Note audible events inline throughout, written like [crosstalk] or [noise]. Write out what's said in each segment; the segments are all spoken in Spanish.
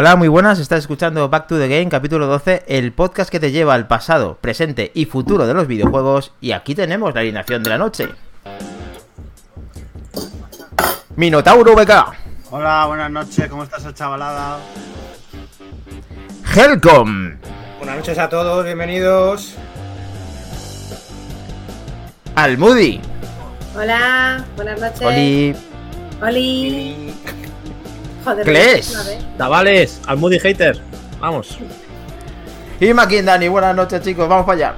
Hola, muy buenas, estás escuchando Back to the Game, capítulo 12, el podcast que te lleva al pasado, presente y futuro de los videojuegos, y aquí tenemos la alineación de la noche. Minotauro BK, Hola, buenas noches, ¿cómo estás, chavalada? Helcom, Buenas noches a todos, bienvenidos. Almudi, Hola, buenas noches. Oli, Oli. Joder, Cles. Chavales, al Moody Hater. Vamos. y Dani, buenas noches chicos, vamos para allá.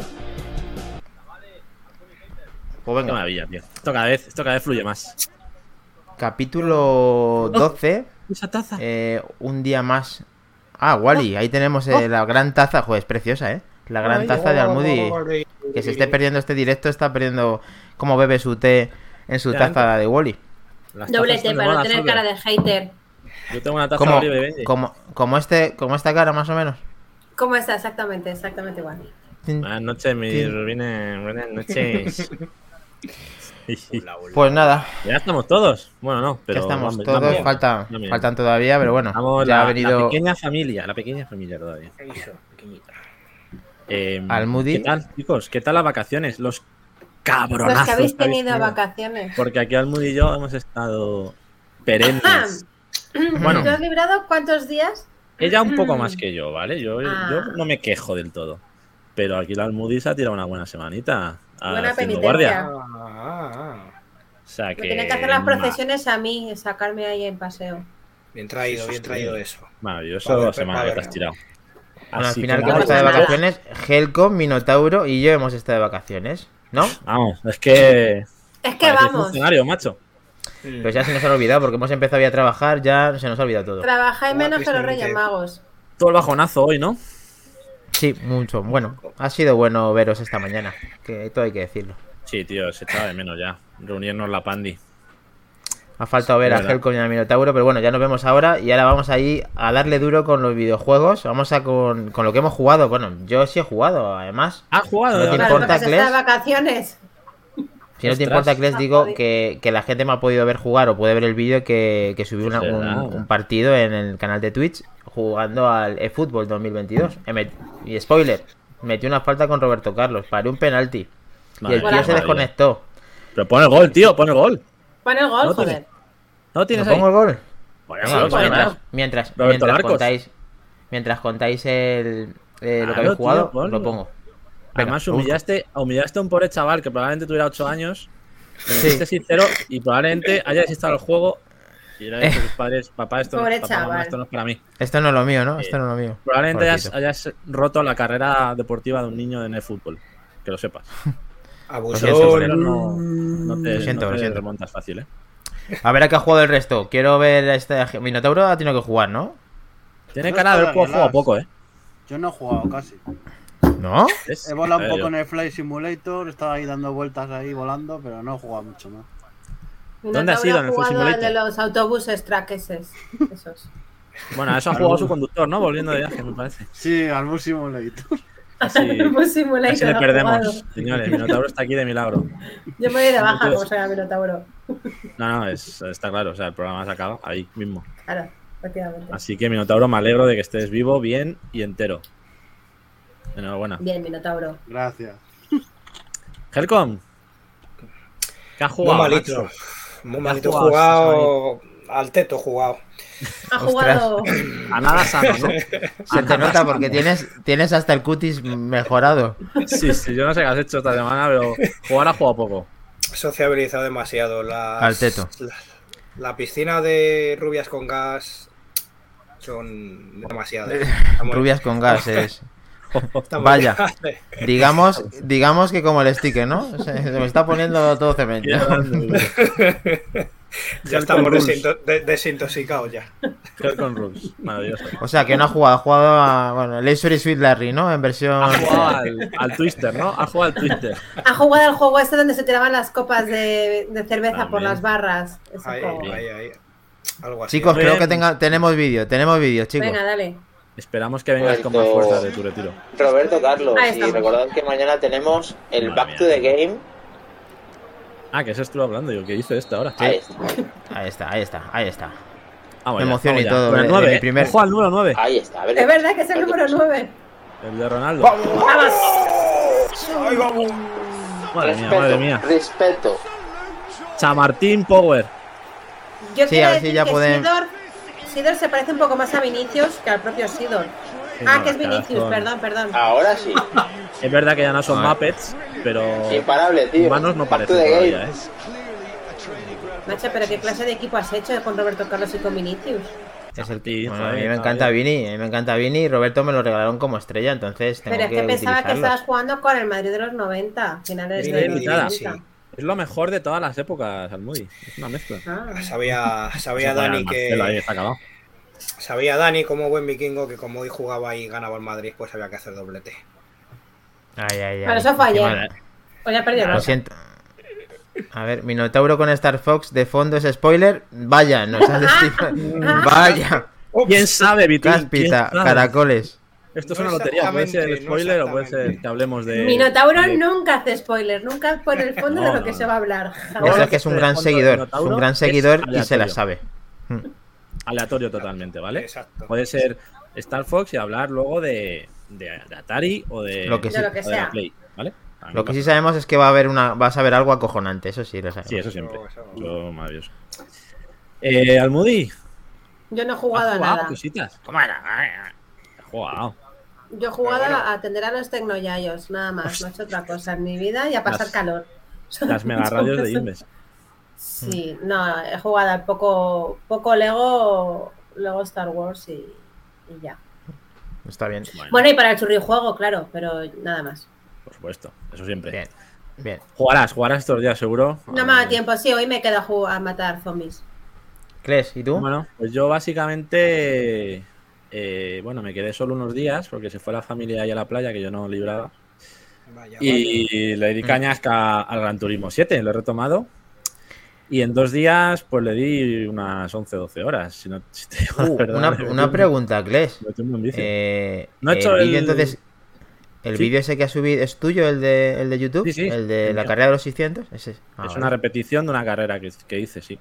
Pues Qué venga, maravilla, tío. Esto cada vez, esto cada vez fluye más. capítulo 12, Esa taza. eh, un día más. Ah, Wally, ahí tenemos eh, la gran taza, joder, es preciosa, ¿eh? La gran taza de Almudi. Que se esté perdiendo este directo, está perdiendo cómo bebe su té en su taza de Wally. Están de para no tener cara de hater. Yo tengo una taza Como, Benji. como, como, este, como esta cara, más o menos. ¿Cómo está? Exactamente, exactamente igual. Buenas noches, mis rubines. Buenas noches. [laughs] Pues nada, ya estamos todos. Bueno, no, pero. ya estamos vamos, todos, vamos. falta, Vamos. faltan todavía, pero bueno, ya la, ha venido la pequeña familia, la pequeña familia todavía. Eh, Almudi. ¿Qué tal, chicos? ¿Qué tal las vacaciones? Los Los cabronazos. que habéis que habéis tenido tenido. vacaciones. Porque aquí Almudi y yo hemos estado perennes. Bueno. ¿Te has librado cuántos días? Ella un poco más que yo, ¿vale? Yo, Ah. yo no me quejo del todo. Pero aquí la Almudi se ha tirado una buena semanita. a- Buena penitencia. guardia. Ah, O sea Me que. tienen que hacer las procesiones a mí, sacarme ahí en paseo. bien traído, bien traído eso. Maravilloso Vale, semana que te has tirado. Bueno, al final hemos nada, estado de vacaciones, Helcom, Minotauro y yo hemos estado de vacaciones, ¿no? Vamos, es que. Es que vamos, funcionario, macho. Pues ya se nos ha olvidado, porque hemos empezado ya a trabajar, ya se nos ha olvidado todo. trabajáis menos que los. Reyes Magos. Todo el bajonazo hoy, ¿no? Sí, mucho. Bueno, ha sido bueno veros esta mañana, que todo hay que decirlo. Sí, tío, se echaba de menos ya. Reunirnos la pandi. Ha faltado ver a. Helcom y a Minotauro, pero bueno, ya nos vemos ahora y ahora vamos ahí a darle duro con los videojuegos. Vamos a con, con lo que hemos jugado. Bueno, yo sí he jugado, además. ¿Has jugado? No te Claro, importa, Cles? vacaciones. Si no te importa que les digo que, que la gente me ha podido ver jugar o puede ver el vídeo que, que subí una- un, partido en el canal de Twitch jugando al eFootball 2022. He met- Y spoiler, metí una falta con Roberto Carlos, paré un penalti. Y el tío se madre desconectó. Pero pon el gol, tío, pon el gol. Pon el gol, No joder. ¿No ¿No tienes ahí? pongo el gol? Bueno, Sí, claro. mientras, mientras, contáis, mientras contáis el, eh, lo que habéis jugado, tío, lo pongo. Venga, Además, lo humillaste, humillaste a un pobre chaval que probablemente tuviera 8 años. Te Sí. sincero y probablemente hayas instalado el juego y le dicho a tus padres, papá, esto, Pobre papá, mamá, chaval. esto no es para mí. Esto no es lo mío, ¿no? Esto no es lo mío. Probablemente hayas, roto la carrera deportiva de un niño en el fútbol. Que lo sepas. [laughs] Lo Pero Abusón. no, no te, Lo siento, no lo te siento. remontas fácil, ¿eh? A ver a qué ha jugado el resto. Quiero ver a este Minotauro ha tenido que jugar, ¿no? Tiene No cara de haber jugado poco, ¿eh? Yo no he jugado casi. ¿No? He volado un poco en el Flight Simulator, estaba ahí dando vueltas ahí volando, pero no he jugado mucho más. ¿Dónde has ido en el Flight Simulator? de los autobuses traqueses. Esos. [laughs] Bueno, a eso ha jugado su conductor, ¿no? Volviendo de viaje, me parece. Sí, al Bus Simulator. Así, [laughs] Simulator así le perdemos. jugado. Señores, Minotauro está aquí de milagro. Yo me voy de baja como soy a Minotauro. No, no, es- está claro. O sea, el programa se acaba ahí mismo. Claro, efectivamente. Así que, Minotauro, me alegro de que estés vivo, bien y entero. Enhorabuena. Bien, Minotauro. Gracias. Helcom. ¿Qué has Muy jugado? malito. macho? Muy malito. Jugado jugado al teto, jugado. Ha jugado. A nada sano, ¿no? [laughs] Se te nota porque tienes, tienes hasta el cutis mejorado. Sí, sí, yo no sé qué has hecho esta semana, pero jugar ha jugado poco. He sociabilizado demasiado. Las, Al teto. La, la piscina de rubias con gas son demasiadas. [laughs] Muy- Rubias con gas es. Vaya. [laughs] Digamos, digamos que como el sticker, ¿no? Se, se me está poniendo todo cemento. Ya [laughs] estamos desinto- de- desintoxicados ya. Helcom Rules. O sea, que no ha jugado, ha jugado a. Bueno, y Sweet Larry, ¿no? En versión. Ha jugado al, al Twister, ¿no? Ha jugado al Twister. Ha jugado al juego este donde se tiraban las copas de, de cerveza por las barras. Ese Ahí, juego. ahí, ahí. Algo así. Chicos, creo que tenga, tenemos vídeo, tenemos vídeo, chicos. Venga, dale. Esperamos que vengas con más fuerza de tu retiro. Roberto Carlos, y recordad que mañana tenemos el Madre Back to the Game. Ah, que eso estuvo hablando yo. ¿Qué hice esto ahora? Ahí está. Ahí está, ahí está, ahí está. Vamos Me emociono y vamos todo, Con el de- de 9, mi ¿eh? primer- Ojo al número 9. Ahí está. A ver, Es verdad que es el número 9. El de Ronaldo. ¡Vamos! Madre mía, madre mía. respeto. Chamartín Power. Yo Sí, a ver si ya que pueden- Sidor, Sidor se parece un poco más a Vinicius que al propio Sidor. Sí, ah, no, que es Vinicius, son- perdón, perdón. Ahora sí. [laughs] Es verdad que ya no son A ver. Muppets, pero Imparable, tío. humanos no parecen todavía. ¿eh? Nacho, pero ¿qué clase de equipo has hecho con Roberto Carlos y con Vinicius? Es el Sí, bueno, a mí me encanta bien. Vini, a mí me encanta Vini y Roberto me lo regalaron como estrella, entonces tengo Pero es que pensaba que estabas jugando con el Madrid de los 90, finales Vini, de los nada. 90. Es lo mejor de todas las épocas, Almudi. Es una mezcla. Ah. Sabía, sabía Dani ahí, que. está acabado. Sabía Dani como buen vikingo que como hoy jugaba y ganaba el Madrid, pues había que hacer doblete. Ay, ay, ay. Pero eso Pues ya perdió el Lo siento. A ver, Minotauro con Star Fox de fondo es spoiler. Vaya, nos has destilado. Vaya, ¿Quién sabe, Vitín? ¿Quién cáspita, caracoles. Esto es una lotería, puede ser el no spoiler o puede ser que hablemos de. Minotauro de- nunca hace spoiler, nunca pone el fondo de No, lo que no, se va a hablar. Lo es que es un gran seguidor. Es un gran seguidor y se la sabe. Aleatorio totalmente, ¿vale? Exacto. Puede ser Star Fox y hablar luego de, de, de Atari o de, Lo que De sí. lo que o de la sea. Play, ¿vale? Lo que sí sabemos es que va a haber una, vas a ver algo acojonante, eso sí lo sabemos. Sí, eso siempre. Maravilloso. Eh, Almudi, Yo no he ¿has jugado a nada. cositas? ¿Cómo era? Jugado. Yo he jugado bueno. a atender a los tecnoyayos, nada más. No he hecho otra cosa en mi vida y a pasar Las- calor. [laughs] Las mega radios de Inves. Sí, no, he jugado al poco, poco Lego, Lego Star Wars y, y ya. Está bien. Bueno, Bueno, y para el churri juego, claro, pero nada más. por supuesto, eso siempre. Bien, bien. Jugarás, jugarás estos días seguro. No me da tiempo, sí, hoy me quedo a, jugar- a matar zombies. Cles, ¿y tú? Bueno, pues yo básicamente, eh, bueno, me quedé solo unos días porque se fue la familia ahí a la playa que yo no libraba. Vaya, vaya. Y le di cañasca al Gran Turismo 7, lo he retomado. Y en dos días, pues le di unas 11 12 horas. Si no, si te digo la Uh, verdad, una, [laughs] me pregunta, Cles. Eh, No he hecho el vídeo el- entonces. ¿El Sí. vídeo ese que has subido es tuyo, el de, el de YouTube? Sí, sí, ¿El de la mío. carrera de los 600? Ese. Ah, es vale. una repetición de una carrera que, que hice, sí.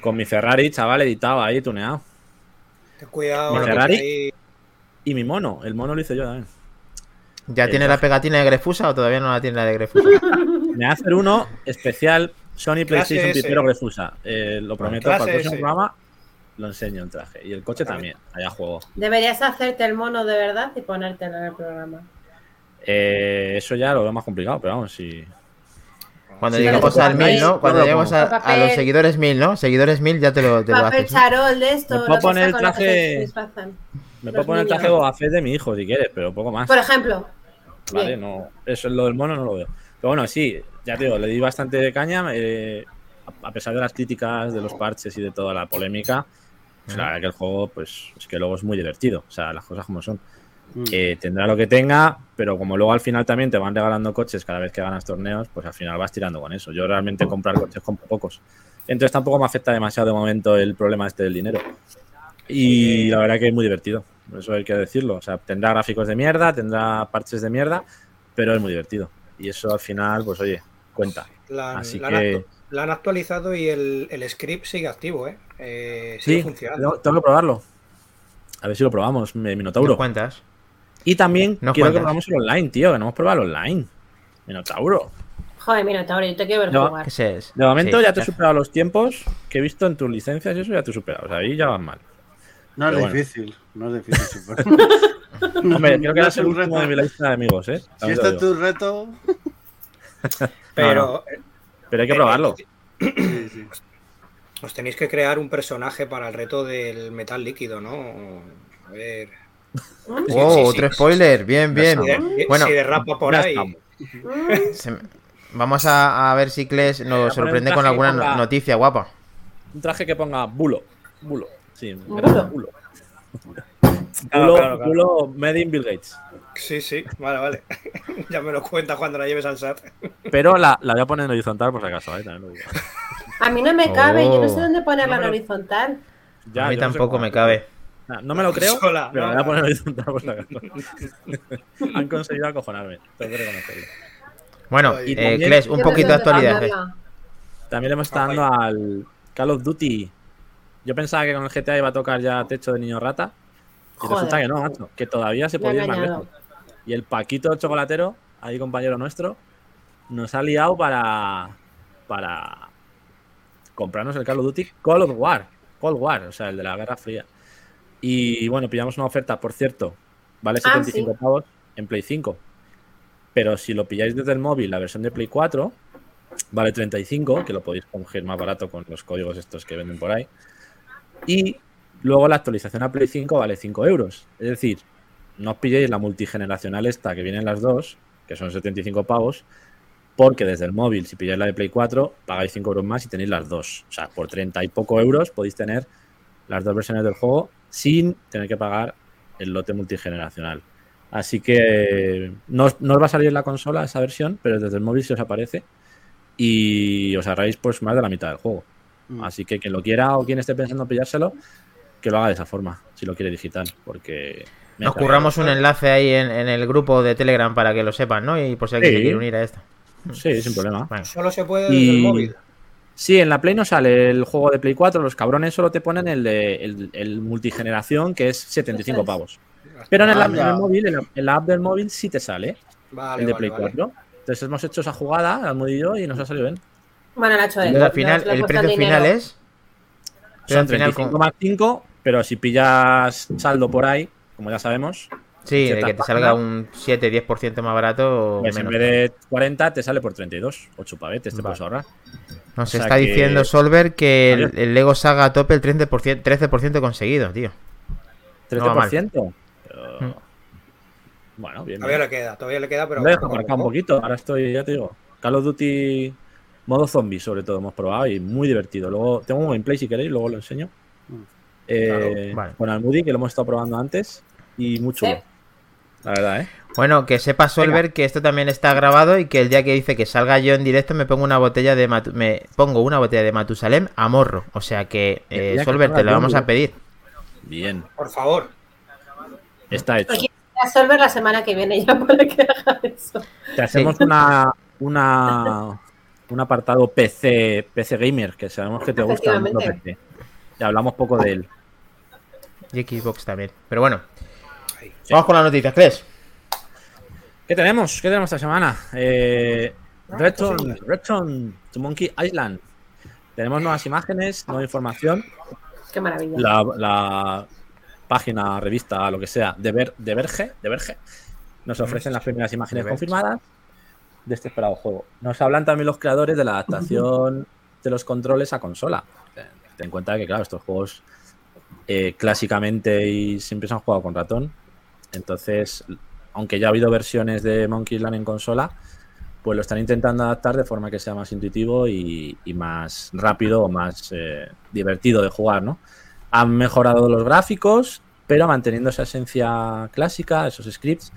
Con mi Ferrari, chaval, editado ahí, tuneado. Ten cuidado. Ferrari. Y mi mono, el mono lo hice yo también. ¿Ya el tiene la pegatina de Grefusa o todavía no la tiene la de Grefusa? [laughs] Me va a hacer uno especial Sony PlayStation. Pipero Grefusa. Eh, lo prometo, para el próximo S. programa lo enseño en traje. Y el coche también, allá juego. Deberías hacerte el mono de verdad y ponértelo en el programa. Eh, eso ya lo veo más complicado, pero vamos, si. Cuando Sí, lleguemos pero al 1000, ¿no? Cuando lleguemos a, los seguidores 1000, ¿no? Seguidores 1000 ya te lo, te lo Papel haces. charol de esto. Me puedo los poner el traje-. Me puedo poner el traje niños. Boba Fett de mi hijo si quieres, pero poco más. Por ejemplo. Vale, bien. no. Eso es lo del mono, no lo veo. Pero bueno, sí, ya te digo, le di bastante caña. eh, a- pesar de las críticas, de los parches y de toda la polémica, pues la verdad que el juego, pues es que luego es muy divertido. O sea, las cosas como son. Mm. Eh, tendrá lo que tenga, pero como luego al final también te van regalando coches cada vez que ganas torneos, pues al final vas tirando con eso. Yo realmente comprar coches compro pocos. Entonces tampoco me afecta demasiado de momento el problema este del dinero. Y la verdad que es muy divertido. Eso hay que decirlo. O sea, tendrá gráficos de mierda, tendrá parches de mierda, pero es muy divertido. Y eso al final, pues oye, cuenta. La, Así la que- la han actualizado y el, el script sigue activo, ¿eh? Eh, sigue Sí, funcionando. tengo, tengo que probarlo. A ver si lo probamos, mi- ¿Nos Minotauro. cuentas? Y también Nos quiero que cuentas. probamos el online, tío, que no hemos probado el online. Minotauro. Joder, mira, Tauro, yo te quiero ver No, jugar. Ese es. De momento Sí, ya te he superado los tiempos que he visto en tus licencias y eso ya te he superado. O sea, ahí ya vas mal. No es bueno. difícil, no es difícil. super. [laughs] Hombre, creo que No es el último reto. de mi lista de amigos, ¿eh? Si esto es tu reto, [laughs] Pero Pero hay que eh, probarlo. sí, sí. os tenéis que crear un personaje para el reto del metal líquido, ¿no? A ver. Wow, Sí, sí, sí. Oh, otro spoiler. Bien, bien. Si de, Bueno, si derrapa por ahí. se me- Vamos a, a ver si a nos sorprende con alguna ponga- noticia guapa. Un traje que ponga bulo. Bulo. Sí, Bulo. bulo. Claro, Bulo, claro, claro. bulo made in Bill Gates. Sí, sí, vale, vale. [laughs] ya me lo cuenta cuando la lleves al SAT. Pero la, la voy a poner en horizontal por si acaso, ¿eh? También lo digo. A mí no me cabe, yo no sé Oh. dónde ponerla en No, pero- horizontal. Ya, a mí yo no sé tampoco me cabe. No me lo creo, Sola, pero no, la voy a poner por acaso. [laughs] Han conseguido acojonarme, tengo que reconocerlo. Bueno, Y eh, también- un poquito de actualidad. eh. También le hemos estado dando al Call of Duty Yo pensaba que con el GTA iba a tocar ya techo de niño rata. Y Joder. resulta que no, macho. Que todavía se podía ir más lejos. Y el Paquito chocolatero, ahí compañero nuestro, nos ha liado para. para comprarnos el Call of Duty Cold War. Cold War, o sea, el de la Guerra Fría. Y bueno, pillamos una oferta, por cierto, vale Ah, 75 sí. pavos en Play 5. Pero si lo pilláis desde el móvil, la versión de Play 4, vale 35, que lo podéis coger más barato con los códigos estos que venden por ahí. Y luego la actualización a Play 5 vale 5 euros. Es decir, no os pilléis la multigeneracional esta que vienen las dos, que son 75 pavos, porque desde el móvil, si pilláis la de Play 4, pagáis 5 euros más y tenéis las dos. O sea, por 30 y poco euros podéis tener las dos versiones del juego sin tener que pagar el lote multigeneracional. Así que no, os- no os va a salir la consola esa versión, pero desde el móvil se os aparece y os ahorráis pues más de la mitad del juego. Mm. Así que quien lo quiera o quien esté pensando en pillárselo, que lo haga de esa forma, si lo quiere digital, porque... Nos curramos un enlace ahí en, en el grupo de Telegram para que lo sepan, ¿no? Y por si alguien Sí. se quiere unir a esto. Sí, sin problema. Bueno, Solo se puede desde Y- el móvil. Sí, en la Play no sale el juego de Play 4, los cabrones solo te ponen el de el, el multigeneración, que es 75 pavos. Pero en el, app- en el móvil, en la, en la app del móvil sí te sale Vale, el de vale, Play vale. 4. Entonces hemos hecho esa jugada, al y yo, y nos ha salido bien. Bueno, Nacho, Entonces, al final, el precio final es. Pero Son al final 35 con- más 5, pero si pillas saldo por ahí, como ya sabemos, Sí, de que te salga un 7-10% más barato o pues en vez de 40 te sale por 32. 8 pavetes te Vale. puedes ahorrar. Nos o sea está que- diciendo Solver que el, Lego Saga a tope el 13%, 13% conseguido, tío. No va mal. 13%. Pero- Mm. Bueno, bien. Todavía bien. le queda, todavía le queda, pero. Me deja marcar un poquito. Ahora estoy, ya te digo. Call of Duty modo zombie, sobre todo, hemos probado y muy divertido. Luego tengo un gameplay si queréis, luego lo enseño. Mm. Eh, Claro, vale. Con Almudi, que lo hemos estado probando antes. Y muy chulo. Sí. La verdad, ¿eh? Bueno, que sepa Solver que esto también está grabado y que el día que dice que salga yo en directo me pongo una botella de Matu- me pongo una botella de Matusalem a morro. O sea que El eh, que Solver te la vamos a pedir. Bien. Por favor. Está hecho. Oye, a Solver la semana que viene ya para que haga eso. Te hacemos una, una un apartado PC, PC gamer, que sabemos que te gusta. PC. Y hablamos poco de él. Y Xbox también. Pero bueno, vamos con las noticias, ¿crees? ¿Qué tenemos? ¿Qué tenemos esta semana? Eh, Return, Return to Monkey Island. Tenemos nuevas imágenes, nueva información. Qué maravilla. La, la página, revista, lo que sea, de, Ver, de Verge, de Verge, nos ofrecen las primeras imágenes confirmadas de este esperado juego. Nos hablan también los creadores de la adaptación de los controles a consola. Ten en cuenta que, claro, estos juegos eh, clásicamente y siempre se han jugado con ratón. Entonces, aunque ya ha habido versiones de Monkey Island en consola, pues lo están intentando adaptar de forma que sea más intuitivo y, y más rápido o más eh, divertido de jugar, ¿no? Han mejorado los gráficos, pero manteniendo esa esencia clásica, esos scripts.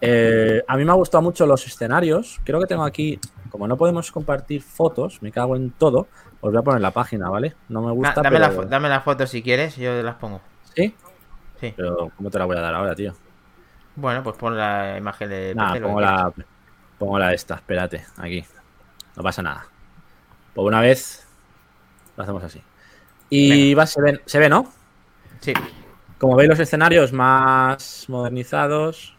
Eh, a mí me ha gustado mucho los escenarios. Creo que tengo aquí, como no podemos compartir fotos, me cago en todo. Os voy a poner la página, ¿vale? No me gusta, dame, la pero... fo- dame la foto si quieres, yo las pongo. ¿Sí? Sí. Pero ¿cómo te la voy a dar ahora, tío? Bueno, pues pon la imagen de PC, que pongo quieras. la, pongo la esta, espérate, aquí. No pasa nada. Por una vez lo hacemos así. Y va, se, ve, se ve, ¿no? Sí. Como veis, los escenarios más modernizados,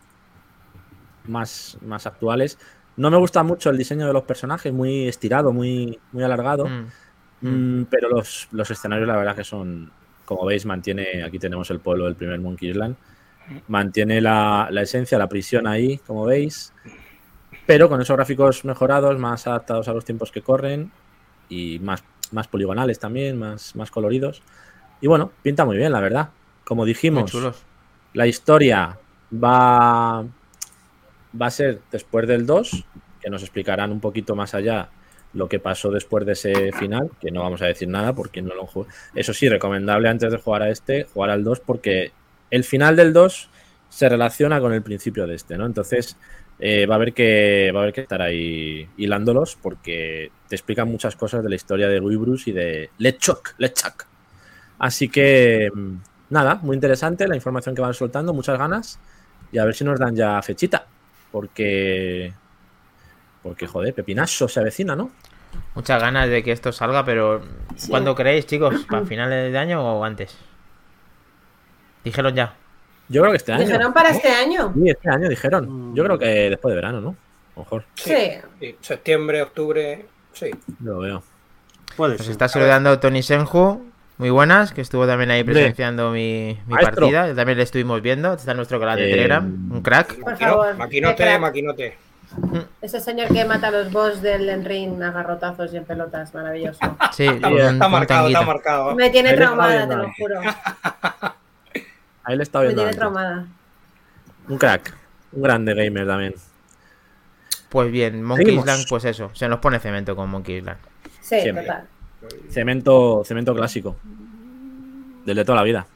más, más actuales. No me gusta mucho el diseño de los personajes, muy estirado, muy, muy alargado. Mm. Mm, pero los, los escenarios, la verdad, que son. Como veis, mantiene. Aquí tenemos el pueblo del primer Monkey Island. Mantiene la, la esencia, la prisión ahí, como veis. Pero con esos gráficos mejorados, más adaptados a los tiempos que corren. Y más, más poligonales también, más, más coloridos. Y bueno, pinta muy bien, la verdad. Como dijimos, la historia va, va a ser después del 2, que nos explicarán un poquito más allá lo que pasó después de ese final, que no vamos a decir nada porque no lo jugado. Eso sí, recomendable antes de jugar a este, jugar al 2 porque el final del 2 se relaciona con el principio de este, ¿no? Entonces eh, va a haber que va a haber que estar ahí hilándolos porque te explican muchas cosas de la historia de Guybrush y de LeChuck, LeChuck. Así que mm, nada, muy interesante la información que van soltando, muchas ganas y a ver si nos dan ya fechita, porque porque joder, pepinazo se avecina, ¿no? Muchas ganas de que esto salga, pero Sí. ¿cuándo creéis, chicos? ¿Para finales de año o antes? Dijeron ya. Yo creo que este año. ¿Dijeron para este año? Sí, este año dijeron. Yo creo que después de verano, ¿no? A lo mejor, Sí. Sí, Septiembre, octubre. Sí. lo veo. Puede Nos ser. está saludando Tony Senju. Muy buenas, que estuvo también ahí presenciando mi, mi partida. También le estuvimos viendo. Está en nuestro canal de Eh, Telegram. Un crack. Por favor, maquinote, crack. maquinote. Ese señor que mata a los boss del Enring a garrotazos y en pelotas, maravilloso. Sí, Está, un- está un marcado, está marcado. Me tiene traumada, te lo juro. [laughs] Ahí le está Me viendo. tiene antes. traumada. Un crack. Un grande gamer también. Pues bien, Monkey Seguimos. Island, pues eso. Se nos pone cemento con Monkey Island. Sí, Siempre. total. Cemento, cemento clásico. Del de toda la vida.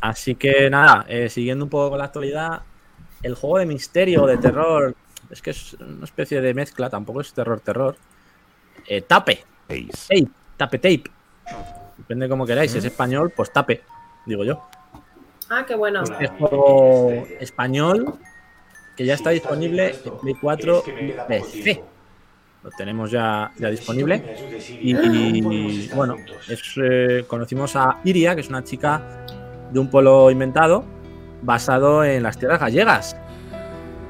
Así que nada, eh, siguiendo un poco con la actualidad, el juego de misterio, de terror, es que es una especie de mezcla, tampoco es terror-terror. Eh, tape. Tape, tape, tape. Depende como queráis, si es español, pues tape, digo yo. Ah, qué bueno. Es juego español que ya está disponible en Play 4 y PC. Lo tenemos ya, ya disponible. Y, y, bueno, es, eh, conocimos a Iria, que es una chica de un pueblo inventado basado en las tierras gallegas.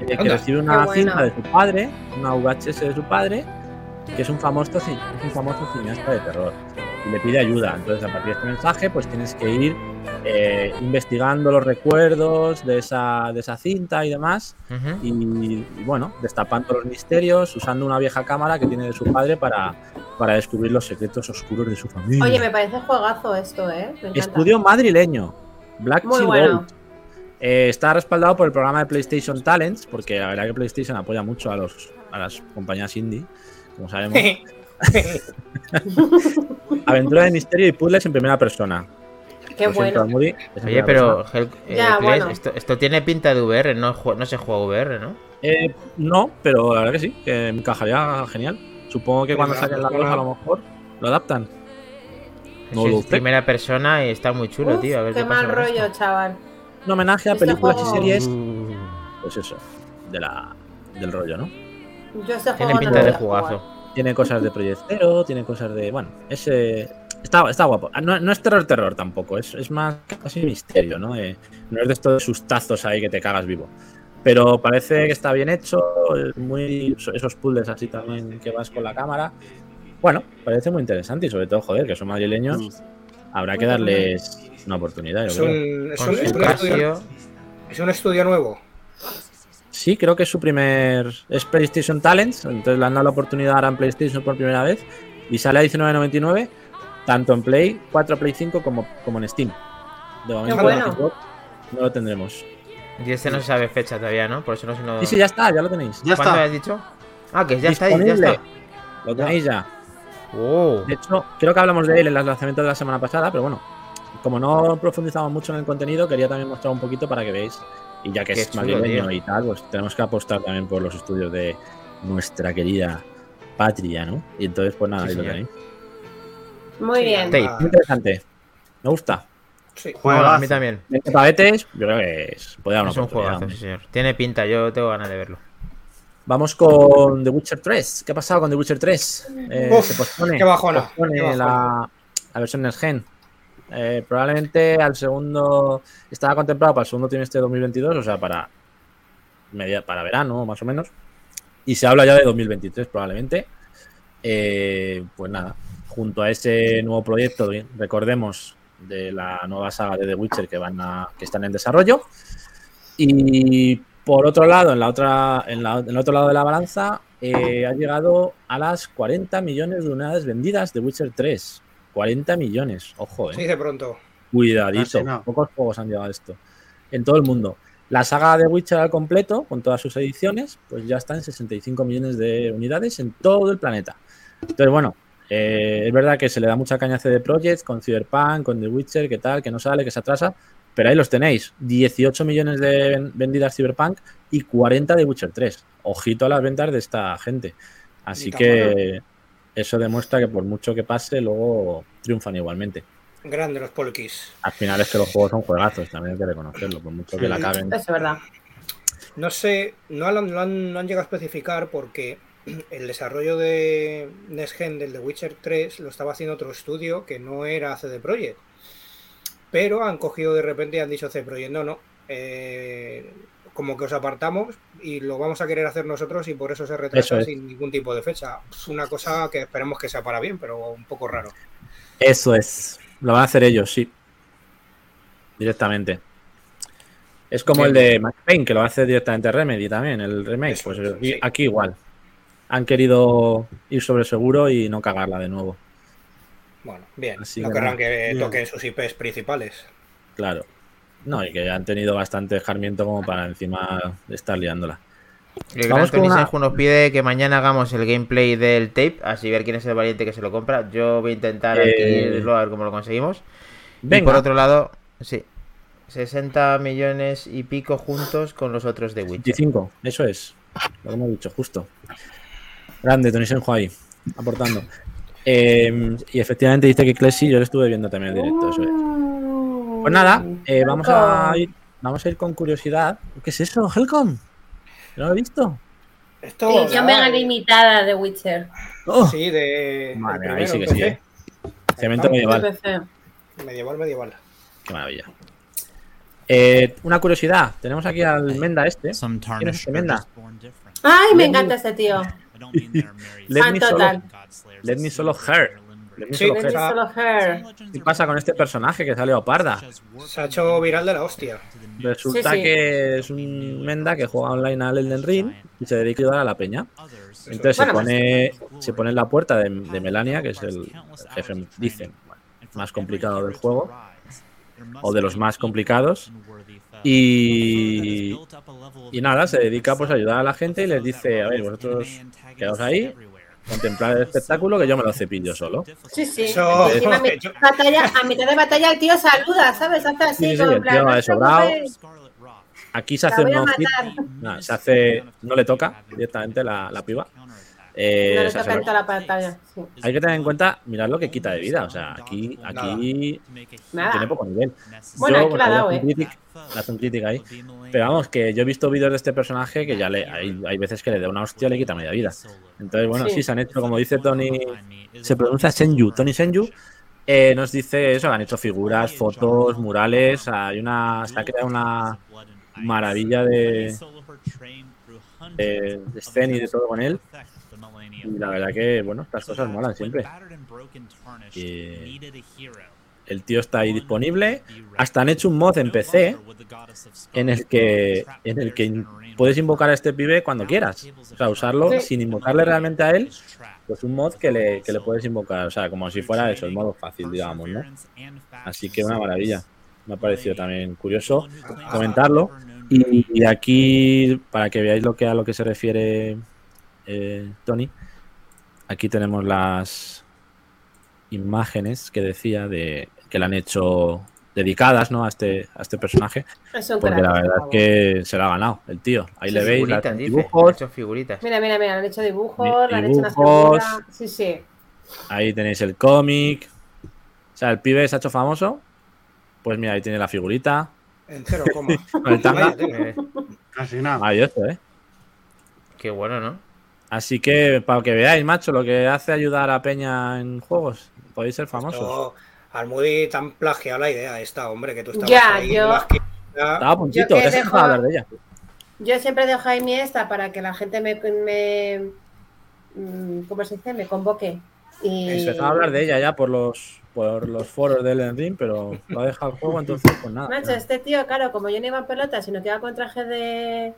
eh, que recibe una bueno. cinta de su padre, una VHS de su padre, que es un famoso, es un famoso cineasta de terror. Y le pide ayuda. Entonces, a partir de este mensaje, pues tienes que ir eh, investigando los recuerdos de esa, de esa cinta y demás. Y, y, bueno, destapando los misterios, usando una vieja cámara que tiene de su padre para, para descubrir los secretos oscuros de su familia. Oye, me parece juegazo esto, ¿eh? Estudio madrileño, Black Muy bueno. Gold. Eh, está respaldado por el programa de PlayStation Talents, porque la verdad que PlayStation apoya mucho a, los, a las compañías indie, como sabemos. [laughs] [laughs] Aventura de misterio y puzzles en primera persona. Qué Lo siento, bueno. Moody, Oye, pero. Hel- eh, Ya, Flesh, bueno. esto, esto tiene pinta de VR, no, no se juega VR, ¿no? Eh, no, pero la verdad que sí, que encajaría genial. Supongo que cuando saquen la 2 a lo mejor lo adaptan. No Es primera persona y está muy chulo, Uf, tío. A ver qué qué mal rollo, esto. chaval. Un homenaje a Este películas juego- y series, pues eso, de la, del rollo, ¿no? Yo este Tiene juego pinta de jugazo. Tiene cosas de Project Zero, tiene cosas de. Bueno, ese. Está, está guapo. Ah, No, no es terror, terror tampoco. Es, es más casi misterio, ¿no? Eh, no es de estos sustazos ahí que te cagas vivo. Pero parece que está bien hecho. Muy, esos puzzles así también que vas con la cámara. Bueno, parece muy interesante y sobre todo, joder, que son madrileños. Habrá que darles una oportunidad. yo Es creo. un, es Con un- su es un estudio, es un estudio nuevo. Sí, creo que es su primer. Es PlayStation Talents. Entonces le han dado la oportunidad ahora en PlayStation por primera vez. Y sale a 19.99. Tanto en Play 4, Play 5 como, como en Steam. De momento bueno. en Xbox no lo tendremos. Y este no se sabe fecha todavía, ¿no? Por eso no se lo... Sí, sí, ya está, ya lo tenéis. Ya ¿Cuándo está. has dicho? Ah, que ya está ahí, ya Disponible. está. Lo tenéis ya. Oh. De hecho, creo que hablamos de él en los lanzamientos de la semana pasada, pero bueno, como no profundizamos mucho en el contenido, quería también mostrar un poquito para que veáis. Y ya que Qué es chulo, madrileño tío. y tal, pues tenemos que apostar también por los estudios de nuestra querida patria, ¿no? Y entonces, pues nada, Sí, ahí lo tenéis. Muy Sí, bien. Tape. Muy interesante. Me gusta. sí. Bueno, a mí también. Pavetes, yo creo que es, puede dar una Es un juegazo, hombre. sí, señor. Tiene pinta, yo tengo ganas de verlo. Vamos con The Witcher 3. ¿Qué ha pasado con The Witcher 3? Eh, Uf, se pospone, qué bajona, pospone qué bajona. la, la versión del gen. Eh, probablemente al segundo. Estaba contemplado para el segundo trimestre de 2022, o sea, para, media, para verano, más o menos. Y se habla ya de 2023, probablemente. Eh, pues nada, junto a ese nuevo proyecto, recordemos, de la nueva saga de The Witcher que, van a, que están en desarrollo. Y por otro lado, en, la otra, en, la- en el otro lado de la balanza, eh, ha llegado a las 40 millones de unidades vendidas de Witcher 3. 40 millones, ojo, eh. Se dice pronto. Cuidadito, no. pocos juegos han llegado a esto. En todo el mundo. La saga de Witcher al completo, con todas sus ediciones, pues ya está en 65 millones de unidades en todo el planeta. Entonces, bueno, eh, es verdad que se le da mucha caña a CD Projekt con Cyberpunk, con The Witcher, que tal, que no sale, que se atrasa, pero ahí los tenéis. 18 millones de ven- vendidas Cyberpunk y 40 de Witcher 3. Ojito a las ventas de esta gente. Así que eso demuestra que por mucho que pase, luego triunfan igualmente. Grande los polkis. Al final es que los juegos son juegazos, también hay que reconocerlo, por mucho que la caben. Eso es verdad. No sé, no han, no han- no han llegado a especificar porque [clears throat] el desarrollo de Next Gen del The Witcher 3 lo estaba haciendo otro estudio que no era CD Projekt. Pero han cogido de repente y han dicho CD Projekt, no, no. eh, como que os apartamos y lo vamos a querer hacer nosotros y por eso se retrasa es. sin ningún tipo de fecha. Es una cosa que esperemos que sea para bien, pero un poco raro. Eso es. Lo van a hacer ellos, sí. Directamente. Es como Sí. el de Max Payne, que lo hace directamente Remedy también, el remake. Eso Pues sí. aquí igual. Han querido ir sobre seguro y no cagarla de nuevo. Bueno, bien. Así no que querrán que toquen sus IPs principales. Claro. No, y que han tenido bastante escarmiento como para encima estar liándola. El gran Vamos con Tony una- Senju nos pide que mañana hagamos el gameplay del tape, así ver quién es el valiente que se lo compra. Yo voy a intentar Eh, adquirirlo a ver cómo lo conseguimos. Y Venga, por otro lado, sí, 60 millones y pico juntos con los otros de Witcher. 25, eso es. Lo hemos dicho, justo. Grande, Tony Senjo ahí, aportando. Eh, y efectivamente dice que Clesi, yo lo estuve viendo también en directo, eso es. Pues nada, eh, vamos a ir, vamos a ir con curiosidad. ¿Qué es eso, Helcom? ¿No lo he visto? Esto, Edición mega limitada de Witcher. ¡Oh! Sí, de. Madre, ahí primero, sí que sí, eh. Cemento medieval. Medieval, medieval. Qué maravilla. Eh, una curiosidad, tenemos aquí al Menda este. ¿Quién es este Menda? Ay, me- encanta este tío. Let me solo- Let me solo her. in Let me Sí, solo her. está- solo her. ¿Qué pasa con este personaje que salió parda? Se ha hecho viral de la hostia. Resulta Sí, sí. que es un Menda que juega online al Elden Ring y se dedica a ayudar a la peña. Entonces se pone, se pone en la puerta de, de Melania, que es el jefe, dicen, más complicado del juego, o de los más complicados. Y, y nada, se dedica pues a ayudar a la gente y les dice, a ver, vosotros quedaos ahí, contemplar el espectáculo que yo me lo cepillo solo. Sí, sí. Eso- Encima a, mitad yo- de batalla, a mitad de batalla el tío saluda, ¿sabes? Hace así, Sí, sí, como el plan, tío no sobrado. Aquí se hace un no, se hace, no le toca directamente la, la piba. Eh, No le o sea, toca se en lo- toda la pantalla. Sí. hay que tener en cuenta, mirad lo que quita de vida. O sea, aquí, aquí Nada. tiene poco nivel. Bueno, Yo, aquí la ha dado, ¿eh? critic- le hace un critic ahí. Pero vamos, que yo he visto vídeos de este personaje que ya le hay, hay veces que le da una hostia y le quita media vida. Entonces, bueno, sí, Sí. se han hecho, como dice Tony, se pronuncia Senju, Tony Senju. eh, nos dice eso, han hecho figuras, fotos, murales, hay una, se ha creado una maravilla de, de, de escena y de todo con él. Y la verdad que, bueno, estas cosas molan siempre. Y el tío está ahí disponible. Hasta han hecho un mod en PC en el que, en el que puedes invocar a este pibe cuando quieras. O sea, usarlo Sí. sin invocarle realmente a él. Pues un mod que le, que le puedes invocar. O sea, como si fuera eso, el modo fácil, digamos, ¿no? Así que una maravilla. Me ha parecido también curioso comentarlo. Y, y aquí, para que veáis lo que a lo que se refiere eh, Tony, aquí tenemos las imágenes que decía de que le han hecho dedicadas ¿no? a, este, a este personaje, Es porque crack. la verdad es que se la ha ganado el tío. Ahí le veis Figuritas, dice, dibujos, ha hecho figuritas. Mira, mira, mira, le han hecho dibujos, han hecho una dibujos. figura. Sí, sí. ahí tenéis el cómic. O sea, el pibe se ha hecho famoso. Pues mira, ahí tiene la figurita. En cero coma. Con el tanga. Casi nada. Maravilloso, ¿eh? qué bueno, ¿no? Así que para que veáis, macho, lo que hace ayudar a Peña en juegos. Podéis ser famosos. Esto, Almudi tan plagiado la idea esta, hombre, que tú estabas Ya, ahí. yo-. Estaba a puntito, Yo que ya se dejo- hablar de ella. Yo siempre dejo ahí mi esta para que la gente me, me mm, ¿cómo se dice? Me convoque. Y Empezaba a hablar de ella ya por los por los foros del Elden Ring, pero lo ha dejado el juego, entonces pues nada. Macho, este tío, claro, como yo no iba en pelota, sino que iba con traje de,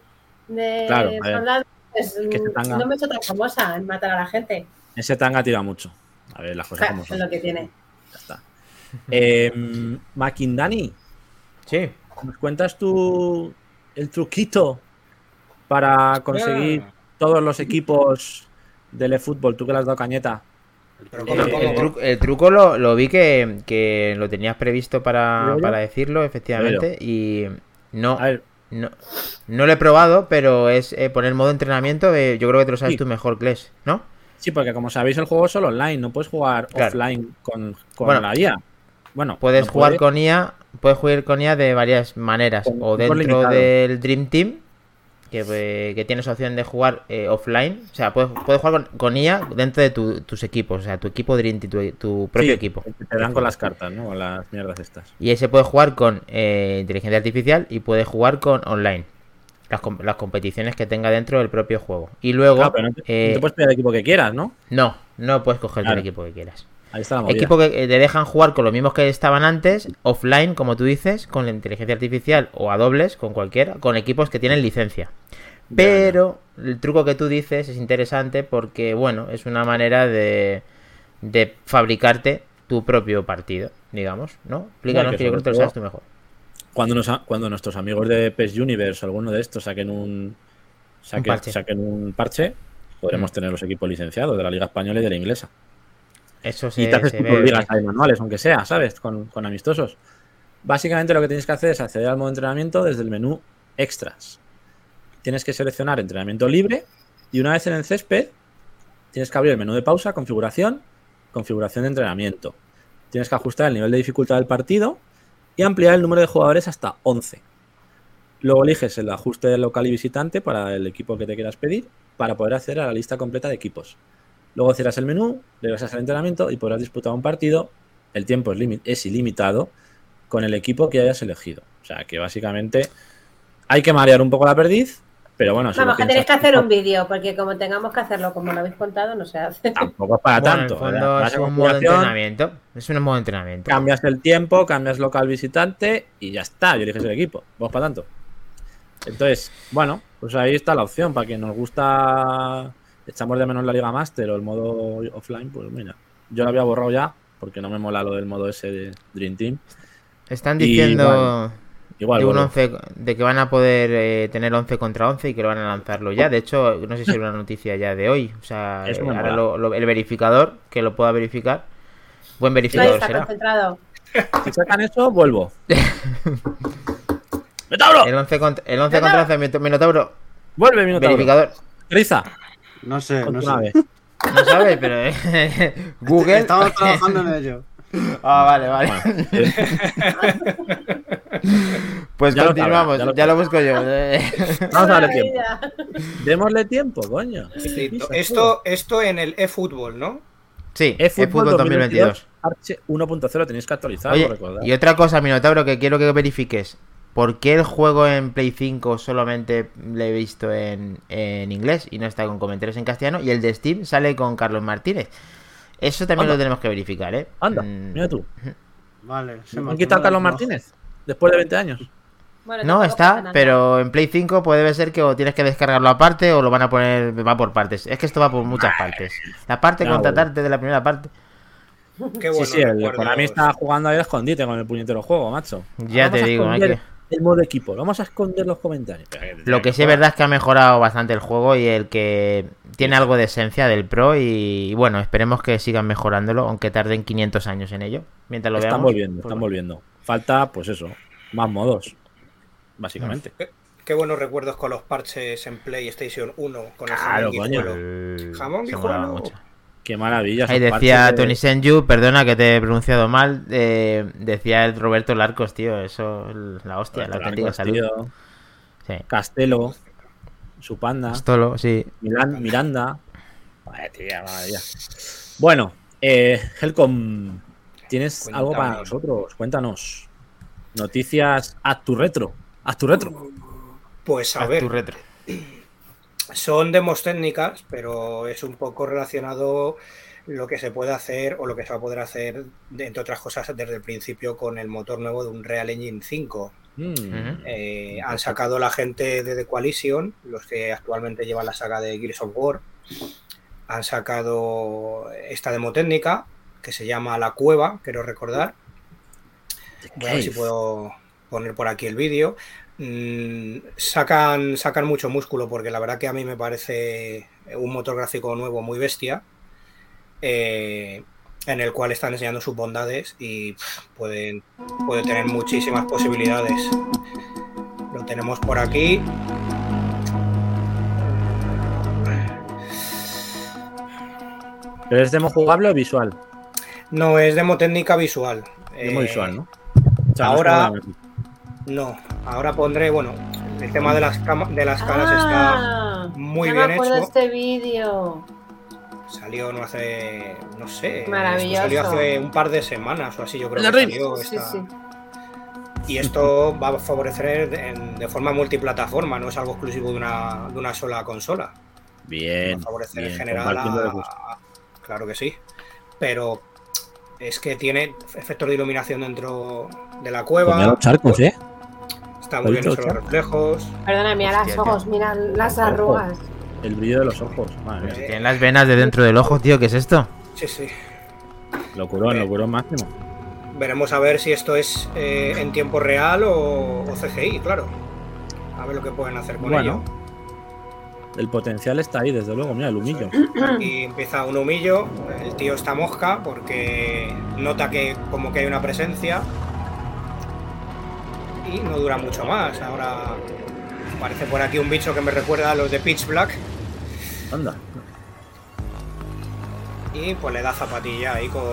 de Claro, soldado, pues, que este mm, tanga- no me he hecho tan famosa en matar a la gente. Ese tanga tira mucho. A ver, las cosas Ja, como es son. lo que tiene. Ya está. Eh, Makindani, Sí. ¿nos cuentas tú el truquito para conseguir todos los equipos del eFootball? Tú que le has dado cañeta. Pero Eh, ¿cómo, cómo, el, truco, el truco lo, lo vi que, que lo tenías previsto para, decirlo, efectivamente, y no, A ver, no, no lo he probado, pero es eh, poner modo entrenamiento, eh, yo creo que te lo sabes Sí. tú mejor, Kles, ¿no? sí, porque como sabéis, el juego es solo online, no puedes jugar Claro. offline con, con Bueno, la IA. Bueno, Puedes no jugar puede. con IA, puedes jugar con IA de varias maneras, Con- o dentro del Dream Team, que, eh, que tienes opción de jugar eh, offline. O sea, puedes, puedes jugar con, con IA dentro de tu- tus equipos. O sea, tu equipo Dream tu, tu propio Sí, equipo. Te dan con las cartas, ¿no? Con las mierdas estas. Y ese puede jugar con eh, inteligencia artificial y puede jugar con online. Las, las competiciones que tenga dentro del propio juego. Y luego. Claro, pero no te, eh, no te puedes pedir el equipo que quieras, ¿no? no, no puedes coger Claro. el equipo que quieras. Ahí está. Equipo que eh, te dejan jugar con los mismos que estaban antes, offline, como tú dices, con la inteligencia artificial o a dobles, con cualquiera, con equipos que tienen licencia. Pero el truco que tú dices es interesante porque, bueno, es una manera de, de fabricarte tu propio partido, digamos, ¿no? Explícanos que que yo creo que lo sabes tú mejor. Cuando, nos, cuando nuestros amigos de PES Universe, alguno de estos, saquen un, saquen, parche. saquen un parche, podremos Mm. tener los equipos licenciados de la Liga Española y de la Inglesa. Eso se, y te haces tus ligas ahí manuales, aunque sea, ¿sabes? Con, con amistosos. Básicamente lo que tienes que hacer es acceder al modo entrenamiento desde el menú Extras. Tienes que seleccionar entrenamiento libre y una vez en el césped tienes que abrir el menú de pausa, configuración, configuración de entrenamiento. Tienes que ajustar el nivel de dificultad del partido y ampliar el número de jugadores hasta 11. Luego eliges el ajuste local y visitante para el equipo que te quieras pedir para poder acceder a la lista completa de equipos. Luego cierras el menú, das al entrenamiento y podrás disputar un partido. El tiempo es, es ilimitado con el equipo que hayas elegido. O sea que básicamente hay que marear un poco la perdiz, pero bueno, si Vamos, que tenéis piensas que hacer un vídeo, porque como tengamos que hacerlo como lo habéis contado, no se hace. Tampoco es para Bueno, tanto. fondo es un modo de entrenamiento. Es un modo de entrenamiento. Cambias el tiempo, cambias local visitante y ya está. Y eliges el equipo. Vamos para tanto. Entonces, bueno, pues ahí está la opción. Para quien nos gusta, echamos de menos la Liga Master o el modo offline, pues mira. Yo lo había borrado ya porque no me mola lo del modo ese de Dream Team. Están Y diciendo igual, de, un borro. 11 de que van a poder eh, tener 11 contra 11 y que lo van a lanzarlo ya. De hecho, no sé si es una noticia ya de hoy. O sea, [laughs] eh, me ahora lo- lo- el verificador que lo pueda verificar. Buen verificador está será. concentrado. Si sacan eso, vuelvo. [laughs] ¡Metauro! El 11 contra, el 11 contra 11 Minotauro- Minotauro Vuelve, Minotauro. verificador. Riza, No sé, no nave. No sabes, pero eh, Google. Estamos trabajando en ello. Ah, vale, vale. Bueno, eh, [laughs] [laughs] Pues Ya lo continuamos, sabrá, ya lo ya lo busco yo. eh. [laughs] Vamos a darle tiempo. Démosle tiempo, coño. Esto, esto en el eFootball, ¿no? Sí, eFootball eFootball 2022. Parche 1.0 tenéis que actualizarlo, Oye, y otra cosa, Minotauro, que quiero que verifiques. ¿Por qué el juego en Play 5 solamente lo he visto en, en inglés y no está con comentarios en castellano? Y el de Steam sale con Carlos Martínez. Eso también Anda. lo tenemos que verificar, ¿eh? Anda, Mm, mira tú. Vale. se ¿Me me han quitado a Carlos. Martínez? Después de 20 años. Bueno, No, está, pero en Play 5 puede ser que o tienes que descargarlo aparte o lo van a poner, va por partes. Es que esto va por muchas partes. La parte Ya, contratarte de la primera parte. Qué Sí, bueno. sí, el Konami está jugando ahí a escondite con el puñetero juego, macho. Ya Vamos te digo, hay esconder que- El modo equipo, vamos a esconder los comentarios. Lo que sí es verdad es que ha mejorado bastante el juego y el que tiene algo de esencia del Pro y, y bueno, esperemos que sigan mejorándolo, aunque tarden 500 años en ello. Mientras lo Están veamos. volviendo, pues están bueno. volviendo. Falta, pues eso, más modos. Básicamente. Qué buenos recuerdos con los parches en PlayStation 1 con el Claro, jamón coño. El- Jamón guijuelo. Qué maravilla. Ahí decía de- Tony Senju, perdona que te he pronunciado mal, eh, decía el Roberto Larcos, tío, eso, la hostia, la auténtica Larcos, salud. tío, Sí. Castelo, su panda. Stolo, sí. Miran- Miranda. Vaya tía, maravilla. Bueno, eh, Helcom, ¿tienes Cuéntame. algo para nosotros? Cuéntanos. Noticias a tu retro. A tu retro. Pues a Haz ver, tu retro. son demos técnicas, pero es un poco relacionado lo que se puede hacer o lo que se va a poder hacer, entre otras cosas, desde el principio con el motor nuevo de un Real Engine 5. Mm. Eh, han sacado la gente de The Coalition, los que actualmente llevan la saga de Gears of War. Han sacado esta demo técnica que se llama La Cueva, quiero recordar. Voy a ver si puedo poner por aquí el vídeo. Mm, sacan, sacan mucho músculo porque la verdad que a mí me parece un motor gráfico nuevo muy bestia. eh, en el cual están enseñando sus bondades y pff, pueden, puede tener muchísimas posibilidades. Lo tenemos por aquí. ¿Pero es demo jugable o visual? No es demo técnica visual. Demo Eh, visual, ¿no? O sea, ahora- No, ahora pondré, bueno, El tema de las, cama- de las caras Ah, está muy ya bien me acuerdo de hecho. este vídeo. Salió no hace, no sé, esto Maravilloso. salió hace un par de semanas o así, yo creo La que salió Sí, esta- sí. Y esto va a favorecer de, en- de forma multiplataforma, no es algo exclusivo de una, de una sola consola. Bien. va a favorecer bien, en general a- Claro que sí. Pero es que tiene efectos de iluminación dentro de la cueva. los charcos, ¿eh? Está muy bien hecho los reflejos. Perdona, mira Hostia, los ojos, mira las arrugas. El brillo de los ojos. Madre mía. Tienen las venas de dentro del ojo, tío, ¿qué es esto? Sí, sí. Locurón, Eh, locurón máximo. Veremos a ver si esto es eh, en tiempo real o, o CGI, claro. A ver lo que pueden hacer con Bueno. El potencial está ahí, desde luego. Mira, el humillo. Aquí empieza un humillo. El tío está mosca porque nota que como que hay una presencia. Y no dura mucho más. Ahora aparece por aquí un bicho que me recuerda a los de Pitch Black. Anda. Y pues le da zapatilla ahí con,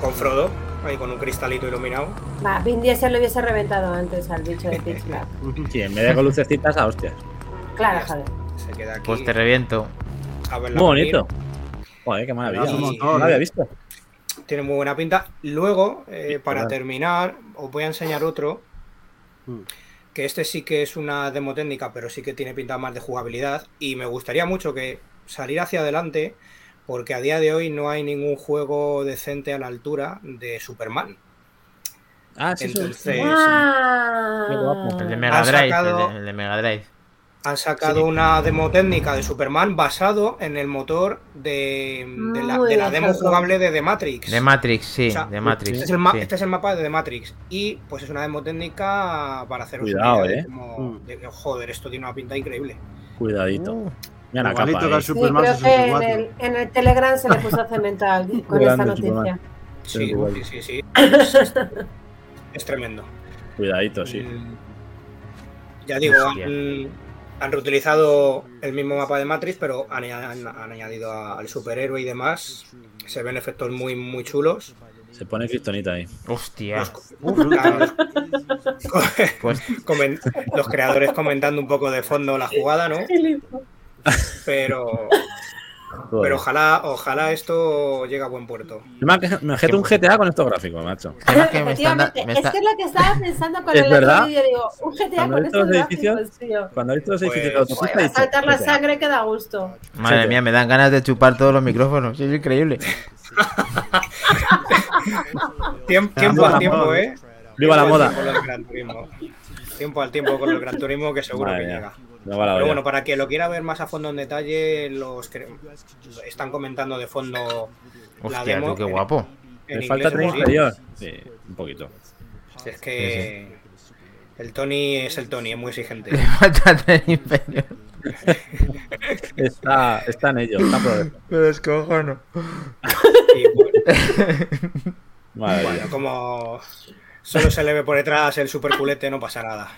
con Frodo. Ahí con un cristalito iluminado. Va, Vin Diesel lo hubiese reventado antes al bicho de Pitch Black. Sí, en vez de con lucecitas, a hostias. Claro, joder. Se queda aquí. Pues te reviento. a verla Muy venir. bonito. Joder, qué maravilla. No motor, lo había visto. Tiene muy buena pinta. Luego, eh, para claro. terminar, os voy a enseñar otro. Mm. Que este sí que es una demo técnica, pero sí que tiene pinta más de jugabilidad. Y me gustaría mucho que salir hacia adelante, porque a día de hoy no hay ningún juego decente a la altura de Superman. Ah, sí, sí. Entonces, Ah. El de Mega Drive. sacado- El, de, el de Mega Drive. Han sacado una demo técnica de Superman basado en el motor de, de la, de demo jugable de The Matrix. De Matrix, sí, O sea, de Matrix. Este es, el ma- sí. este es el mapa de The Matrix. Y pues es una demo técnica para haceros Cuidado, eh. Mm. de joder, esto tiene una pinta increíble. Cuidadito. Uh, Mira la capa. que eh. el Sí, Superman creo que en 64. el, en el Telegram se le puso cemento al- [laughs] con esta noticia. Sí, sí, sí, sí. Es, es tremendo. Cuidadito, sí. Mm, Ya digo. Han, reutilizado el mismo mapa de Matrix, pero han, han- han añadido a- al superhéroe y demás. Se ven efectos muy, muy chulos. Se pone Cristonita ahí. Hostia. [laughs] Claro, los- Pues comen- los creadores comentando un poco de fondo la jugada, ¿no? [laughs] Pero, pero ojalá, ojalá esto llegue a buen puerto. Me objeto un GTA con estos gráficos, macho. además que me están me es está- que es lo que estaba pensando con ¿Es el verdad? otro vídeo. Digo, un GTA Cuando con he visto estos los edificios, gráficos, tío. Cuando he visto los edificios Pues, a dicho, saltar la GTA. sangre que da gusto. Madre mía, me dan ganas de chupar todos los micrófonos. Es increíble. [laughs] Tiempo, tiempo al tiempo. ¿eh? Viva la moda. tiempo al tiempo con el Gran Turismo que seguro Madre que mía. llega. No va la Pero bueno, para quien lo quiera ver más a fondo en detalle, los que están comentando de fondo la Hostia, demo. tú, qué guapo. en Me falta inglés, eso sí. inferior. Sí, un poquito. Es que el Tony es el Tony, es muy exigente. Le falta tren inferior. [laughs] Está, está en ello, está Me descojono. Y bueno, Madre bueno, mía. como solo se le ve por detrás el super culete, no pasa nada.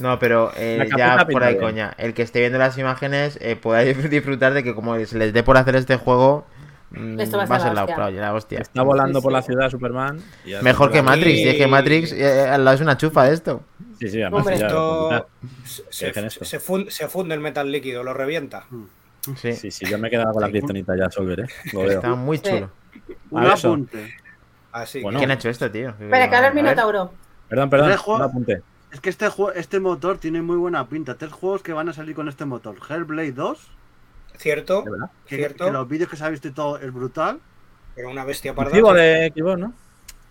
No, pero eh, ya por ahí, bien. coña. El que esté viendo las imágenes eh, pueda [laughs] disfrutar de que como se les dé por hacer este juego, mm, Esto va a va a ser la hostia. la hostia. Está volando Sí, por la ciudad Superman. Mejor que. Matrix. Y es que Matrix eh, al lado es una chufa de esto. Sí, sí, además Hombre, ya- Esto se, funde el metal líquido, lo revienta. Sí, Sí, sí, yo me he quedado con la Cristonita ya, Solver, ¿eh? Lo veo. está muy Sí. chulo. Un apunte. Así Bueno. ¿Quién ha hecho esto, tío? Espera, que ahora el. Minotauro. Perdón, perdón, no apunté. Es que este, este motor tiene muy buena pinta. Tres juegos que van a salir con este motor. Hellblade 2, que, cierto, que, cierto, que los vídeos que se ha visto y todo es brutal. pero una bestia parda. Motivo de Xbox, ¿no?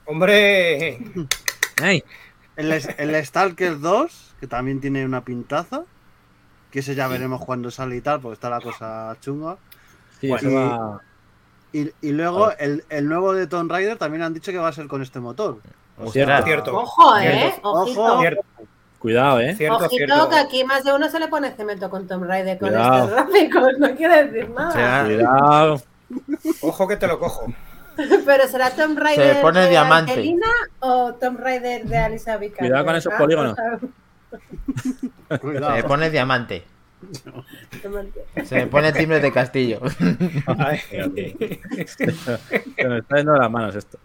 Hombre, [laughs] ¡Ey! El, el Stalker 2, que también tiene una pintaza. Que ese ya veremos cuando sale y tal, porque está la cosa chunga. Sí, Bueno, eso va... Y, y luego el, el nuevo de Tomb Raider también han dicho que va a ser con este motor. Ostras. cierto, Ojo, ¿eh? Cierto. Ojito. Ojo. cierto, Cuidado, ¿eh? cierto, Ojito cierto. que aquí más de uno se le pone cemento con Tomb Raider con Cuidado. estos gráficos. [laughs] No quiere decir nada. Cuidado. Ojo que te lo cojo. [laughs] Pero será Tomb Raider pone de diamante. Angelina o Tomb Raider de Alisa Vikander. Cuidado con esos Ah, polígonos. Cuidado. Se me pone diamante. Se me pone timbre de castillo. Ay. Se nos está yendo de las manos esto.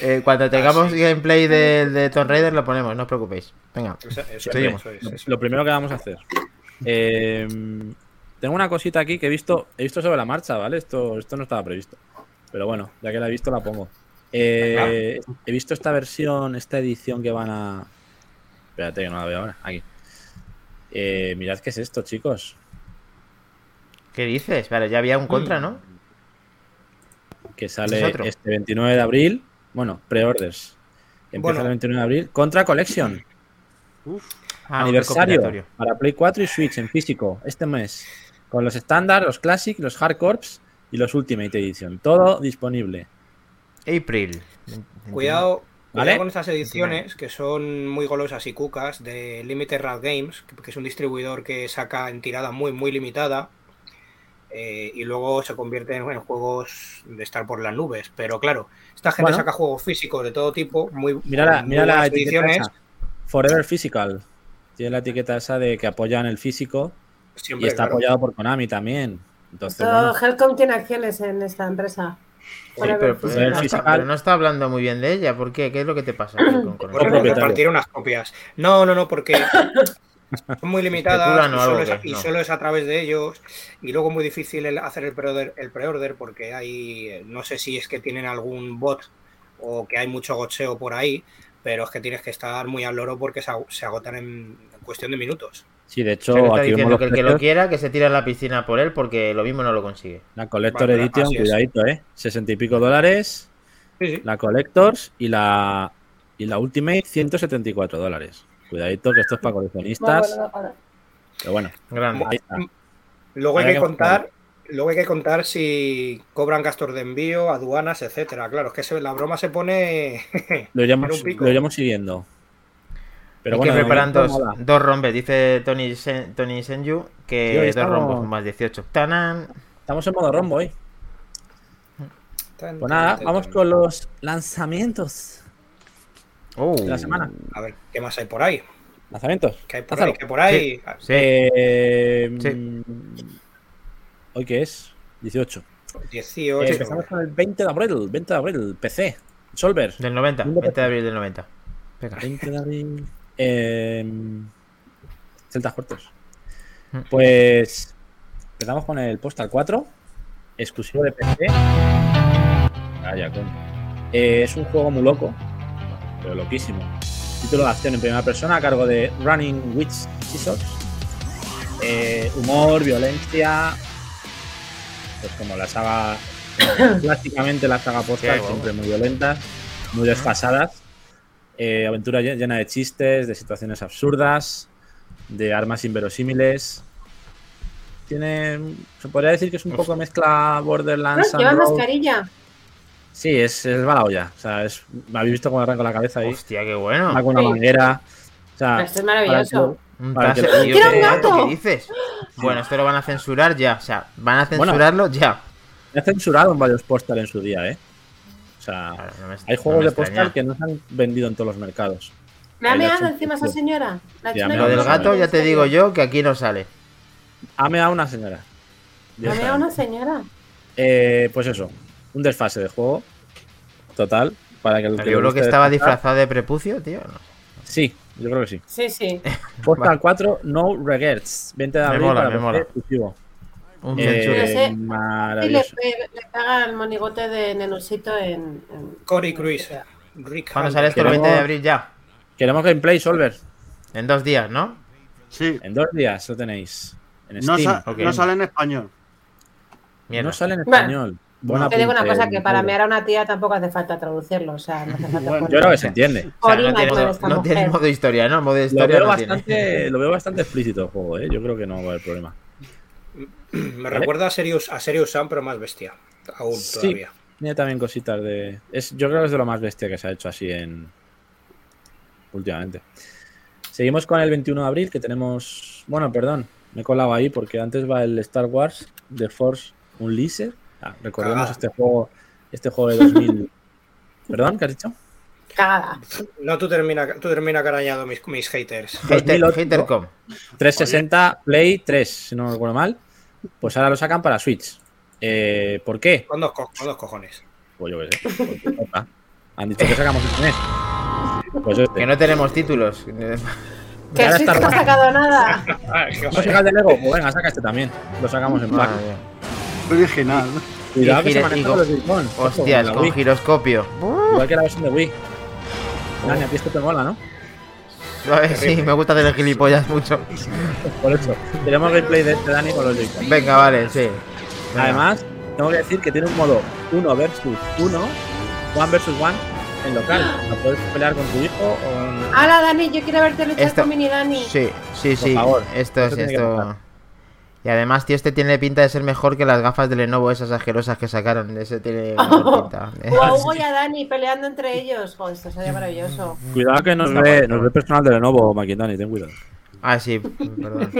Eh, cuando tengamos gameplay de, de Tomb Raider lo ponemos, no os preocupéis. Venga, Eso, eso- Seguimos. eso es, Lo, eso. lo primero que vamos a hacer. Eh, tengo una cosita aquí que he visto, he visto sobre la marcha, ¿vale? Esto, esto no estaba previsto. Pero bueno, ya que la he visto, la pongo. Eh, he visto esta versión, esta edición que van a. Espérate, que no la veo ahora. Aquí. Eh, mirad qué es esto, chicos. ¿qué dices? Vale, ya había un contra, ¿no? Que sale este 29 de abril. Bueno, pre-orders. Empieza Bueno. el 29 de abril. Contra Collection. Ah, un aniversario para Play 4 y Switch en físico este mes. Con los estándar, los Classic, los Hardcorps y los Ultimate Edition. Todo disponible. April. Cuidado, ¿Vale? cuidado con estas ediciones que son muy golosas y cucas de Limited Rad Games, que que es un distribuidor que saca en tirada muy, muy limitada eh, y luego se convierte en, juegos de estar por las nubes. Pero claro, esta gente Bueno. saca juegos físicos de todo tipo, muy, Mira la, muy mira buenas ediciones. esa. Forever Physical. Tiene la etiqueta esa de que apoyan el físico y está claro. apoyado por Konami también. Entonces, Todo bueno, Helcom tiene acciones en esta empresa. Sí, Forever pero, pues, no está, Physical. pero no está hablando muy bien de ella. ¿Por qué? ¿Qué es lo que te pasa? con- con- con- Bueno, por propietario. repartir unas copias. No, no, no, porque [laughs] son muy [laughs] limitadas y, solo es, que y no. solo es a través de ellos. Y luego muy difícil el hacer el pre-order, el pre-order porque hay, eh, no sé si es que tienen algún bot o que hay mucho gocheo por ahí, pero es que tienes que estar muy al loro porque se, ag- se agotan en, cuestión de minutos. sí, de O hecho, está aquí vemos diciendo los que el que lo quiera, que se tire a la piscina por él, porque lo mismo no lo consigue. La Collector Vale, Edition, cuidadito, ¿eh? 60 y pico dólares. Sí, sí. La Collectors y la, y la Ultimate, 174 dólares. Cuidadito, que esto es para coleccionistas. Pero bueno, Grande. ahí está. Luego hay que que contar, luego hay que contar si cobran gastos de envío, aduanas, etcétera. Claro, es que se- la broma se pone Lo [laughs] iremos, lo iremos siguiendo. Pero Hay bueno, que preparan dos, dos rombes, dice Tony, Sen- Tony Senju, que Tío, dos estamos. rombos más 18. ¡Tanán! Estamos en modo rombo hoy. Pues nada, vamos con los lanzamientos Oh. de la semana. A ver, ¿qué más hay por ahí? ¿Lanzamientos? ¿Qué hay por Lázaro. ahí? ¿Qué por ahí? Sí. Eh, Sí. mm, ¿Hoy qué es? 18. 18. Eh, empezamos con el 20 de abril. 20 de abril, PC. Solver. Del 90, Mundo 20 de abril del 90. Venga. 20 de abril. Eh, Celtas cortos. Mm. Pues empezamos con el Postal 4, exclusivo de PC. Vaya, coño. Eh, es un juego muy loco, pero loquísimo. Título de acción en primera persona a cargo de Running Witch Scissors. Eh, humor, violencia. Pues como la saga. [coughs] Plásticamente la saga Postal, siempre muy violentas, muy desfasadas. Eh, aventura lle- llena de chistes, de situaciones absurdas, de armas inverosímiles. Tiene. Se podría decir que es un Uf. poco mezcla No, Borderlands. lleva and Road. Sí, es, es va la olla. O sea, es, ¿me habéis visto cómo arranco la cabeza ahí? Hostia, qué bueno. Va con una Sí. manguera. O sea, Esto es maravilloso. Un Para que taser- lo- Tío, ¡Quiero qué un gato! ¿Qué dices? Bueno, esto lo van a censurar ya. O sea, van a Bueno. censurarlo ya. me ha censurado en varios postal en su día, ¿eh? O sea, Claro, no me- hay juegos de postal que no se han vendido en todos los mercados. ¿Me ha ha meado encima esa señora? La ha Sí, ha meado Lo del gato ya te digo yo que aquí no sale. Ame a una señora. ¿Me ha meado una señora? Eh, pues eso, un desfase de juego total para que el Pero que yo creo que estaba descansar- disfrazado de prepucio, tío. no. Sí, yo creo que sí. Sí, sí. [laughs] Postal 4 No Regrets, 20 de Me abril mola, para me mola. exclusivo. Un Eh, sé. Y le, maravilloso. le- le pega el monigote de Nenusito en. en- Cory Cruz. Rick ¿Cuándo sale esto? El Queremos- 20 de abril ya. Queremos gameplay, Solver. En dos días, ¿no? Sí, En dos días lo tenéis. En no, Steam. sa- ok. no sale en español. Mierda. No sale en español. Buen Te digo una cosa, que para Pedro. mear a una tía tampoco hace falta traducirlo, o sea, no hace falta Bueno, Yo creo que se entiende. O sea, Orina no tiene, no tiene mujer. modo historia, ¿no? Modo Lo historia veo, no tiene. bastante, lo veo bastante explícito el juego, ¿eh? Yo creo que no va a haber problema. [clears throat] Me recuerda a Serious, a Serious Sam, pero más bestia. Aún Sí. todavía. Tiene también cositas de. Es, yo creo que es de lo más bestia que se ha hecho así en. Últimamente. Seguimos con el 21 de abril, que tenemos. Bueno, perdón, me he colado ahí porque antes va el Star Wars The Force Unleashed. Ah, recordemos Cagada. este juego. Este juego de 2000. [laughs] ¿Perdón? ¿Qué has dicho? Cagada. No, tú termina, tú termina carañado mis, mis haters. Hater, 2008. Hatercom. 360 Play 3, si no me recuerdo mal. Pues ahora lo sacan para Switch. Eh, ¿Por qué? Con dos, co- con dos cojones. Pues yo qué sé. porque toca. Han dicho que sacamos este mes. Pues este. Que no tenemos títulos. Que Ahora sí, está que no ha sacado nada. [laughs] ¿No saca el de Lego? Pues venga, saca este también. Lo sacamos en pack. Original. Cuidado que se con los Joy-Con. Hostias, con giroscopio. Igual que la versión de Wii. Dani, a ti esto te mola, ¿no? Sí, me gusta hacer el gilipollas mucho. Por eso. Tenemos gameplay de este Dani con los Joy-Con. Venga, vale, sí. Además, tengo que decir que tiene un modo 1 versus 1, 1 versus 1 en local. No puedes pelear con tu hijo o. Hala, Dani, yo quiero verte luchar Esto- con Mini Dani. Sí, sí, Por sí. favor, Esto es esto. Y además, tío, este tiene pinta de ser mejor que las gafas de Lenovo esas asquerosas que sacaron. Ese tiene [laughs] mejor pinta. [laughs] O a Hugo y a Dani peleando entre ellos. Joder, esto sería maravilloso. Cuidado que nos ve, nos ve personal de Lenovo, Maquindani, ten cuidado. Ah, sí, perdón. [laughs]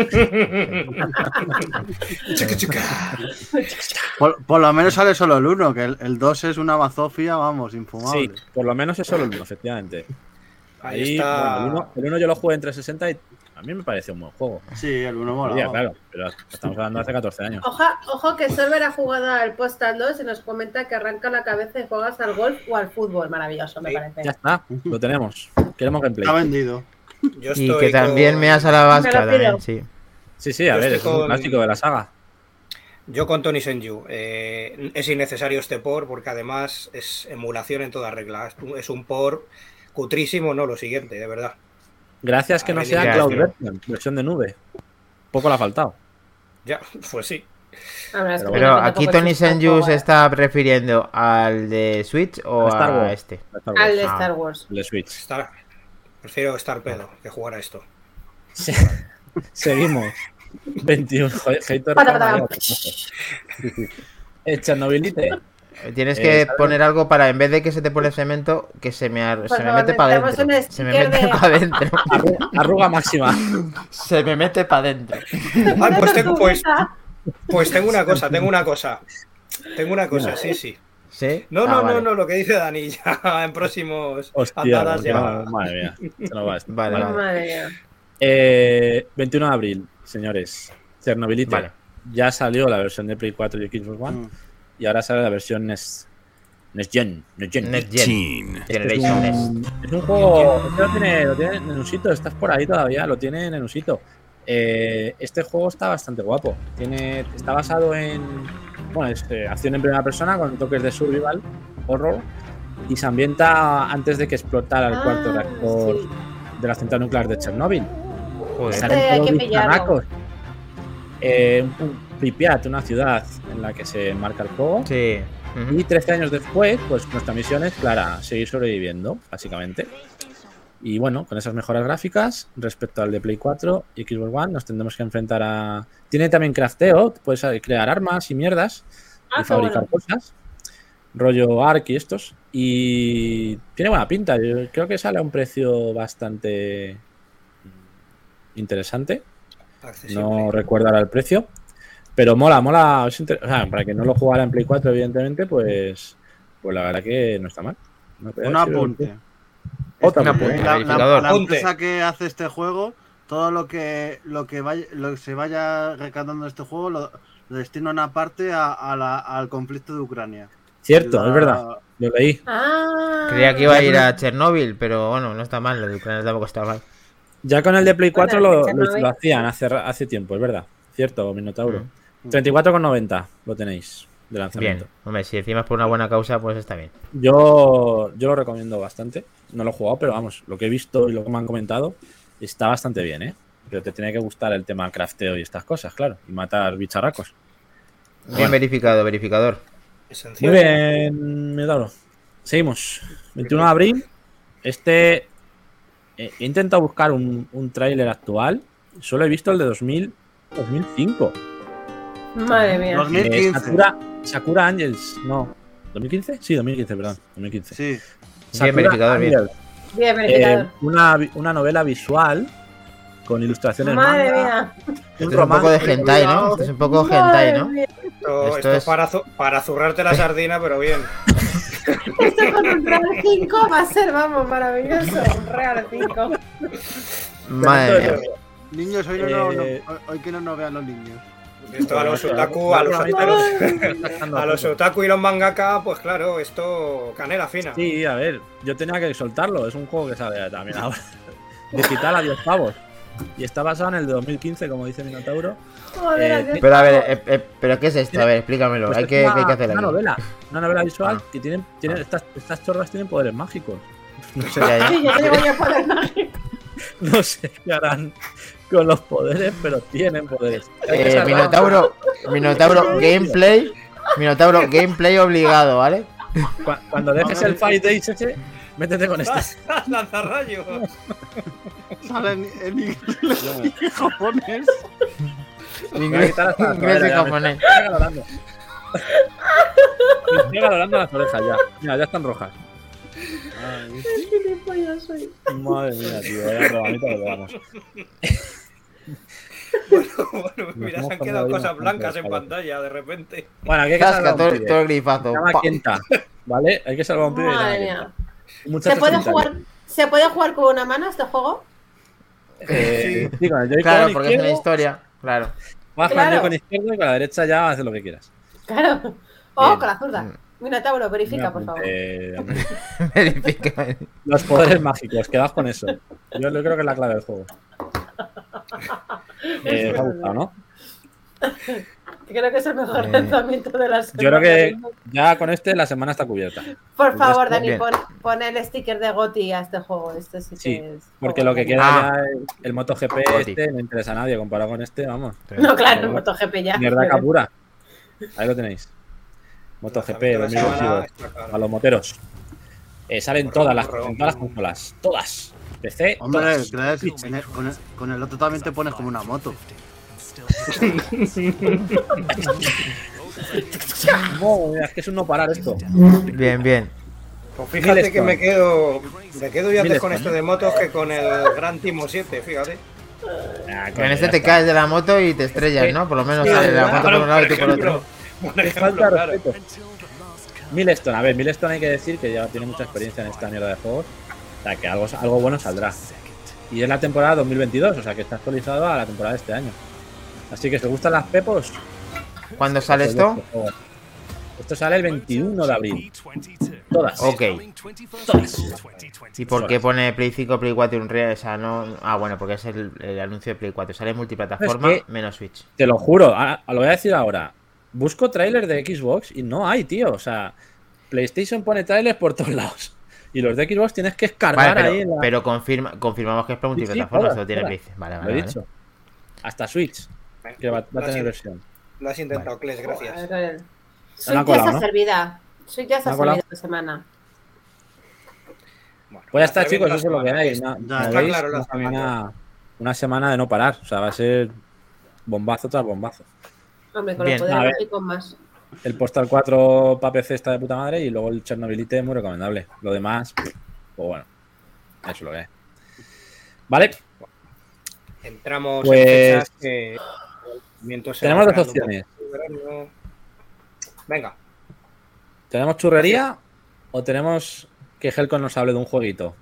Por, por lo menos sale solo el 1, que el, el 2 es una bazofia, vamos, Sí, infumable. por lo menos es solo el 1, efectivamente. Ahí Ahí, está. bueno, el 1 el uno yo lo jugué en 360 y mí me parece un buen juego. Sí, el 1 mola. Claro, pero estamos hablando de hace 14 años. Oja, ojo que Solver ha jugado al Postal 2 y nos comenta que arranca la cabeza y juegas al golf o al fútbol. Maravilloso, me Sí, parece. Ya está, lo tenemos. Queremos gameplay. Está vendido. Yo Y que también me has a la vasca también, sí. Sí, sí, a Yo ver, es un con- clásico de la saga. Yo con Tony Senju. Eh, es innecesario este por porque además es emulación en toda regla. Es un por cutrísimo, no lo siguiente, de verdad. Gracias que no sea Cloud. Version, versión de nube. Poco le ha faltado. Ya, [laughs] pues sí. Pero aquí Tony Senju juego, se está refiriendo al de Switch o Star a este. Star Wars. Al de Ah. Star Wars. El de Switch. Estar- prefiero estar pedo que jugar a esto. [laughs] Seguimos. [laughs] 21. Joder, hater Tienes Eh, que poner algo para en vez de que se te pone cemento, que se me, ar- se me mete para adentro. Se me mete de- para adentro. Arruga, máxima. Se me mete para adentro. Pues tengo, pues, pues tengo una cosa, tengo una cosa. Tengo una cosa, sí, sí. ¿Sí? No, Ah, no, vale. no, no, lo que dice Dani, [laughs] ya en próximos Hostia, andadas porque ya. no- madre mía. Va. Vale, Vale. vale. Madre mía. Eh, 21 de abril, señores. Chernobylite. Vale. Ya salió la versión de Play 4 y Xbox One. Mm. Y ahora sale la versión NES. Next Gen. Next Gen. Next Gen. Es, Generation un, es un juego. este lo, tiene, lo tiene en usito. Estás por ahí todavía. Lo tiene en usito. Eh, este juego está bastante guapo. Tiene, está basado en. Bueno, es eh, acción en primera persona con toques de survival, horror. Y se ambienta antes de que explotara el cuarto Ah, reactor sí. de la central nuclear de Chernóbil. Joder. Este hay que. Eh, un Pripyat, una ciudad en la que se marca el juego. Sí. Y 13 años después, pues nuestra misión es, clara, seguir sobreviviendo, básicamente. Y bueno, con esas mejoras gráficas respecto al de Play 4 y Xbox One, nos tendremos que enfrentar a. Tiene también crafteo, puedes eh, crear armas y mierdas Ah, y fabricar bueno. cosas. Rollo Ark y estos. Y tiene buena pinta. Yo creo que sale a un precio bastante interesante. accesible. No recuerdo ahora el precio. Pero mola, mola. es inter- o sea, para que no lo jugara en Play 4, evidentemente, pues, pues la verdad que no está mal. No, pero Un apunte. Otro Un apunte. La, la- la Apunte. empresa que hace este juego, todo lo que lo que vaya, lo que se vaya recaudando este juego lo, lo destina una parte a, a la- al conflicto de Ucrania. Cierto, La- es verdad. Lo leí. Ah. Creía que iba a ir a Chernóbil, pero bueno, no está mal. Lo de Ucrania tampoco está mal. Ya con el de Play 4 Bueno, lo, lo- hacían hace, hace tiempo, es verdad. Cierto, Minotauro. Mm. 34,90 lo tenéis de Bien. lanzamiento. Hombre, si encima es por una buena causa, pues está bien. Yo, yo lo recomiendo bastante. No lo he jugado, pero vamos, lo que he visto y lo que me han comentado está bastante bien, ¿eh? Pero te tiene que gustar el tema crafteo y estas cosas, claro. Y matar bicharracos. Bien Bueno. verificado, verificador. Esencial. Muy bien, Minotauro. Seguimos. 21 de abril. Este. eh, He intentado buscar un, un tráiler actual. Solo he visto el de 2000, 2005. Madre mía. Eh, 2015. Sakura, Sakura Angels. No. ¿2015? Sí, 2015, perdón. 2015. Sí. Sakura bien. Angels. Bien Eh, verificado. una, una novela visual con ilustraciones Madre manga, mía. un Esto es un poco de hentai, ¿no? Esto es un poco hentai, ¿no? Madre mía. Esto, Esto esto es- para, para zurrarte la [laughs] sardina, pero bien. Esto con un Real 5 va a ser, vamos, maravilloso. Un Real 5. Madre mía. Niños, hoy, no, no- Eh, no- hoy que no nos vean los niños. Esto a los otaku, a los, [laughs] a los, otaku y los mangaka, pues claro, esto canela fina. Sí, a ver, yo tenía que soltarlo. Es un juego que sale también ahora. Digital a 10 pavos. Y está basado en el de 2015, como dice Minotauro. Joder, Eh, adiós. Pero a ver, eh, eh, ¿pero qué es esto? A ver, explícamelo. Pues hay es que, una, ¿qué hay que hacer una aquí? novela. Una novela visual Ah. y tienen, tienen estas, estas chorras tienen poderes mágicos. No sé, Ya, ya. Sí, yo te voy a poner más. [laughs] no sé qué harán con los poderes, pero tienen poderes. Eh, Minotauro, Minotauro, gameplay. Minotauro, gameplay obligado, ¿ale? Cu- Cuando dejes el Fight Days ese, métete con este. [laughs] Lanzarrayos. Sale en, en inglés y [laughs] japonés. Inglés y japonés. estoy acalorando. Me estoy acalorando las orejas ya. Mira, ya están rojas. Madre mía, tío. Vaya que llevamos. [laughs] [laughs] Bueno, bueno, mira, se han quedado cosas blancas en pantalla de repente. Bueno, aquí hay que salvar todo, todo el grifazo. Kenta, [laughs] ¿vale? Hay que salvar un pibe. se llama Madre Kenta. mía. Un muchacho ¿Se puede, jugar, ¿Se puede jugar con una mano este juego? Eh, [laughs] sí, con el Joy-Con Claro, porque es una izquierdo, historia. Claro. Vas con Claro. Joy-Con izquierdo y con la derecha ya haces lo que quieras. Claro. Oh, Bien. con la zurda. Minotauro, verifica, por favor. Eh, Verifica. los poderes mágicos, quedas con eso. Yo, yo creo que es la clave del juego. Eh, ¿Os ha gustado, no? Creo que es el mejor Eh, lanzamiento de la semana. Yo creo que ya con este la semana está cubierta. Por favor. Dani, pon, pon el sticker de Goti a este juego. Este sí que Sí, es Porque juego. lo que queda Ah. ya el, el MotoGP Goti. este no interesa a nadie comparado con este, vamos. No, claro, el MotoGP ya. Mierda capura. Ahí lo tenéis. MotoGP Lanzamiento de la semana 2022. está claro. A los moteros. Eh, salen todas las, todas las consolas. Todas. PC, Hombre. Greg, el- con, el, con el otro también te pones como una moto. [laughs] Es que es un no parar esto. Bien, bien. Pues fíjate que me quedo, me quedo yo antes con esto de motos que con el Gran Timo 7, fíjate. Ah, En coño, este ya te está. caes de la moto y te estrellas, ¿no? Por lo menos Sí, sale la moto por un lado y tú por otro. Qué ejemplo, claro. respeto. Milestone, a ver, Milestone hay que decir que ya tiene mucha experiencia en esta mierda de juegos. Sea, que algo, algo bueno saldrá. Y es la temporada 2022, o sea que está actualizado a la temporada de este año. Así que si os gustan las pepos, ¿Cuándo sale pues esto? juego. Esto sale el 21 de abril. Todas. Ok. Todas. ¿Y por qué pone Play 5, Play 4 y un real? O sea, no... Ah, bueno, porque es el, el anuncio de Play 4. Sale multiplataforma Es que- menos Switch. Te lo juro, a- a- lo voy a decir ahora. Busco tráiler de Xbox y no hay, tío. O sea, PlayStation pone trailers por todos lados. Y los de Xbox tienes que escarbar Vale, ahí pero, la... pero confirma, confirmamos que es para Sí, sí, multiplataforma. todas, Esto tiene. Vale, Lo vale, he vale. dicho. Hasta Switch, que va, va a Lo tener in- versión. Lo has intentado, Kles, gracias. La ya colado, ¿no? servida. Soy ya ¿La ha esta semana. Bueno, Pues ya está, chicos, eso es lo que hay. Como está veis, claro la una semana. semana, una semana de no parar. O sea, va a ser bombazo tras bombazo. Hombre, con Bien, el poder más. El Postal 4 para PC está de puta madre y luego el Chernobylite muy recomendable. Lo demás, pues bueno, eso es lo que es. Vale, Entramos Pues- en fechas que... tenemos dos opciones. Venga, ¿Tenemos churrería o tenemos que Helcon nos hable de un jueguito?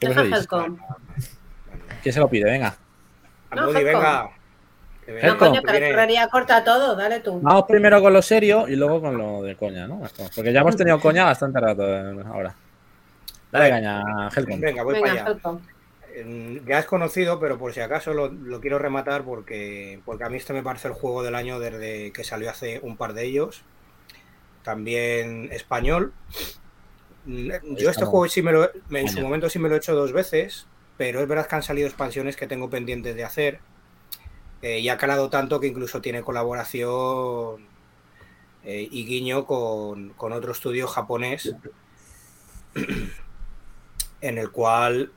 ¿Qué. ¿Quién se lo pide? Venga. No, venga. No, Helcom. coño, que la viene- correría corta todo. Dale tú. Vamos primero con lo serio y luego con lo de coña, ¿no? Porque ya hemos tenido coña bastante rato eh, ahora. Dale caña, Helcon. Venga, voy Venga, para allá. Helcom. Ya es conocido, pero por si acaso lo, lo quiero rematar porque, porque a mí este me parece el juego del año desde que salió hace un par de ellos. También español. Mm, Yo este juego sí me lo, en su momento sí me lo he hecho dos veces, pero es verdad que han salido expansiones que tengo pendientes de hacer. Eh, y ha calado tanto que incluso tiene colaboración eh, y guiño con, con otro estudio japonés en el cual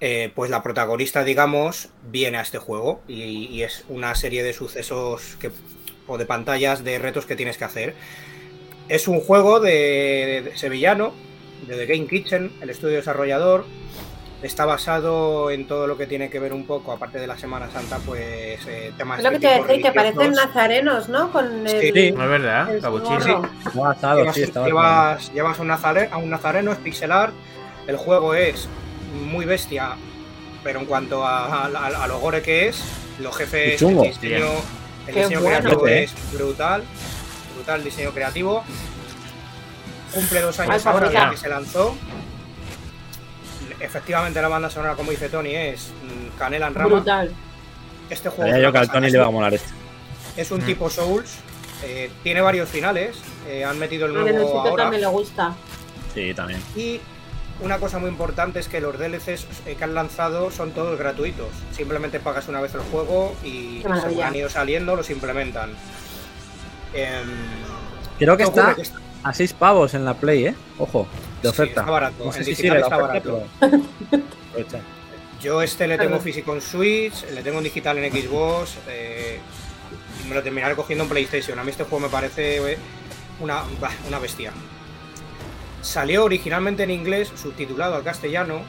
eh, pues la protagonista, digamos, viene a este juego y, es una serie de sucesos o de pantallas de retos que tienes que hacer. Es un juego de, de sevillano, de The Game Kitchen, el estudio desarrollador. Está basado en todo lo que tiene que ver un poco, aparte de la Semana Santa, pues eh, temas Es lo que te iba a decir, que parecen nazarenos, ¿no? Con el, Sí. No es verdad, el. No estado, Llevas, sí, estaba llevas- llevas un nazare- a un nazareno, es pixel art. El juego es muy bestia, pero en cuanto a, a- a- a lo gore que es, los jefes, el diseño, El diseño bueno. creativo ¿eh? es brutal, brutal el diseño creativo. Cumple dos años ahora que se lanzó. Efectivamente, la banda sonora, como dice Tony, es mm, Canela en Rama. Brutal. Este juego yo que al. Tony le un- iba a molar este. Es un Mm. tipo Souls. eh, tiene varios finales. eh, han metido el A nuevo Nenocito ahora. también le gusta. Sí, también. Y una cosa muy importante es que los DLCs eh, que han lanzado son todos gratuitos. Simplemente pagas una vez el juego y han ido saliendo los implementan. Em, Creo que está Que está- a 6 pavos en la Play, ¿eh? Ojo, de sí, oferta. está barato. No sé si está oferta, barato. pero... Aprovecha. Yo este le tengo físico en Switch, le tengo en digital en Xbox. eh, y me lo terminaré cogiendo en PlayStation. A mí este juego me parece eh, una, una bestia. Salió originalmente en inglés, subtitulado al castellano,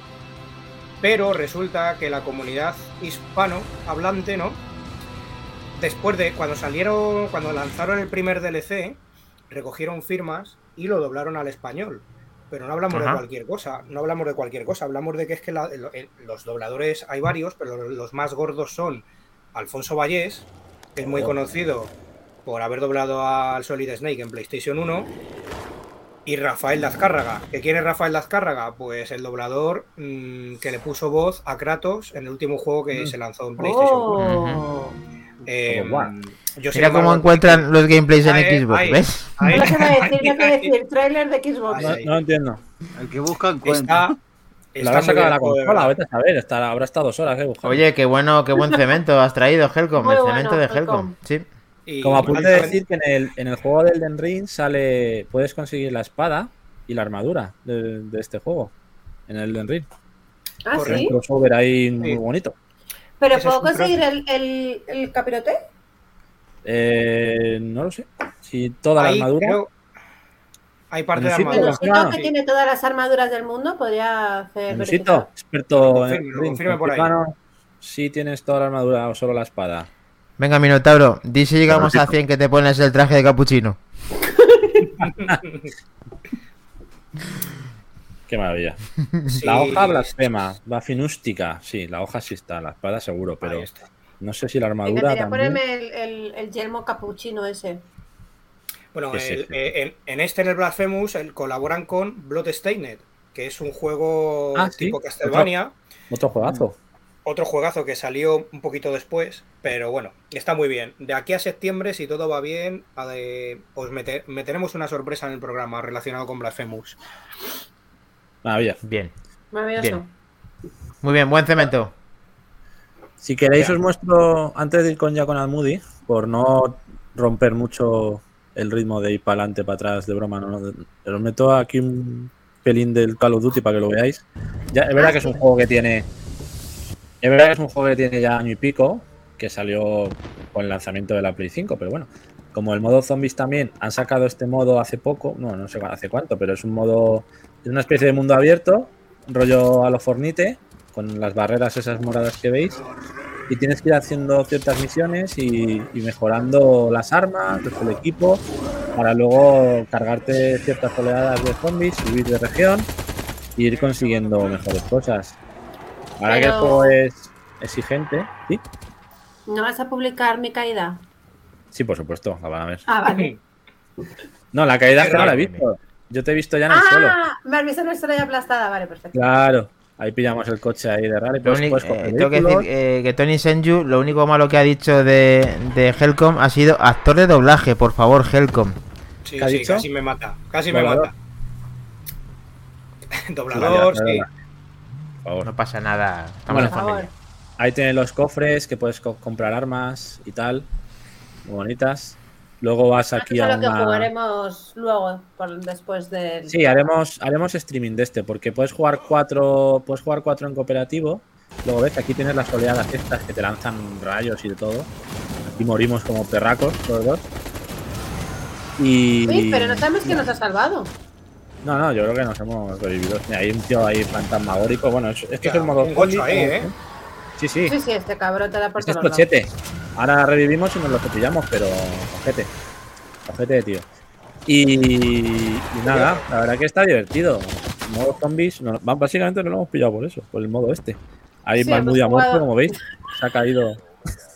pero resulta que la comunidad hispano hablante, ¿no? Después de cuando salieron, cuando lanzaron el primer DLC, recogieron firmas y lo doblaron al español. Pero no hablamos Ajá. de cualquier cosa, no hablamos de cualquier cosa, hablamos de que es que la- los dobladores hay varios, pero los, más gordos son Alfonso Vallés, que es muy Oh. conocido por haber doblado al Solid Snake en PlayStation 1, y Rafael Lazcárraga. ¿Que quién es Rafael Lazcárraga? Pues el doblador mm, que le puso voz a Kratos en el último juego que Mm. se lanzó en PlayStation 1. Oh. Eh, Como guau. Yo Mira cómo embargo, encuentran los gameplays en Ahí, Xbox, ahí. ¿ves? ahí- No sé qué decir, no sé decir. Trailer de Xbox. Ahí, No, ahí. no entiendo. El que busca encuentra. Está, La sacado de la consola, vete a saber. estará- habrá estado dos horas, eh, buscando. Oye, qué bueno, qué buen [laughs] cemento has traído, Helcom. Muy el bueno, cemento de Helcom. Helcom. Sí. Y Como apunte de decir que en el, en el juego del Den Ring sale. Puedes conseguir la espada y la armadura de, de este juego. En el Den Ring. Ah, Hay sí. un crossover ahí muy bonito. Pero ¿puedo conseguir el, el, el capirote? Eh, no lo sé. Si toda la armadura. creo- hay parte de Necesito armadura. claro. que tiene todas las armaduras del mundo, podría hacer. Necesito, verificar. experto Confirme, en Ring. confirme por ahí. Si tienes toda la armadura o solo la espada. Venga, Minotauro, di si llegamos a Nenocito. 100 que te pones el traje de capuchino. [laughs] Qué maravilla. Sí, La hoja blasfema, bafinústica. Sí, la hoja sí está, la espada seguro, pero ahí está. No sé si la Me armadura encantaría también. ponerme el, el, el yelmo capuchino ese. Bueno, el- en, en este, en el Blasphemous, el- colaboran con Bloodstained, que es un juego Ah, sí. tipo Castlevania. Otro juegazo. Otro juegazo que salió un poquito después, pero bueno, está muy bien. De aquí a septiembre, si todo va bien, a de- os mete- meteremos una sorpresa en el programa relacionado con Blasphemous. Maravilla. Bien, Maravilloso. Bien. muy bien, buen cemento. Si queréis os muestro, antes de ir con ya con Almudi, por no romper mucho el ritmo de ir para adelante, para atrás, de broma, no, no, os meto aquí un pelín del Call of Duty para que lo veáis. Ya, es verdad que es un juego que tiene. Es verdad que es un juego que tiene ya año y pico, que salió con el lanzamiento de la Play 5, pero bueno, como el modo zombies también han sacado este modo hace poco, no, no sé hace cuánto, pero es un modo, es una especie de mundo abierto, rollo a lo Fornite, con las barreras esas moradas que veis, y tienes que ir haciendo ciertas misiones y, y mejorando las armas, el equipo, para luego cargarte ciertas oleadas de zombies, subir de región e ir consiguiendo mejores cosas. Ahora que el juego es exigente, ¿sí? ¿No vas a publicar mi caída? Sí, por supuesto, la van a ver. Ah, vale. No, la caída es que no la he visto. Yo te he visto ya en el suelo. ah, me has visto una historia aplastada. Vale, perfecto. Claro, ahí pillamos el coche ahí de rally. Lo Pues, único- eh, tengo que decir eh, que Tony Senju, lo único malo que ha dicho de, de Helcom ha sido actor de doblaje, por favor, Helcom. Sí, ¿Qué ha sí, dicho? casi me mata. Casi me mata. [laughs] Doblador, sí. Por favor. No pasa nada. Estamos Bueno, en familia. Ahí tienes los cofres que puedes co- comprar armas y tal. Muy bonitas. Luego vas aquí a es lo que una... jugaremos luego, por- después del. Sí, haremos, haremos streaming de este, porque puedes jugar cuatro, puedes jugar cuatro en cooperativo. Luego ves que aquí tienes las oleadas estas que te lanzan rayos y de todo. Aquí morimos como perracos los dos. Y. Uy, pero no sabemos quién nos ha salvado. No, no, yo creo que nos hemos revivido. Mira, hay un tío ahí fantasmagórico. Bueno, es, es que es el modo. ahí, ¿eh? Sí, sí. Sí, sí, este cabrón te da por Este es cochete. Ahora revivimos y nos lo cepillamos, pero ojete. Ojete tío. Y, y nada, la verdad que está divertido. El modo zombies, no- básicamente no lo hemos pillado por eso, por el modo este. Ahí Sí, va hemos muy a muerto, como veis. Se ha caído.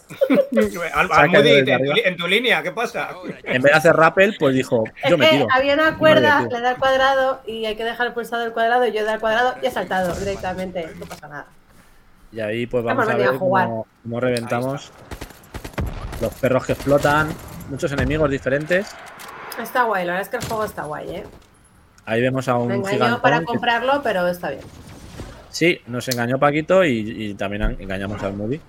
[laughs] Almudi, en, tu, arriba. en tu línea, ¿qué pasa? En vez de hacer rappel, pues dijo, Es yo me que tiro. había una cuerda, le da al cuadrado y hay que dejar el pulsado del cuadrado y yo da al cuadrado y he saltado directamente. No pasa nada. Y ahí pues Hemos vamos a ver cómo, cómo reventamos los perros que explotan, muchos enemigos diferentes. Está guay, la verdad es que el juego está guay, ¿eh? Ahí vemos a Me un engañó gigantón. para que- comprarlo, pero está bien. Sí, nos engañó Paquito y, y también engañamos al Moody.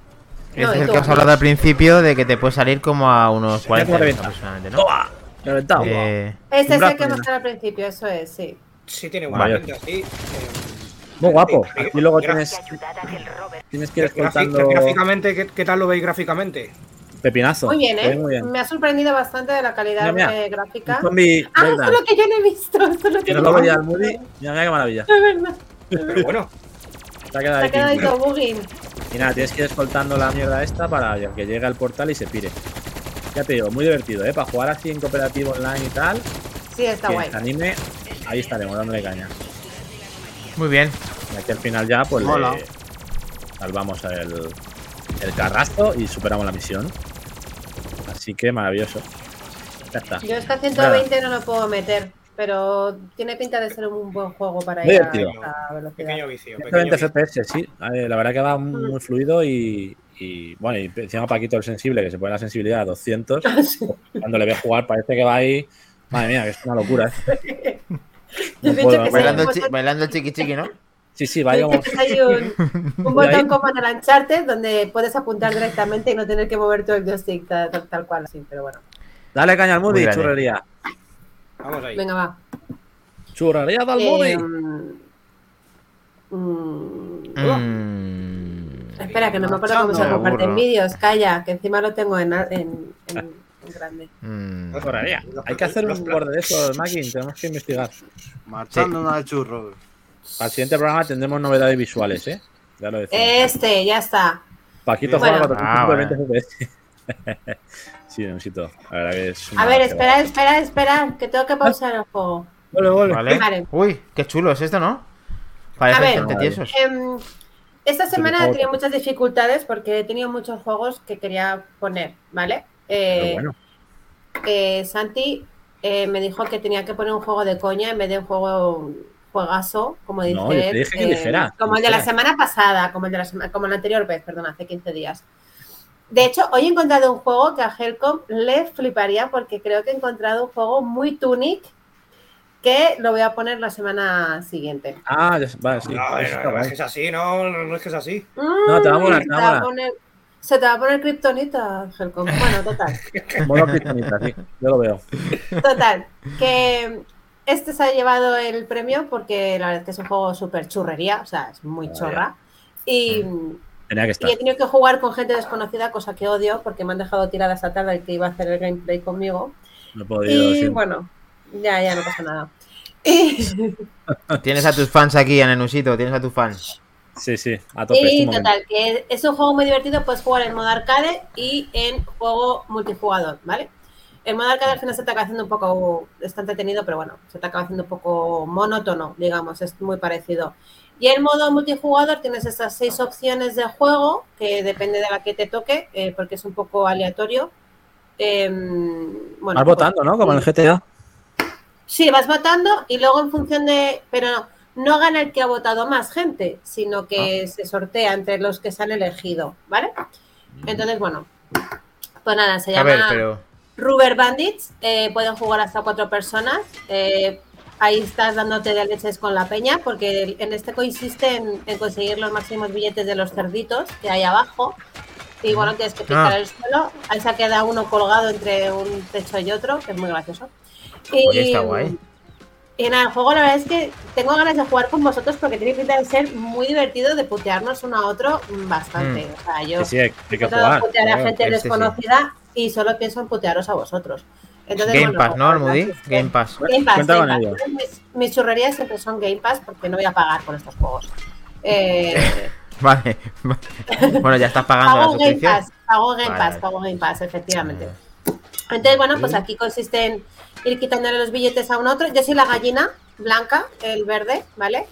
Este No, es el tú. que os he hablado al principio de que te puede salir como a unos 40 cómo euros revienta. aproximadamente, ¿no? ¡Toma! Reventado. Eh, Este Un es el que mostré al principio, eso es, sí. Sí, tiene buena pinta, sí. Eh, Muy guapo. Aquí luego tienes, tienes que ir escoltando Gráficamente, ¿qué, qué tal lo veis gráficamente? pepinazo. Muy bien, ¿eh? Muy bien. Me ha sorprendido bastante de la calidad Mira, mira. gráfica. Zombie Ah, esto es lo que yo no he visto. Esto es lo que no yo lo no he veía al visto. Moody. Mira, mira qué maravilla. Es verdad. Pero bueno, Se ha quedado Se ahí ha quedado ahí todo bugging. Y nada, tienes que ir escoltando la mierda esta para que llegue al portal y se pire. Ya te digo, muy divertido, ¿eh? Para jugar así en cooperativo online y tal. Sí, está que guay. anime, ahí estaremos dándole caña. Muy bien. Y aquí al final ya, pues le salvamos el, el carrasco y superamos la misión. Así que maravilloso. Ya está. Yo es que a 120 no lo puedo meter, pero tiene pinta de ser un buen juego para ir a esta velocidad. pequeño vicio. pequeño 120 vicio. FPS, sí. La verdad que va muy fluido y, y, bueno, y encima Paquito el sensible, que se pone la sensibilidad a 200. [laughs] Cuando le ve jugar parece que va ahí. Madre mía, que es una locura, ¿eh? [laughs] No puedo, que Bailando, hay el un chi- botón- bailando el chiqui chiqui, ¿no? Sí, sí, vaya como... hay [laughs] un, botón como en el Uncharted donde puedes apuntar directamente y no tener que mover todo el joystick tal, tal- tal cual, así, pero bueno. Dale caña al Moody, churrería. Vamos ahí. Venga, va. Churrería del Eh, Moody. mm, Mm. Espera, que no me acuerdo cómo se comparten vídeos. Calla, que encima lo tengo en, en, en- en grande. Mm. Churrería. Hay que hacer un borde de eso, Mackin. Tenemos que investigar. Marchando una de churros. Para el siguiente programa tendremos novedades visuales, ¿eh? Ya lo decimos. Este, ya está. Paquito bueno. juega Ah, 420 FPS. [laughs] sí, necesito. Es. una A ver, espera, espera, espera, que tengo que pausar el juego. Vale, vale. ¿Vale? Vale. Uy, qué chulo es esto, ¿no? Parece A ver. tiesos. Em, esta semana he tenido muchas dificultades porque he tenido muchos juegos que quería poner, ¿vale? Eh, bueno, eh, Santi eh, me dijo que tenía que poner un juego de coña en vez de un juego juegazo, como dice No, yo te él, dije que eh, dijera, como el de la semana pasada, como el de la sema- como la anterior vez, perdón, hace 15 días. De hecho, hoy he encontrado un juego que a Helcom le fliparía porque creo que he encontrado un juego muy tunic que lo voy a poner la semana siguiente. Ah, ya, vale, sí. No, es que es así, no, no, es que es así. No, te va a molar, Mm, te va a se molar. poner- Se te va a poner kriptonita, Helcom. Bueno, total. [laughs] Modo cristonita, sí. Yo lo veo. Total, que este se ha llevado el premio porque la verdad es que es un juego súper churrería, o sea, es muy Vaya. chorra. Y, Tenía que y he tenido que jugar con gente desconocida, cosa que odio porque me han dejado tirada esta tarde el que iba a hacer el gameplay conmigo. No he podido. Y sí. bueno, ya, ya no pasa nada. [laughs] Y, Tienes a tus fans aquí, en Enusito, tienes a tus fans. Sí, sí, a tope. y este total, que es un juego muy divertido, puedes jugar en modo arcade y en juego multijugador, ¿vale? El modo arcade al final se te acaba haciendo un poco, está entretenido, pero bueno, se te acaba haciendo un poco monótono, digamos, es muy parecido. Y el modo multijugador tienes estas seis opciones de juego, que depende de la que te toque, eh, porque es un poco aleatorio. Em, bueno, Vas votando, ¿no? Como en el GTA. Sí, vas votando y luego en función de. Pero no, no gana el que ha votado más gente, sino que se sortea entre los que se han elegido, ¿vale? Entonces, bueno. Pues nada, se ver, llama pero. Rubber Bandits. eh, pueden jugar hasta cuatro personas. eh, ahí estás dándote de leches con la peña, porque en este consiste en, en conseguir los máximos billetes de los cerditos que hay abajo. Y bueno, tienes que picar Ah. el suelo. Ahí se queda uno colgado entre un techo y otro, que es muy gracioso. Y, Oye, está guay. Y nada, el juego la verdad es que tengo ganas de jugar con vosotros porque tiene pinta de ser muy divertido de putearnos uno a otro mm, bastante. O sea, yo sí, hay, que jugar. putear a claro. gente este sí. desconocida y solo pienso en putearos a vosotros. Entonces, Game bueno, Pass, ¿no, Game Pass. Game Pass, Cuenta Game Pass. Mis, mis churrerías siempre son Game Pass porque no voy a pagar por estos juegos. Eh, [laughs] [laughs] Vale. bueno, ya estás pagando la pago Game suscripción. Pass, pago Game Vale, Pass, pago Game Pass, efectivamente. Entonces, bueno, pues aquí consiste en ir quitándole los billetes a un otro. Yo soy la gallina blanca, el verde, ¿vale?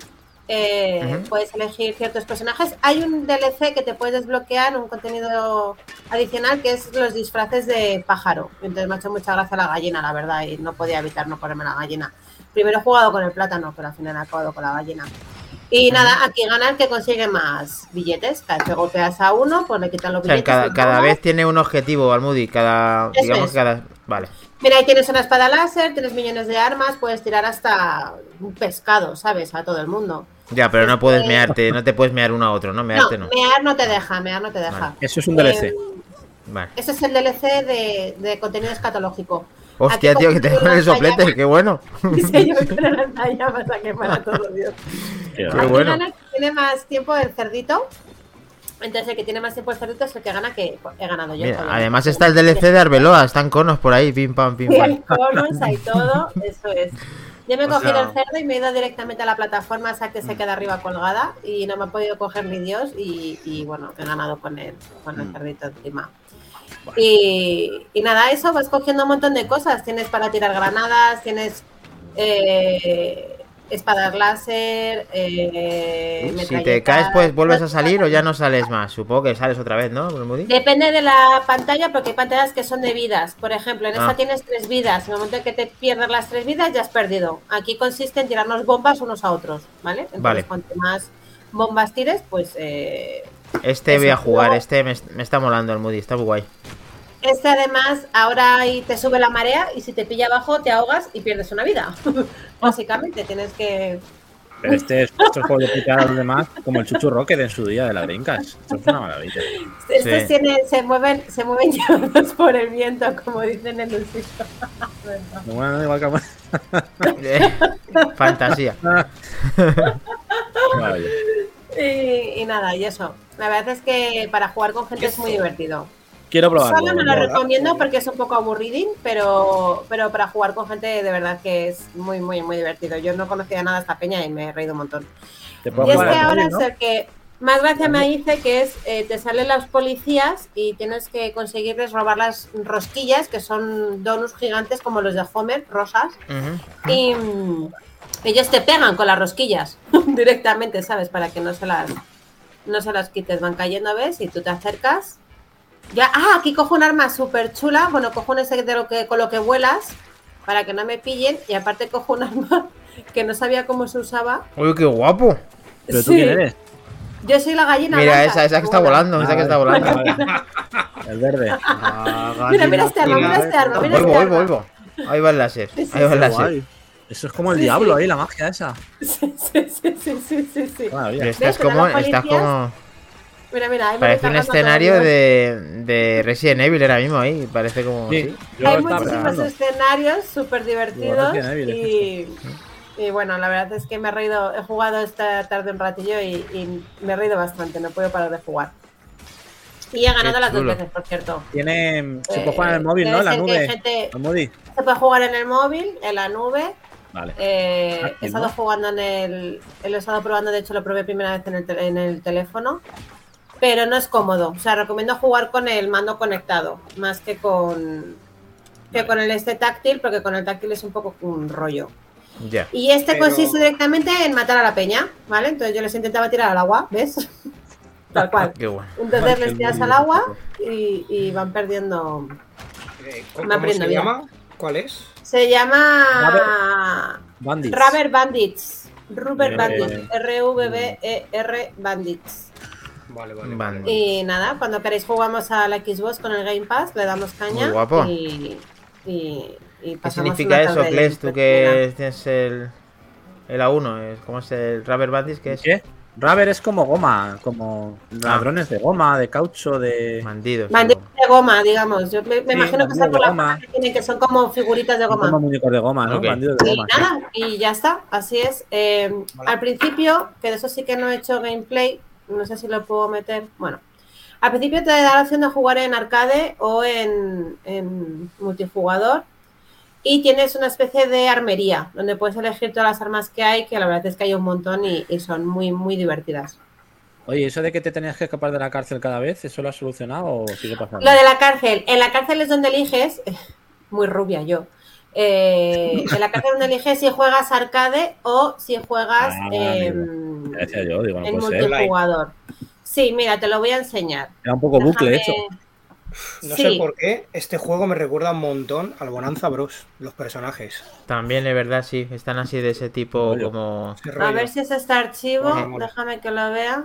eh, puedes elegir ciertos personajes. Hay un DLC que te puedes desbloquear, un contenido adicional, que es los disfraces de pájaro. Entonces me ha hecho mucha gracia la gallina, la verdad, y no podía evitar no ponerme la gallina. Primero he jugado con el plátano, pero al final he acabado con la gallina. Y nada, aquí gana el que consigue más billetes. Cada vez que golpeas a uno, pues le quitan los O sea, billetes. cada, y cada vez tiene un objetivo, Almudi. Cada. Eso digamos es. que cada. Vale. Mira, ahí tienes una espada láser, tienes millones de armas, puedes tirar hasta un pescado, ¿sabes? A todo el mundo. Ya, pero no puedes Este- mearte, no te puedes mear uno a otro, ¿no? No, Mearte no. mear no te deja, mear no te deja. Vale. Eso es un DLC. Eh, Vale. ese es el DLC de, de contenido escatológico. Hostia, tío, que te dejan el soplete, qué bueno. [laughs] Sí, yo con el lanzallamas a quemar a [laughs] todo Dios. Qué bueno. gana el que tiene más tiempo el cerdito. Entonces el que tiene más tiempo el cerdito es el que gana, que he ganado yo. Mira, además está el DLC de Arbeloa, están conos por ahí, pim pam, pim Sí, pam. hay conos, hay todo, eso es. Yo me he O cogido sea- el cerdo y me he ido directamente a la plataforma esa que se queda arriba colgada y no me ha podido coger ni Dios y, y, bueno, he ganado con el, con el Mm. cerdito encima. Y, y nada, eso vas cogiendo un montón de cosas. Tienes para tirar granadas, tienes eh, espadas láser, eh, Si te caes, pues vuelves a salir o ya no sales más. Supongo que sales otra vez, ¿no? Depende de la pantalla, porque hay pantallas que son de vidas. Por ejemplo, en esta Ah. tienes tres vidas. En el momento en que te pierdas las tres vidas, ya has perdido. Aquí consiste en tirarnos bombas unos a otros, ¿vale? Entonces, Vale. cuanto más bombas tires, pues. eh, Este voy a jugar, este me, me está molando Almudi, está muy guay. Este, además, ahora ahí te sube la marea y si te pilla abajo, te ahogas y pierdes una vida. [laughs] Básicamente, tienes que. Pero este es [laughs] estos juegos de picar a los demás, como el Chuchu Rocket en su día de la Dreamcast. Esto es una maravilla. Estos Sí. tienen- se mueven, se mueven [laughs] llevados por el viento, como dicen en el sitio. Bueno, igual que Eh, Fantasía. Maravilla. Y, y nada, y eso. La verdad es que para jugar con gente es muy divertido. Quiero probarlo. Solo no lo recomiendo porque es un poco aburridín, pero, pero para jugar con gente de verdad que es muy, muy, muy divertido. Yo no conocía nada esta peña y me he reído un montón. Te Y puedo este al ahora es el que más gracia me dice que es, eh, te salen las policías y tienes que conseguirles robar las rosquillas, que son donuts gigantes como los de Homer, rosas, y ellos te pegan con las rosquillas [laughs] directamente, ¿sabes? Para que no se las no se las quites, van cayendo, ¿ves? Y tú te acercas. Ya, ah, aquí cojo un arma súper chula. Bueno, cojo un ese de lo que, con lo que vuelas para que no me pillen. Y aparte cojo un [laughs] arma que no sabía cómo se usaba. Uy, qué guapo. ¿Pero tú Sí. quién eres? Yo soy la gallina. Mira, blanca, esa, esa que está volando, esa que está volando. [laughs] El verde. Mira, mira este arma, mira este arma, mira Vuelvo, este vuelvo, arma. vuelvo. Ahí va el láser. Ahí va el láser. Eso es como el Sí, diablo sí. ahí, la magia esa. [laughs] Sí, sí, sí, sí, sí, sí, estás como, estás como. Mira, mira, ahí Parece un escenario de, de Resident Evil ahora mismo ahí. Parece como. Sí, Hay muchísimos pensando. escenarios súper divertidos y, y bueno, la verdad es que me he reído, he jugado esta tarde un ratillo y, y me he reído bastante, no puedo parar de jugar. Y he ganado las dos veces, por cierto. Tiene. Se Eh, puede jugar en el móvil, debe ¿no? En la nube. se puede jugar en el móvil, en la nube. Vale. eh, he estado ¿no? jugando en el. Lo he estado probando, de hecho lo probé primera vez en el, tel- en el teléfono. Pero no es cómodo. O sea, recomiendo jugar con el mando conectado, más que con. Que Vale. con el este táctil, porque con el táctil es un poco un rollo. Ya. Y este Pero- consiste directamente en matar a la peña, ¿vale? Entonces yo les intentaba tirar al agua, ¿ves? [laughs] Tal cual. [laughs] Qué bueno. Entonces les tiras al agua y, y van perdiendo. Eh, Me ¿Cómo aprendo se ya. llama? ¿Cuál es? Se llama Bandits. Rubber Bandits. Rubber Eh, Bandits. R-V-B-E-R Bandits. Vale, vale. Y nada, cuando queréis jugamos a la Xbox con el Game Pass, le damos caña. Muy guapo. Y, y, y ¿Qué pasamos significa una eso, Kles? Tú que tienes el. El A1, es- ¿cómo es el Rubber Bandits? ¿Qué es? ¿Qué? Rubber es como goma, como ladrones de goma, de caucho, de. Bandidos. Bandidos de goma, digamos. Yo me, me Sí, imagino que son por la goma. que tienen, que son como figuritas de Son goma. como muñecos de goma, ¿no? Bandidos de Y goma. sí. nada, y ya está, así es. Eh. Al principio, que de eso sí que no he hecho gameplay, no sé si lo puedo meter. Bueno, al principio te da la opción de jugar en arcade o en, en multijugador. Y tienes una especie de armería, donde puedes elegir todas las armas que hay, que la verdad es que hay un montón y, y son muy, muy divertidas. Oye, ¿eso de que te tenías que escapar de la cárcel cada vez, eso lo has solucionado o sigue pasando? Lo de la cárcel. En la cárcel es donde eliges, [laughs] muy rubia yo. Eh, en la cárcel donde eliges si juegas arcade o si juegas Ah, eh, amigo. en, yo, digo, no multijugador. Sí, mira, te lo voy a enseñar. Era un poco bucle Déjame- hecho. No Sí. sé por qué, este juego me recuerda un montón al Bonanza Bros. Los personajes. También es verdad, sí. Están así de ese tipo Rollo. como. A ver si es este archivo. Déjame que lo vea.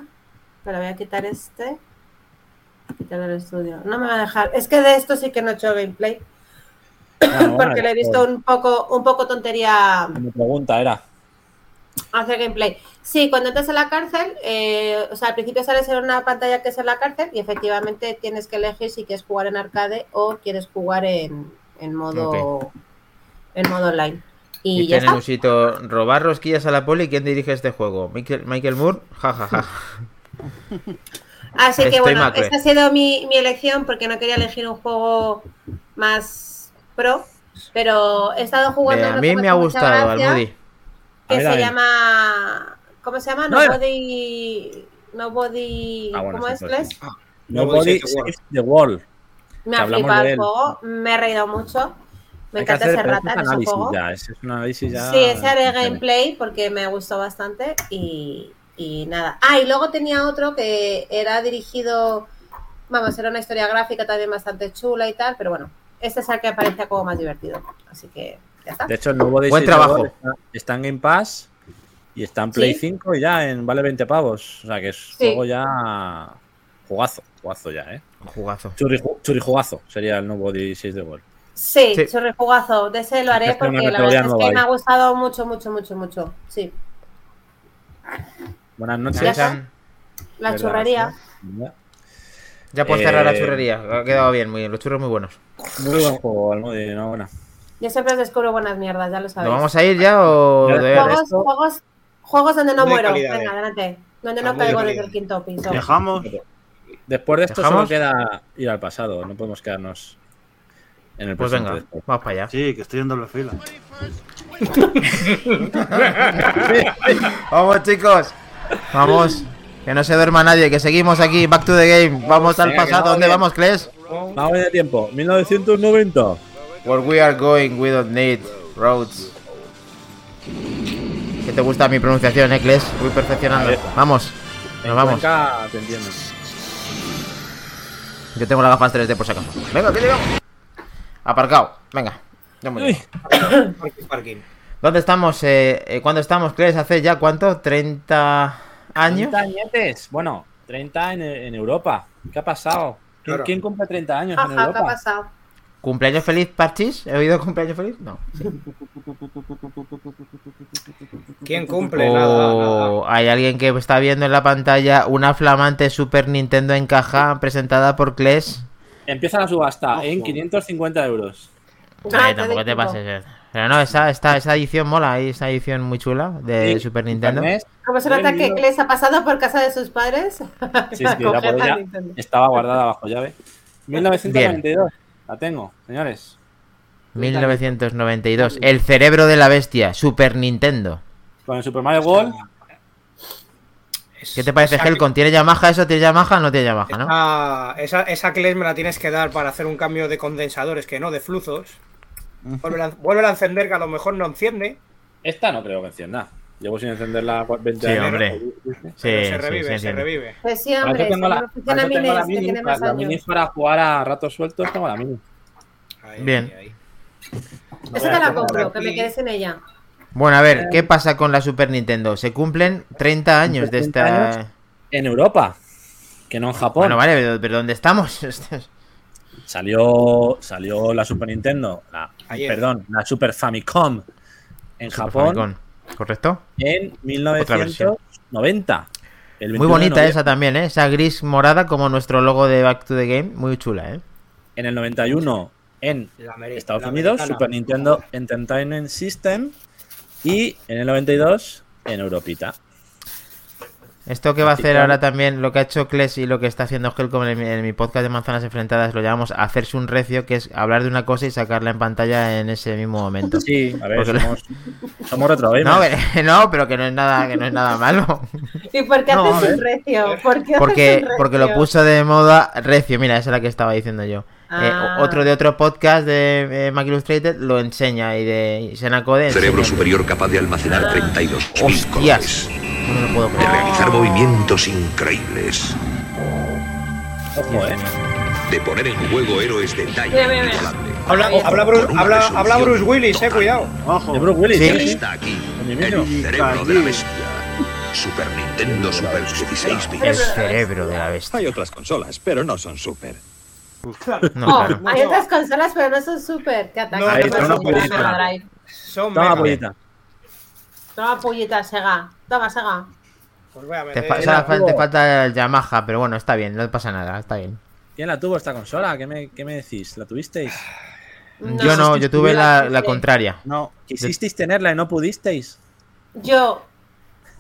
Pero voy a quitar este. Quitar el estudio. No me va a dejar. Es que de esto sí que no he hecho gameplay. Bueno, [laughs] Porque le he visto un poco, un poco tontería Mi pregunta era. Hacer gameplay. Sí, cuando entras a la cárcel, eh, o sea, al principio sales en una pantalla que es en la cárcel y efectivamente tienes que elegir si quieres jugar en arcade o quieres jugar en, en modo en modo online. Y ya en el está. musito, robar rosquillas a la poli. ¿Quién dirige este juego? Michael, Michael Moore. Ja, ja, ja. [laughs] Así que Estoy bueno, macre. esta ha sido mi, mi elección porque no quería elegir un juego más pro, pero he estado jugando. Eh, a mí me ha gustado, Almudi. Que ver, se llama. ¿Cómo se llama? Nobody. Nobody. Ah, bueno, ¿Cómo es, sí. Nobody the World. Me ha flipado el juego, me he reído mucho. Me Hay encanta hacer- ese pero rata en es ese análisis juego. ya, ese es un análisis ya. Sí, ese haré gameplay porque me gustó bastante y, y nada. Ah, y luego tenía otro que era dirigido, vamos, era una historia gráfica también bastante chula y tal, pero bueno, este es el que parecía como más divertido. Así que ya está. De hecho, el Nobody Buen trabajo. Está, está en Game Pass y está en Play Sí. 5 y ya en vale 20 pavos. O sea que es Sí. juego ya. Jugazo, jugazo ya, ¿eh? Jugazo. Churri, churrijugazo sería el Nobody Save the World. Sí, Sí. churrijugazo, de ese lo haré es porque la verdad es que ahí. me ha gustado mucho, mucho, mucho, mucho. Sí, Buenas noches. la churrería. Ya. Ya puedes cerrar la Eh, churrería. Ha quedado bien, muy bien. Los churros muy buenos. Muy buen juego, Almodi, enhorabuena. Yo siempre os descubro buenas mierdas, ya lo ¿Nos sabéis. vamos a ir ya o Juegos, juegos, juegos donde no muero. calidad, Venga, eh. adelante. Donde Ah, no de caigo calidad. desde el quinto piso. Dejamos. Después de esto ¿Dejamos? solo queda ir al pasado, no podemos quedarnos en el Pues venga, después. vamos para allá. Sí, que estoy en doble fila. [laughs] Vamos, chicos. Vamos. Que no se duerma nadie, que seguimos aquí. Back to the game. Vamos al pasado. ¿Dónde bien. vamos, Kles? Vamos de tiempo, 1990. Where we are going, we don't need roads. ¿Qué te gusta mi pronunciación, eh, Kles? Voy perfeccionando. Vamos. Nos vamos. Te entiendo. Yo tengo las gafas 3D por si acaso. Venga, que llegamos. Aparcado. Venga. Ya muy bien. ¿Dónde estamos? Eh, eh, ¿Cuándo estamos, Kles? ¿Hace ya cuánto? ¿30 años? 30 añetes. Bueno, 30 en, en Europa. ¿Qué ha pasado? ¿Quién, Claro. quién cumple 30 años en Ajá, ¿qué ha Europa? pasado? ¿Cumpleaños feliz, Parchis? ¿He oído cumpleaños feliz? No. ¿Quién cumple? Nada, nada. O hay alguien que está viendo en la pantalla una flamante Super Nintendo en caja presentada por Kles. Empieza la subasta en Ojo. 550 euros. Ah, Eh, tampoco te pases. eh. Pero no, esa, esta, esa edición mola, hay esa edición muy chula de Sí, Super Nintendo. ¿Cómo se nota que. Kles ha pasado por casa de sus padres? Sí, sí, era por Coger la. [laughs] Estaba guardada bajo llave. 1992. La tengo, señores. 1992. El cerebro de la bestia, Super Nintendo. Con el Super Mario World. ¿Qué te parece, esa- Helcon? ¿Tiene Yamaha eso? ¿Tiene Yamaha? No tiene Yamaha, ¿no? Esa, esa, esa Kles me la tienes que dar para hacer un cambio de condensadores, que no, de flujos. Vuelve a, vuelve a encender, que a lo mejor no enciende. Esta no creo que encienda. Llevo sin encenderla 20 Sí, años. hombre. pero Sí, se sí, revive, sí, se entiendo. revive. Pues sí, Para hombre, tengo la, para tengo la Mines, que mini, tiene la, mini para jugar a ratos sueltos tengo la mini. Ahí, Bien. ahí, ahí. Esa te la compro, que me quedes en ella. Bueno, a ver, ¿qué pasa con la Super Nintendo? Se cumplen 30 años de 30 esta... años. En Europa. Que no en Japón. Bueno, vale, pero, pero ¿dónde estamos? [laughs] Salió, salió la Super Nintendo. La, perdón, la Super Famicom. En Super Japón. Famicom, ¿Correcto? En Otra versión. 1990. El Muy 21 de bonita esa también, ¿eh? Esa gris morada como nuestro logo de Back to the Game. Muy chula, ¿eh? En el 91 en Estados Unidos. Super Nintendo Entertainment System. Y en el 92 en Europita. Esto que va a hacer ahora también, lo que ha hecho Kles y lo que está haciendo Helcom en, mi- en mi podcast de Manzanas Enfrentadas, lo llamamos hacerse un recio, que es hablar de una cosa y sacarla en pantalla en ese mismo momento. Sí, a ver, Porque- somos, somos retro gamers. [laughs] No, pero- [laughs] no, pero que no es nada, que no es nada malo. [laughs] ¿Y por qué No, haces un recio? ¿Por qué Porque, haces un porque lo recio? puso de moda recio, mira, esa es la que estaba diciendo yo. Eh, Ah. otro de otro podcast de eh, Mac Illustrated lo enseña y de Senacode Cerebro superior capaz de almacenar Ah. 32.000 Hostias. Colores. No me lo puedo de realizar movimientos increíbles, Ojo, eh. de poner en juego héroes de talla Mira, mira, mira. inigualable. Habla, habla, Bruce, habla, habla Bruce Willis, eh, cuidado. Ojo. De Bruce Willis, Sí. sí. Está aquí el cerebro de la bestia. Super Nintendo Super 16 El bits. cerebro de la bestia. Hay otras consolas, pero no son super. No, Oh, claro. hay otras consolas, pero no son Drive. Son Toma, pollita. Toma pullita, Sega. Toma, Sega. Pues voy a Te, meter. fa- te falta el Yamaha, pero bueno, está bien, no pasa nada, está bien. ¿Quién la tuvo esta consola? ¿Qué me, qué me decís? ¿La tuvisteis? yo no, yo tuve la, contraria. No, ¿Quisisteis tenerla y no pudisteis? Yo.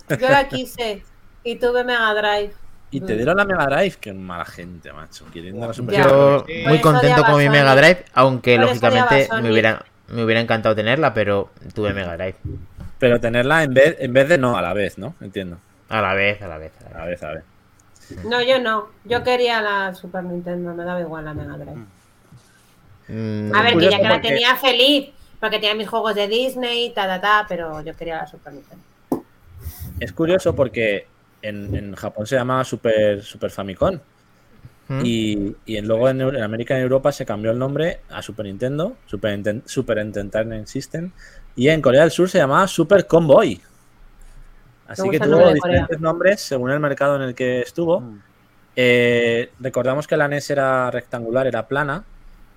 Yo la quise. Y tuve Mega Drive. Y te dieron la Mega Drive. Qué mala gente, macho. Queriendo la Super. Yo Sí. Muy contento con mi Mega. Drive, aunque lógicamente me hubiera, me hubiera encantado tenerla, pero tuve Mega Drive. Pero tenerla en vez, en vez de no, a la vez, ¿no? Entiendo. A la vez, a la vez. a la A la vez. a la vez. No, yo no. Yo quería la Super Nintendo. Me daba igual la Mega Drive. Mm, A ver, que ya que la porque- tenía feliz. Porque tenía mis juegos de Disney, ta, ta, ta. Pero yo quería la Super Nintendo. Es curioso porque en, en Japón se llamaba Super, Super Famicom. mm. Y, y luego en, América y en Europa se cambió el nombre a Super Nintendo, Super, Inten- Super Entertainment System. Y en Corea del Sur se llamaba Super Comboy. Así que tuvo Corea. diferentes nombres según el mercado en el que estuvo. Mm. Eh, recordamos que la NES era rectangular, era plana.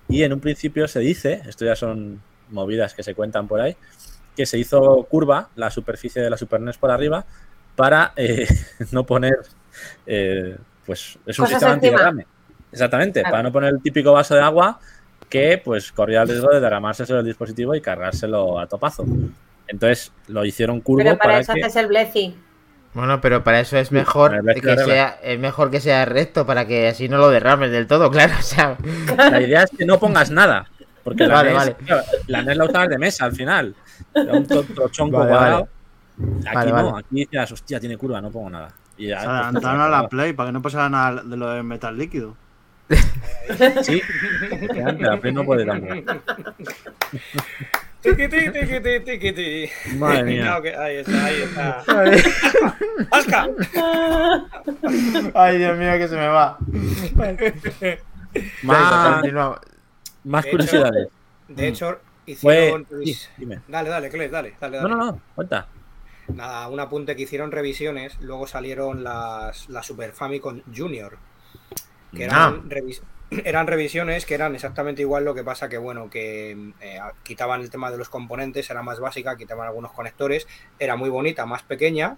Y en un principio se dice, esto ya son movidas que se cuentan por ahí, que se hizo curva la superficie de la Super NES por arriba para eh, [laughs] no poner, eh, pues es un Cosas sistema antiderrame. Exactamente, Claro. para no poner el típico vaso de agua que pues corría el riesgo de derramarse sobre el dispositivo y cargárselo a topazo. Entonces lo hicieron curvo Pero para para eso que... haces el Bleci. Bueno, pero para eso es mejor que sea, es mejor que sea recto para que así no lo derrames del todo, [laughs] claro. O sea, La idea es que no pongas nada. Porque la, Vale, NES, vale. claro, la NES la usabas de mesa al final. Era un to- trochonco Vale, cuadrado. Aquí Vale, no, vale. aquí decías, hostia, tiene curva, no pongo nada. Y ya, se pues, adelantaron a la [laughs] Play para que no pasara nada de lo de metal líquido. Sí, efectivamente, la Play no puede tampoco. Tiquiti, tiquiti, tiquiti. Madre mía. No, que- ahí está, ahí está. ¡Asca! Ay, Dios mío, que se me va. Más, Continuamos. más De hecho, curiosidades. De hecho, Fue. hicieron. sí, dime. Dale, dale, Cles, dale, dale, No, dale. no, no, cuenta. Nada, un apunte que hicieron revisiones, luego salieron las, las Super Famicom Junior, que eran, revis- [clears throat] eran revisiones que eran exactamente igual, lo que pasa que, bueno, que eh, quitaban el tema de los componentes, era más básica, quitaban algunos conectores, era muy bonita, más pequeña,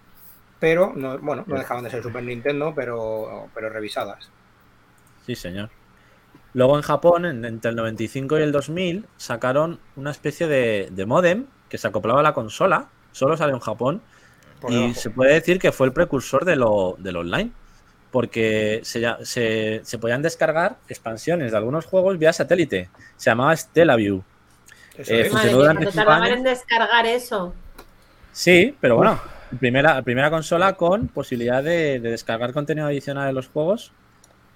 pero, no, bueno, no dejaban de ser Super Nintendo, pero, pero revisadas. Sí, señor. Luego en Japón, en- entre el 95 y el 2000, sacaron una especie de, de modem que se acoplaba a la consola. Solo salió en Japón. Por y debajo. se puede decir que fue el precursor de lo, del online. Porque se, se, se podían descargar expansiones de algunos juegos vía satélite. Se llamaba Stellaview. Eh, tardaban en descargar eso. Sí, pero bueno, primera, primera consola con posibilidad de, de descargar contenido adicional de los juegos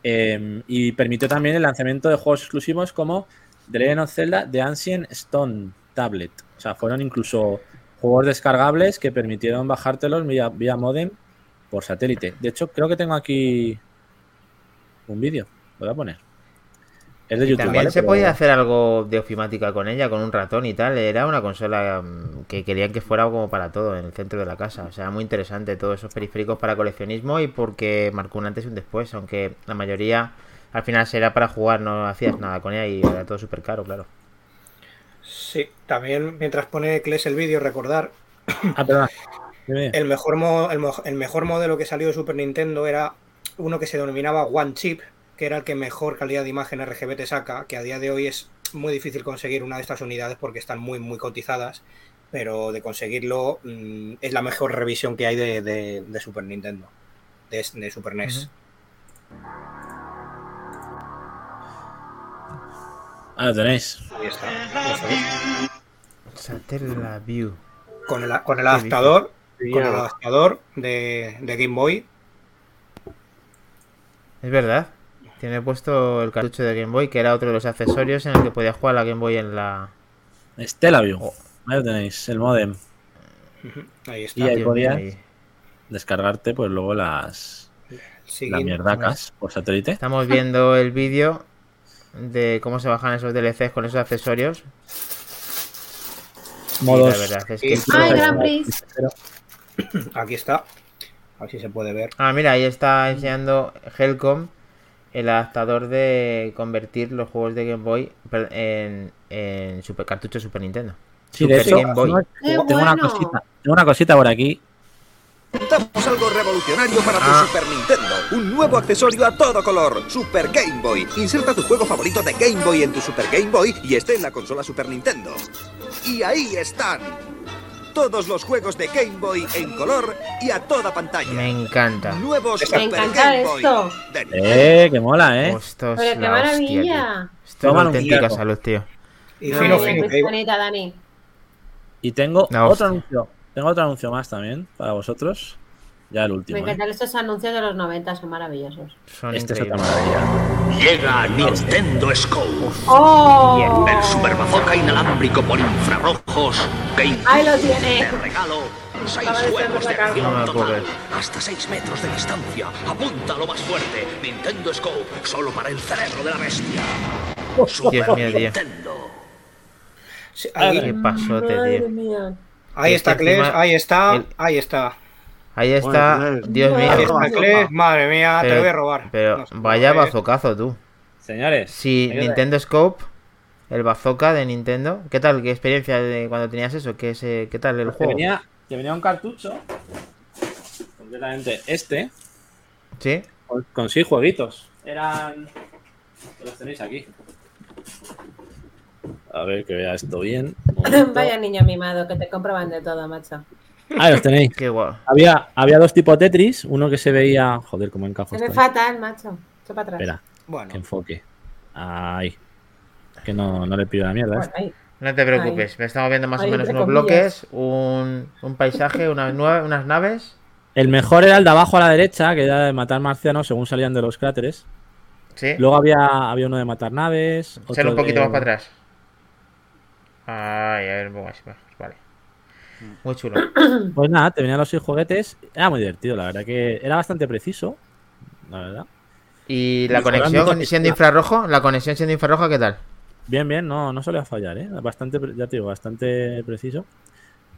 eh, y permitió también el lanzamiento de juegos exclusivos como The Legend of Zelda The Ancient Stone Tablet. O sea, fueron incluso juegos descargables que permitieron bajártelos vía, vía modem por satélite. De hecho, creo que tengo aquí un vídeo. Lo voy a poner. Es de Y YouTube. también ¿vale? se Pero- podía hacer algo de ofimática con ella, con un ratón y tal. Era una consola mm, que querían que fuera como para todo en el centro de la casa. O sea, muy interesante todos esos periféricos para coleccionismo y porque marcó un antes y un después. Aunque la mayoría al final será para jugar, no hacías nada con ella y era todo súper caro, claro. Sí, también mientras pone Cles el vídeo, recordar Ah, perdona. El mejor, mo- el, mo- el mejor modelo que salió de Super Nintendo era uno que se denominaba One Chip, que era el que mejor calidad de imagen RGB te saca, que a día de hoy es muy difícil conseguir una de estas unidades porque están muy, muy cotizadas, pero de conseguirlo mm, es la mejor revisión que hay de, de- de Super Nintendo, de, de Super NES. Ah, lo tenéis. Ahí está. Eso es. Satellaview. Con el, con el adaptador, con el adaptador de, de Game Boy, Es verdad. Tiene puesto el cartucho de Game Boy, que era otro de los accesorios en el que podía jugar la Game Boy en la. Stellaview. Ahí lo tenéis, el modem. Ahí está. Y ahí podías ahí. descargarte pues luego las, las mierdacas por satélite. Estamos viendo el vídeo de cómo se bajan esos DLCs con esos accesorios. Y Modos- la verdad es Sí. que... Ay, Gran Prix. [clears throat] Aquí está. A ver si se puede ver. Ah, mira, ahí está enseñando Helcom el adaptador de convertir los juegos de Game Boy en, en super, cartucho Super Nintendo. Sí, de Super hecho, Game Boy. no, ¡Qué tengo, una cosita, tengo una cosita por aquí. Damos algo revolucionario para tu Ah. Super Nintendo. Un nuevo accesorio a todo color. Super Game Boy. Inserta tu juego favorito de Game Boy en tu Super Game Boy y esté en la consola Super Nintendo. Y ahí están. Todos los juegos de Game Boy en color y a toda pantalla. Me encanta. Nuevos Me Super encanta Game Boy. esto. de Eh, que mola, eh. Esto es Pero qué la hostia, tío. maravilla. Esto es una un auténtica salud, tío. Y Ay, fino, fino, muy que- bonita, Dani. Y tengo La otro hostia. anuncio. Tengo otro anuncio más también para vosotros. Ya el último. Me ¿eh? encantan estos anuncios de los 90, son maravillosos. Son Este es otra maravilla. Llega Nintendo Scope. ¡Oh! El super bazooka inalámbrico por infrarrojos. Game ¡Ahí lo tiene! de regalo. Seis juegos de acción No me lo puedo total. Hasta 6 metros de distancia. Apunta lo más fuerte. Nintendo Scope. Solo para el cerebro de la bestia. [laughs] Super Dios mío. Nintendo. Sí, ahí, Qué pasote, Madre tío. mía. ahí Es está que Kles, ahí está, ahí está. Ahí está, Dios mío. está madre mía, te voy a robar. Pero No vaya eh, bazocazo tú. Señores. Si ayuda. Nintendo Scope, el bazooka de Nintendo, ¿qué tal? ¿Qué experiencia de cuando tenías eso? ¿Qué, se- qué tal el juego? venía, te venía un cartucho. Completamente este. ¿Sí? Con, con seis jueguitos. Eran. Los tenéis aquí. A ver que vea esto bien. [coughs] Vaya niño mimado, que te comproban de todo, macho. Ahí los tenéis. Qué guau. Había, había dos tipos Tetris. Uno que se veía. Joder, cómo encajo Se ve esto. ahí. fatal, macho. Echa para atrás. Espera, Bueno, que enfoque. Ahí. Que no, no le pido la mierda. ¿eh? Bueno, ahí. No te preocupes, me estamos viendo más Ahí, o menos unos comillas. bloques, un, un paisaje, unas, unas naves. El mejor era el de abajo a la derecha, que era de matar marcianos según salían de los cráteres. Sí. Luego había, había uno de matar naves. Otro un poquito de- más para atrás. Ay, a ver, un poco más. Muy [clears throat] chulo. Pues nada, te venían los seis juguetes. Era muy divertido, la verdad que era bastante preciso. La verdad. ¿Y la conexión siendo infrarrojo? ¿La conexión siendo infrarroja qué tal? Bien, bien, no, no solía fallar, ¿eh? Bastante, ya te digo, bastante preciso.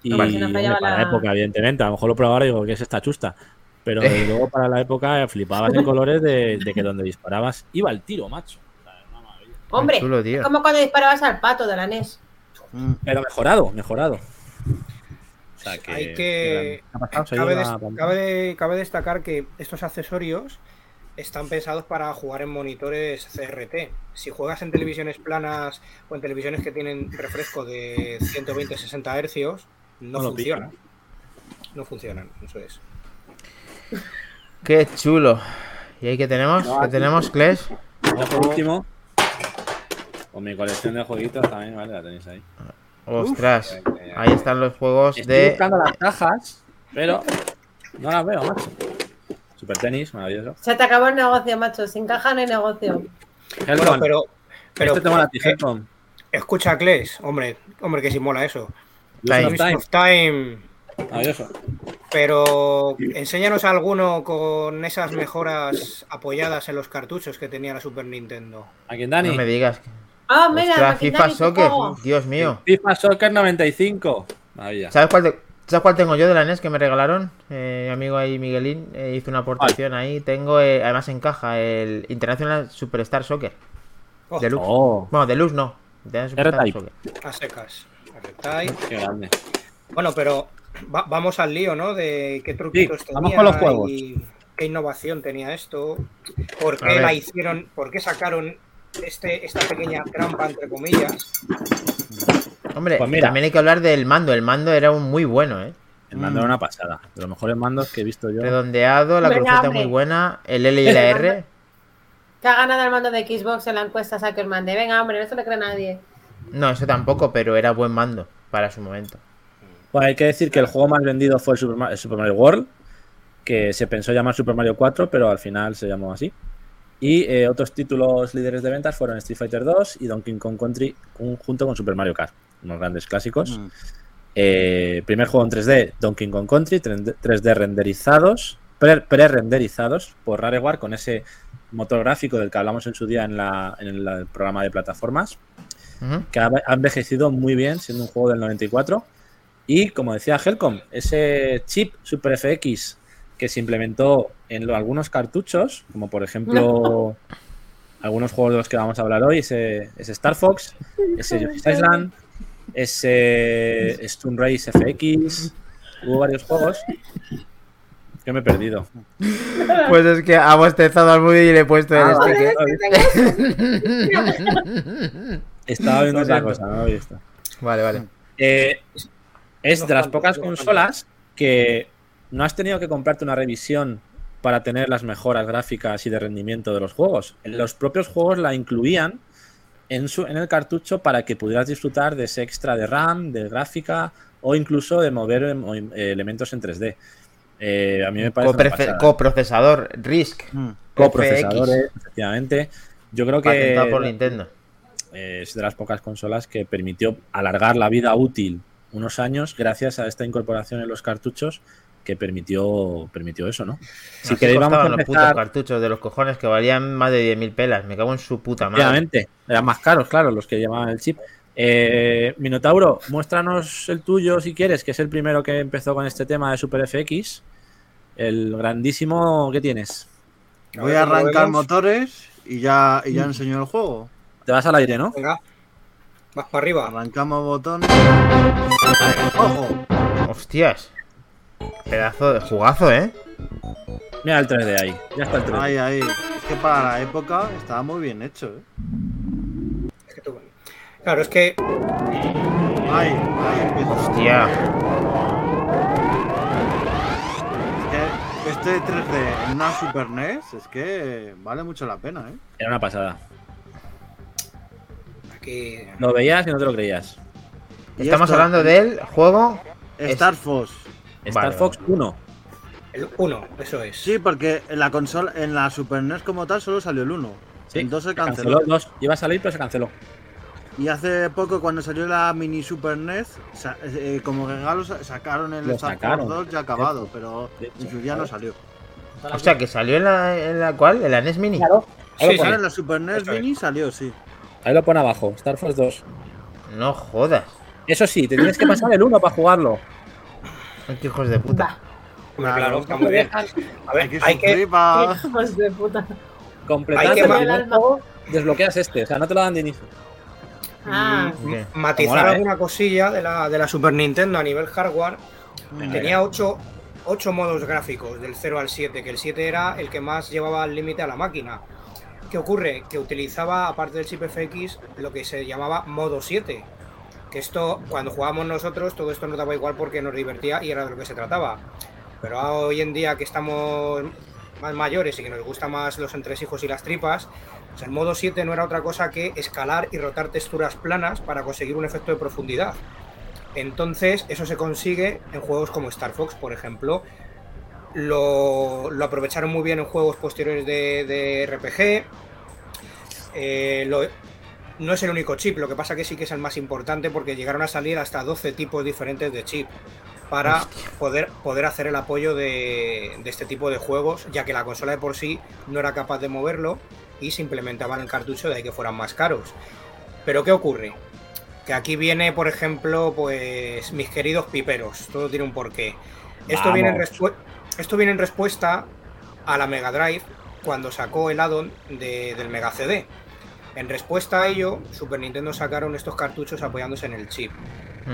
Y no para la la- época, evidentemente, a lo mejor lo pruebo ahora y digo que es esta chusta. Pero [laughs] luego para la época flipabas en colores de, de que donde disparabas iba el tiro, macho. O sea, era una maravilla. Hombre, chulo, es como cuando disparabas al pato de la NES. Mm. Pero mejorado, mejorado. O sea que. hay que. Ha Cabe, des- destacar que estos accesorios están pensados para jugar en monitores CRT. Si juegas en televisiones planas o en televisiones que tienen refresco de 120-60 hercios, no, No funcionan. No funcionan, eso es. Qué chulo. ¿Y ahí qué tenemos? No, ¿Qué tenemos? Ya por último. Con mi colección de jueguitos también, ¿vale? La tenéis ahí. Ostras. Uf. Ahí están los juegos Estoy de. buscando las cajas, pero no las veo, macho. Super tenis, maravilloso. Se te acabó el negocio, macho. Sin caja no hay negocio. Bueno, pero. Pero este tengo la eh, Hellman. escucha, Kles, hombre, hombre, que si mola eso. Time. Time. Time. of Time. Maravilloso. Pero enséñanos alguno con esas mejoras apoyadas en los cartuchos que tenía la Super Nintendo. ¿A quién, Dani? No me digas. Ah, mira, Ostras, FIFA Soccer. juego. Dios mío. FIFA Soccer 95. Maravilla. ¿Sabes cuál, te- ¿Sabes cuál tengo yo de la NES que me regalaron? Eh, mi amigo ahí, Miguelín, eh, hizo una aportación ahí. Tengo, eh, además en caja, el International Superstar Soccer. Oh, Deluxe. Oh, Bueno, Deluxe no. International Superstar. Soccer. a secas. Qué grande. Bueno, pero va- vamos al lío, ¿no? De qué truquitos Sí, tenía vamos con los juegos. y qué innovación tenía esto. ¿Por qué la hicieron? ¿Por qué sacaron este, esta pequeña trampa, entre comillas? Hombre, Pues mira. también hay que hablar del mando. El mando era un muy bueno, ¿eh? El mando era una pasada. De los mejores mandos que he visto yo. Redondeado, la cruceta muy buena, el L y la [laughs] R. Que ha ganado el mando de Xbox en la encuesta Sackerman. De venga, hombre, no se le cree nadie. No, eso tampoco, pero era buen mando para su momento. Pues hay que decir que el juego más vendido fue el Super Mario World, que se pensó llamar Super Mario 4, pero al final se llamó así. Y eh, otros títulos líderes de ventas fueron Street Fighter 2 y Donkey Kong Country un- junto con Super Mario Kart, unos grandes clásicos. Mm. Eh, primer juego en 3D, Donkey Kong Country, 3D renderizados, pre- pre-renderizados por Rareware con ese motor gráfico del que hablamos en su día en, la- en el, el programa de plataformas, que ha, ha envejecido muy bien siendo un juego del 94. Y como decía Helcom, ese chip Super FX que se implementó en lo- algunos cartuchos, como por ejemplo [laughs] algunos juegos de los que vamos a hablar hoy, ese, ese Star Fox, ese Yoshi's [laughs] Island, ese Stun Race FX, hubo varios juegos que me he perdido. [laughs] Pues es que ha bostezado al Moody y le he puesto el Ah, vale. sticker. Estaba viendo otra cosa, no lo he visto. Vale, vale. Eh, es de las pocas consolas que no has tenido que comprarte una revisión para tener las mejoras gráficas y de rendimiento de los juegos. Los propios juegos la incluían en, su, en el cartucho para que pudieras disfrutar de ese extra de RAM, de gráfica o incluso de mover em, o, em, elementos en 3D. Eh, a mí me parece coprocesador, RISC. Mm. coprocesadores, efectivamente. Yo creo que Patentado por Nintendo. eh, es de las pocas consolas que permitió alargar la vida útil unos años gracias a esta incorporación en los cartuchos que permitió, permitió eso, ¿no? Si Así queréis, vamos a costaban los putos empezar. cartuchos de los cojones que valían más de 10.000 pelas. Me cago en su puta madre. Obviamente, eran más caros, claro, los que llevaban el chip. Eh, Minotauro, muéstranos el tuyo si quieres, que es el primero que empezó con este tema de Super FX. El grandísimo, ¿qué tienes? Voy a arrancar motores y ya, y ya enseño el juego. Te vas al aire, ¿no? Venga, vas para arriba. Arrancamos botones. Vale, ¡Ojo! Hostias. Pedazo de jugazo, ¿eh? Mira el 3D ahí, ya está el 3D. Ahí, ahí. Es que para la época estaba muy bien hecho, ¿eh? Es que tú- Claro, es que ahí empieza. Hostia. Es que este 3D en una Super NES es que vale mucho la pena, ¿eh? Era una pasada. aquí Lo veías y no te lo creías. Y Estamos esto- hablando del juego. Star Fox. Star Vale, Fox 1. el 1, eso es. Sí, porque en la consola, en la Super NES como tal solo salió el 1. Sí, Entonces se canceló canceló. el 2. Iba a salir, pero se canceló. Y hace poco, cuando salió la mini Super NES, eh, como regalo sa- sacaron el Lo Star sacaron. Fox 2 ya acabado, pero en su día no salió. O sea, que salió en la, en la cual? ¿En la NES Mini? Ahí Sí, en la Super NES es. mini salió, sí. Ahí lo pone abajo. Star Fox 2. No jodas. Eso sí, te tienes que pasar el 1 para jugarlo. Ay, qué hijos de puta. Claro, claro, está muy bien. A Hay ver, que hay [laughs] que, Hijos de puta. Completando Hay que el juego, desbloqueas este. O sea, no te lo dan de inicio. Ah, ¿Qué? matizar Mola, ¿eh? alguna cosilla de la, de la Super Nintendo a nivel hardware. Mm. Tenía 8, modos gráficos, del 0 al 7, que el 7 era el que más llevaba al límite a la máquina. ¿Qué ocurre? Que utilizaba, aparte del chip FX, lo que se llamaba modo 7. Esto, cuando jugábamos nosotros, todo esto nos daba igual porque nos divertía y era de lo que se trataba. Pero hoy en día que estamos más mayores y que nos gustan más los entresijos y las tripas, pues el modo 7 no era otra cosa que escalar y rotar texturas planas para conseguir un efecto de profundidad. Entonces, eso se consigue en juegos como Star Fox, por ejemplo. Lo, lo aprovecharon muy bien en juegos posteriores de, de RPG. Eh, lo- no es el único chip, lo que pasa que sí que es el más importante porque llegaron a salir hasta 12 tipos diferentes de chip para poder, poder hacer el apoyo de, de este tipo de juegos, ya que la consola de por sí no era capaz de moverlo y se implementaban en el cartucho de ahí que fueran más caros. Pero ¿qué ocurre? Que aquí viene, por ejemplo, pues mis queridos piperos, todo tiene un porqué. Esto viene, en Vamos. respu- esto viene en respuesta a la Mega Drive cuando sacó el add-on de- del Mega CD. En respuesta a ello, Super Nintendo sacaron estos cartuchos apoyándose en el chip.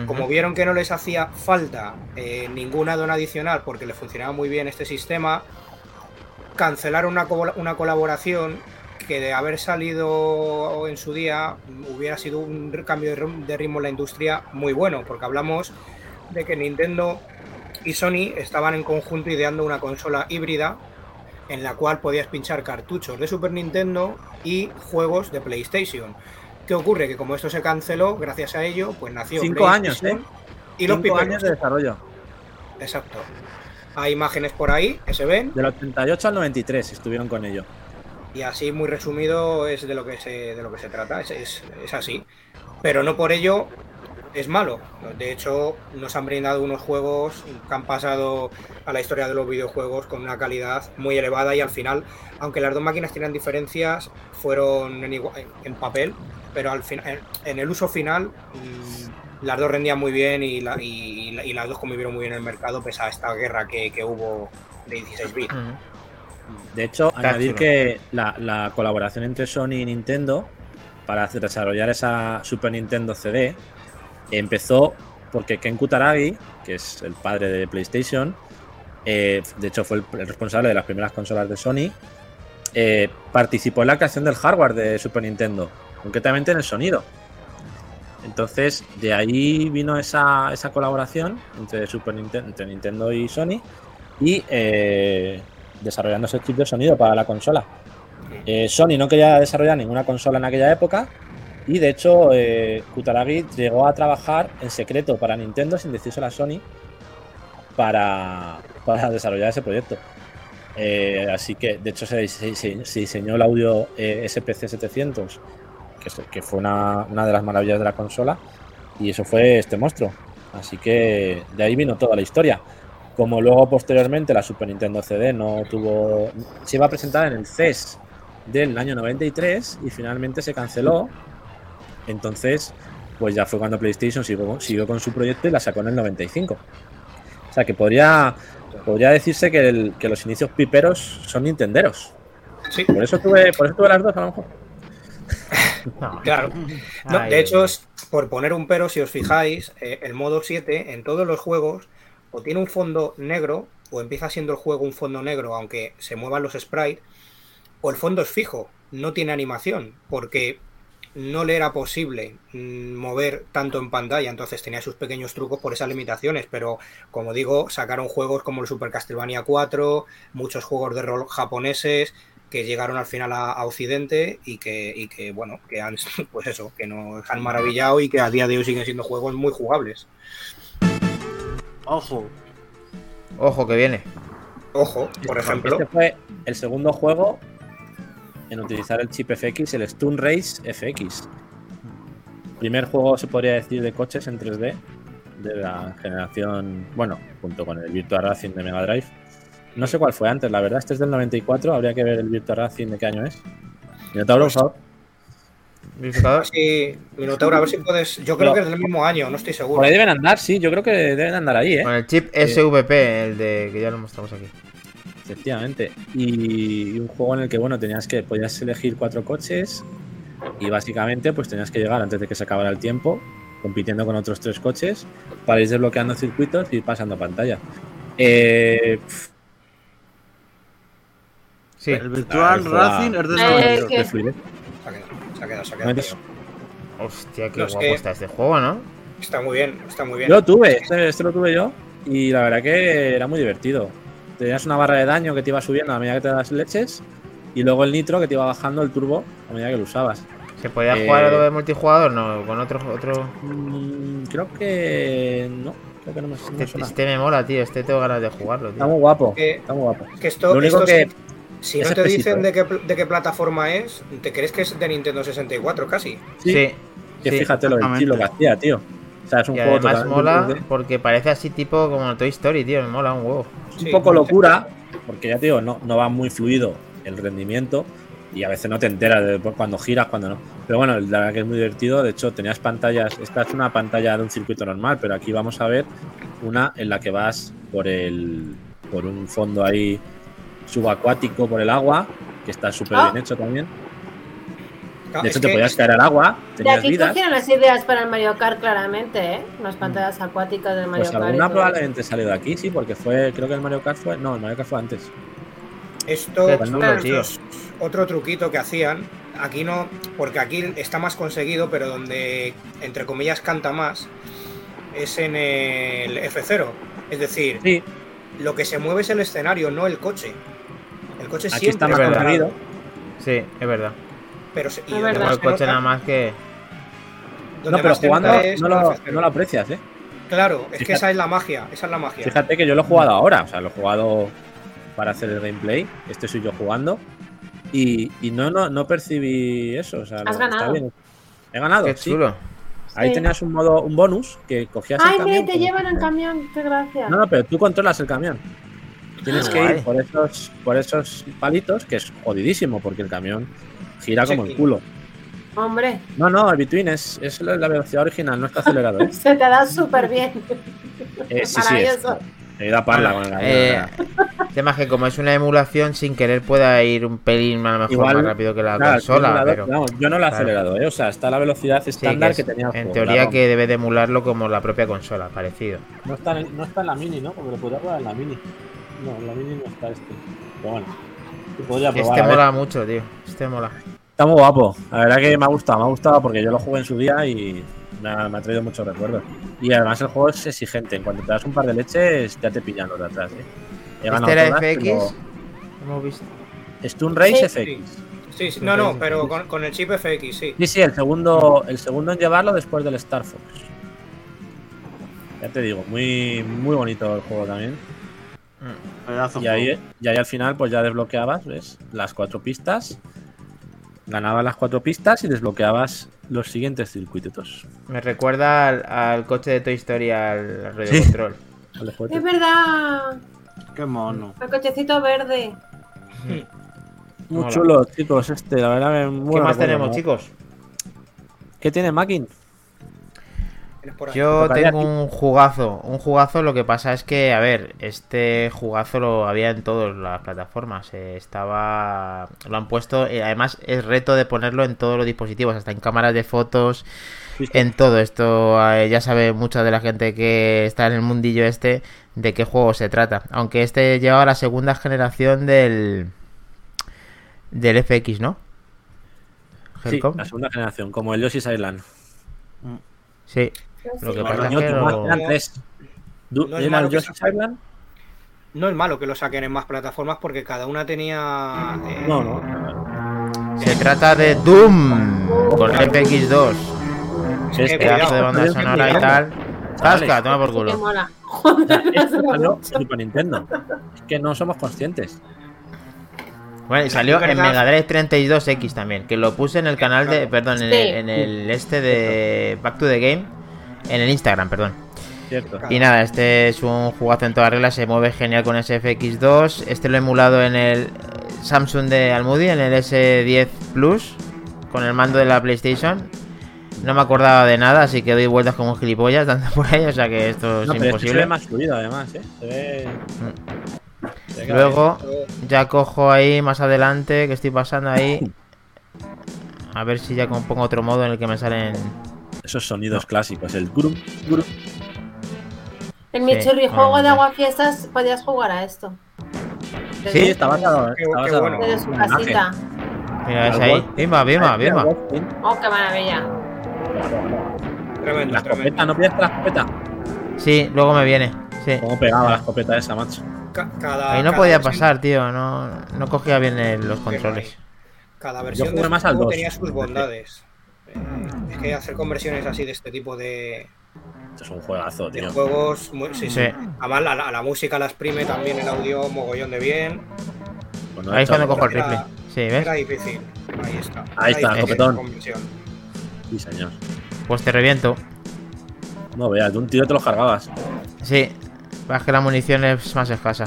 Como vieron que no les hacía falta eh, ningún add-on adicional porque le funcionaba muy bien este sistema, cancelaron una, co- una colaboración que de haber salido en su día hubiera sido un cambio de ritmo en la industria muy bueno, porque hablamos de que Nintendo y Sony estaban en conjunto ideando una consola híbrida en la cual podías pinchar cartuchos de Super Nintendo y juegos de PlayStation. ¿Qué ocurre? Que como esto se canceló, gracias a ello, pues nació Cinco años, ¿eh? Y los Cinco piperos. años de desarrollo. Exacto. Hay imágenes por ahí que se ven Del 88 al 93 estuvieron con ello. y así muy resumido es de lo que se, de lo que se trata, es, es- es así. Pero no por ello es malo. De hecho, nos han brindado unos juegos que han pasado a la historia de los videojuegos con una calidad muy elevada y al final, aunque las dos máquinas tienen diferencias, fueron en, papel, pero al final, en el uso final, mm, las dos rendían muy bien y, la- y- y las dos convivieron muy bien en el mercado, pese a esta guerra que, que hubo de 16 bits. De hecho, añadir que la, la colaboración entre Sony y Nintendo para desarrollar esa Super Nintendo CD empezó porque Ken Kutaragi, que es el padre de PlayStation, eh, de hecho fue el, responsable de las primeras consolas de Sony, eh, participó en la creación del hardware de Super Nintendo, concretamente en el sonido. Entonces, de ahí vino esa, colaboración entre, Super Nintendo y Sony y eh, desarrollando ese chip de sonido para la consola. Sony no quería desarrollar ninguna consola en aquella época y de hecho eh, Kutaragi llegó a trabajar en secreto para Nintendo sin decírselo a Sony para, para desarrollar ese proyecto. Eh, así que de hecho se, se- se- se diseñó el audio eh, SPC 700 que, que fue una, una de las maravillas de la consola y eso fue este monstruo. Así que de ahí vino toda la historia. Como luego posteriormente la Super Nintendo CD no tuvo. Se iba a presentar en el CES del año 93 y finalmente se canceló. Entonces, pues ya fue cuando PlayStation siguió, siguió con su proyecto y la sacó en el 95. O sea que podría, podría decirse que, el- que los inicios piperos son nintenderos. Sí, Por eso tuve, por eso tuve las dos a lo mejor. No. [laughs] claro. No, de hecho, es- por poner un pero, si os fijáis, eh, el modo 7 en todos los juegos o tiene un fondo negro o empieza siendo el juego un fondo negro aunque se muevan los sprites o el fondo es fijo, no tiene animación porque no le era posible mm, mover tanto en pantalla, entonces tenía sus pequeños trucos por esas limitaciones, pero como digo, sacaron juegos como el Super Castlevania 4, muchos juegos de rol japoneses que llegaron al final a, a Occidente y que, y que, bueno, que han, [laughs] pues eso, que nos han maravillado y que a día de hoy siguen siendo juegos muy jugables. Ojo, Ojo que viene. Ojo, por ejemplo, Este fue el segundo juego en utilizar el chip FX, el Stun Race FX. Primer juego, se podría decir, de coches en 3D de la generación, bueno, junto con el Virtua Racing de Mega Drive. No sé cuál fue antes, la verdad, este es del 94, habría que ver el Virtua Racing de qué año es. Minotauro, por favor. Sí, Minotauro, a ver si puedes. Yo creo No. que es del mismo año, no estoy seguro. Por ahí deben andar, sí, yo creo que deben andar ahí, ¿eh? Con el chip SVP, el de que ya lo mostramos aquí. Efectivamente. Y un juego en el que, bueno, tenías que, podías elegir cuatro coches y básicamente pues tenías que llegar antes de que se acabara el tiempo, compitiendo con otros tres coches, para ir desbloqueando circuitos y ir pasando pantalla. Eh, Sí. el Virtual Racing es del Eh, 92. que- qué fluidez. Se ha quedado, se ha quedado, se ha quedado. Hostia, qué No, es guapo que- está este juego, ¿no? Está muy bien, está muy bien. Yo lo tuve, este, este lo tuve yo y la verdad que era muy divertido. Tenías una barra de daño que te iba subiendo a medida que te das leches y luego el nitro que te iba bajando el turbo a medida que lo usabas. ¿Se podía Eh, jugar de multijugador? No, con otro. otro... Mm, creo que no, creo que no me, no me Este, este me mola, tío. Este tengo ganas de jugarlo, Está tío. muy guapo, Que- está muy guapo. Es que esto, Lo único esto que si, si es no te dicen ¿eh? de qué, pl- de qué plataforma es, te crees que es de Nintendo 64 casi. Sí, Sí. que sí. fíjate lo, del exactamente. chip, lo que hacía, tío. Sea, es un Y juego además mola 3D. porque parece así tipo como Toy Story, tío. Me mola un huevo. Es un Sí. poco locura, porque ya te digo, no, no va muy fluido el rendimiento y a veces no te enteras de cuando giras, cuando no. Pero bueno, la verdad que es muy divertido. De hecho, tenías pantallas. Esta es una pantalla de un circuito normal, pero aquí vamos a ver una en la que vas por el por un fondo ahí subacuático por el agua, que está súper Ah. bien hecho también. De es hecho, te que- podías caer al agua, De aquí vidas. surgieron las ideas para el Mario Kart, claramente, ¿eh? Las pantallas acuáticas del Mario Pues Kart. alguna probablemente salió de aquí, sí, porque fue, creo que el Mario Kart fue, no, el Mario Kart fue antes. Esto, es otro truquito que hacían. Aquí no, porque aquí está más conseguido, pero donde, entre comillas, canta más, es en el F0. Es decir, Sí, lo que se mueve es el escenario, no el coche. El coche aquí siempre está más conseguido. Sí, es verdad. Pero se- y verdad. El coche nota- nada más que. No, pero jugando es no el lo, F0. no lo aprecias, ¿eh? Claro, es que esa es la magia, esa es la magia. Fíjate que yo lo he jugado ahora, o sea, lo he jugado para hacer el gameplay. Este soy yo jugando. Y, y no, no, no percibí eso. O sea, Has lo- está ganado. bien. He ganado, Qué sí. chulo. Ahí Sí. tenías un modo, un bonus que cogías Ay, el mire, camión. te con- llevan en camión, qué gracia. No, no, pero tú controlas el camión. Tienes Ah, que guay. ir por esos, por esos palitos, que es jodidísimo, porque el camión gira como el culo. Hombre, No, no, el Between es, es la la velocidad original, no está acelerado. ¿eh? [laughs] se te da súper bien. Eh, sí, sí, es. Maravilloso. He ido a parla con el camión. Eh, el tema es que como es una emulación, sin querer pueda ir un pelín a lo mejor Igual, más rápido que la Claro, consola, pero vamos, yo no lo he claro. acelerado, ¿eh? O sea, está la velocidad sí, estándar que que, es- tenía el en juego, teoría la que debe de emularlo como la propia consola, parecido. No está, en, no está en la mini, ¿no? Porque lo podría probar en la mini. No, en la mini no está este. Pero bueno. Sí podría probar. Este mola mucho, tío. Este mola. Está muy guapo. La verdad que me ha gustado. Me ha gustado porque yo lo jugué en su día y me ha, me ha traído muchos recuerdos. Y además el juego es exigente. En cuanto te das un par de leches, ya te pillan los de atrás, ¿eh? He ganado Este era todas, FX. pero- Hemos visto. Stun Race Sí. FX. Sí, sí, no, no, pero con, con el chip FX, sí. Sí, sí, el segundo, el segundo en llevarlo después del Star Fox. Ya te digo, muy, muy bonito el juego también. Pedazo Y ahí, y ahí al final pues ya desbloqueabas, ¿ves? Las cuatro pistas. Ganabas las cuatro pistas y desbloqueabas los siguientes circuitos. Me recuerda al, al coche de Toy Story, al, al radio Sí. control. [laughs] Es verdad, Qué mono. el cochecito verde. Muy Mola. chulo, chicos, este, la verdad muy ¿Qué más tenemos, chicos? ¿Qué tiene Mackin? Yo tengo un jugazo, un jugazo, lo que pasa es que, a ver, este jugazo lo había en todas las plataformas, eh, estaba, lo han puesto, eh, además es reto de ponerlo en todos los dispositivos, hasta en cámaras de fotos, Sí, sí. en todo esto, eh, ya sabe mucha de la gente que está en el mundillo este de qué juego se trata, aunque este lleva la segunda generación del, del FX, ¿no? Sí, la segunda generación, como el Yoshi's Island. Sí, lo que Sí. pasa es que lo- No es ¿Era malo el que? No es malo que lo saquen en más plataformas porque cada una tenía. eh, No, no. Se trata de Doom con FX2. que Este cuidado, Pedazo de banda sonora y tal. Tasca, toma por culo. [laughs] Joder, Super Nintendo. Es que no somos conscientes. Bueno, y salió Es en. Mega Drive 32X también, que lo puse en el canal de, perdón, en, Sí. el, en el este de Back to the Game, en el Instagram, perdón. Cierto. Y nada, este es un jugazo en todas reglas, se mueve genial con ese FX2. Este lo he emulado en el Samsung de Almudi, en el S10 Plus, con el mando de la PlayStation. No me acordaba de nada, así que doy vueltas como un gilipollas dando por ahí, o sea que esto es No, pero este se imposible. ve más fluido además, ¿eh? Se ve. que Luego ya cojo ahí más adelante, que estoy pasando ahí. [laughs] A ver si ya pongo otro modo en el que me salen. Esos sonidos clásicos, el grum, grum. En mi Sí, churrijuego bueno, de ya. agua fiestas podías jugar a esto. Sí, Desde- está basado, está bueno. Desde su casita. Mira, es ahí. Al bimba. Wolfenstein. Oh, qué maravilla. Tremendo, La tremendo. escopeta, ¿no pillas la escopeta? Sí, luego me viene. Sí. ¿Cómo pegaba la escopeta esa, macho? Ca- Cada, Ahí no cada podía versión- pasar, tío. No, no cogía bien el- los controles. Cada versión jugué más al juego 2. tenía sus bondades. Eh, es que hacer conversiones así de este tipo de, Esto es un juegazo, de tío. juegos. muy- sí, sí. Sí. Además, la, la- la música la exprime también el audio mogollón de bien. Cuando Ahí es he cuando cojo el rifle. Sí, ¿ves? Era difícil. Ahí está. Ahí está, copetón. Sí, señor. Pues te reviento. No veas, de un tiro te los cargabas. Sí. Es que la munición es más escasa.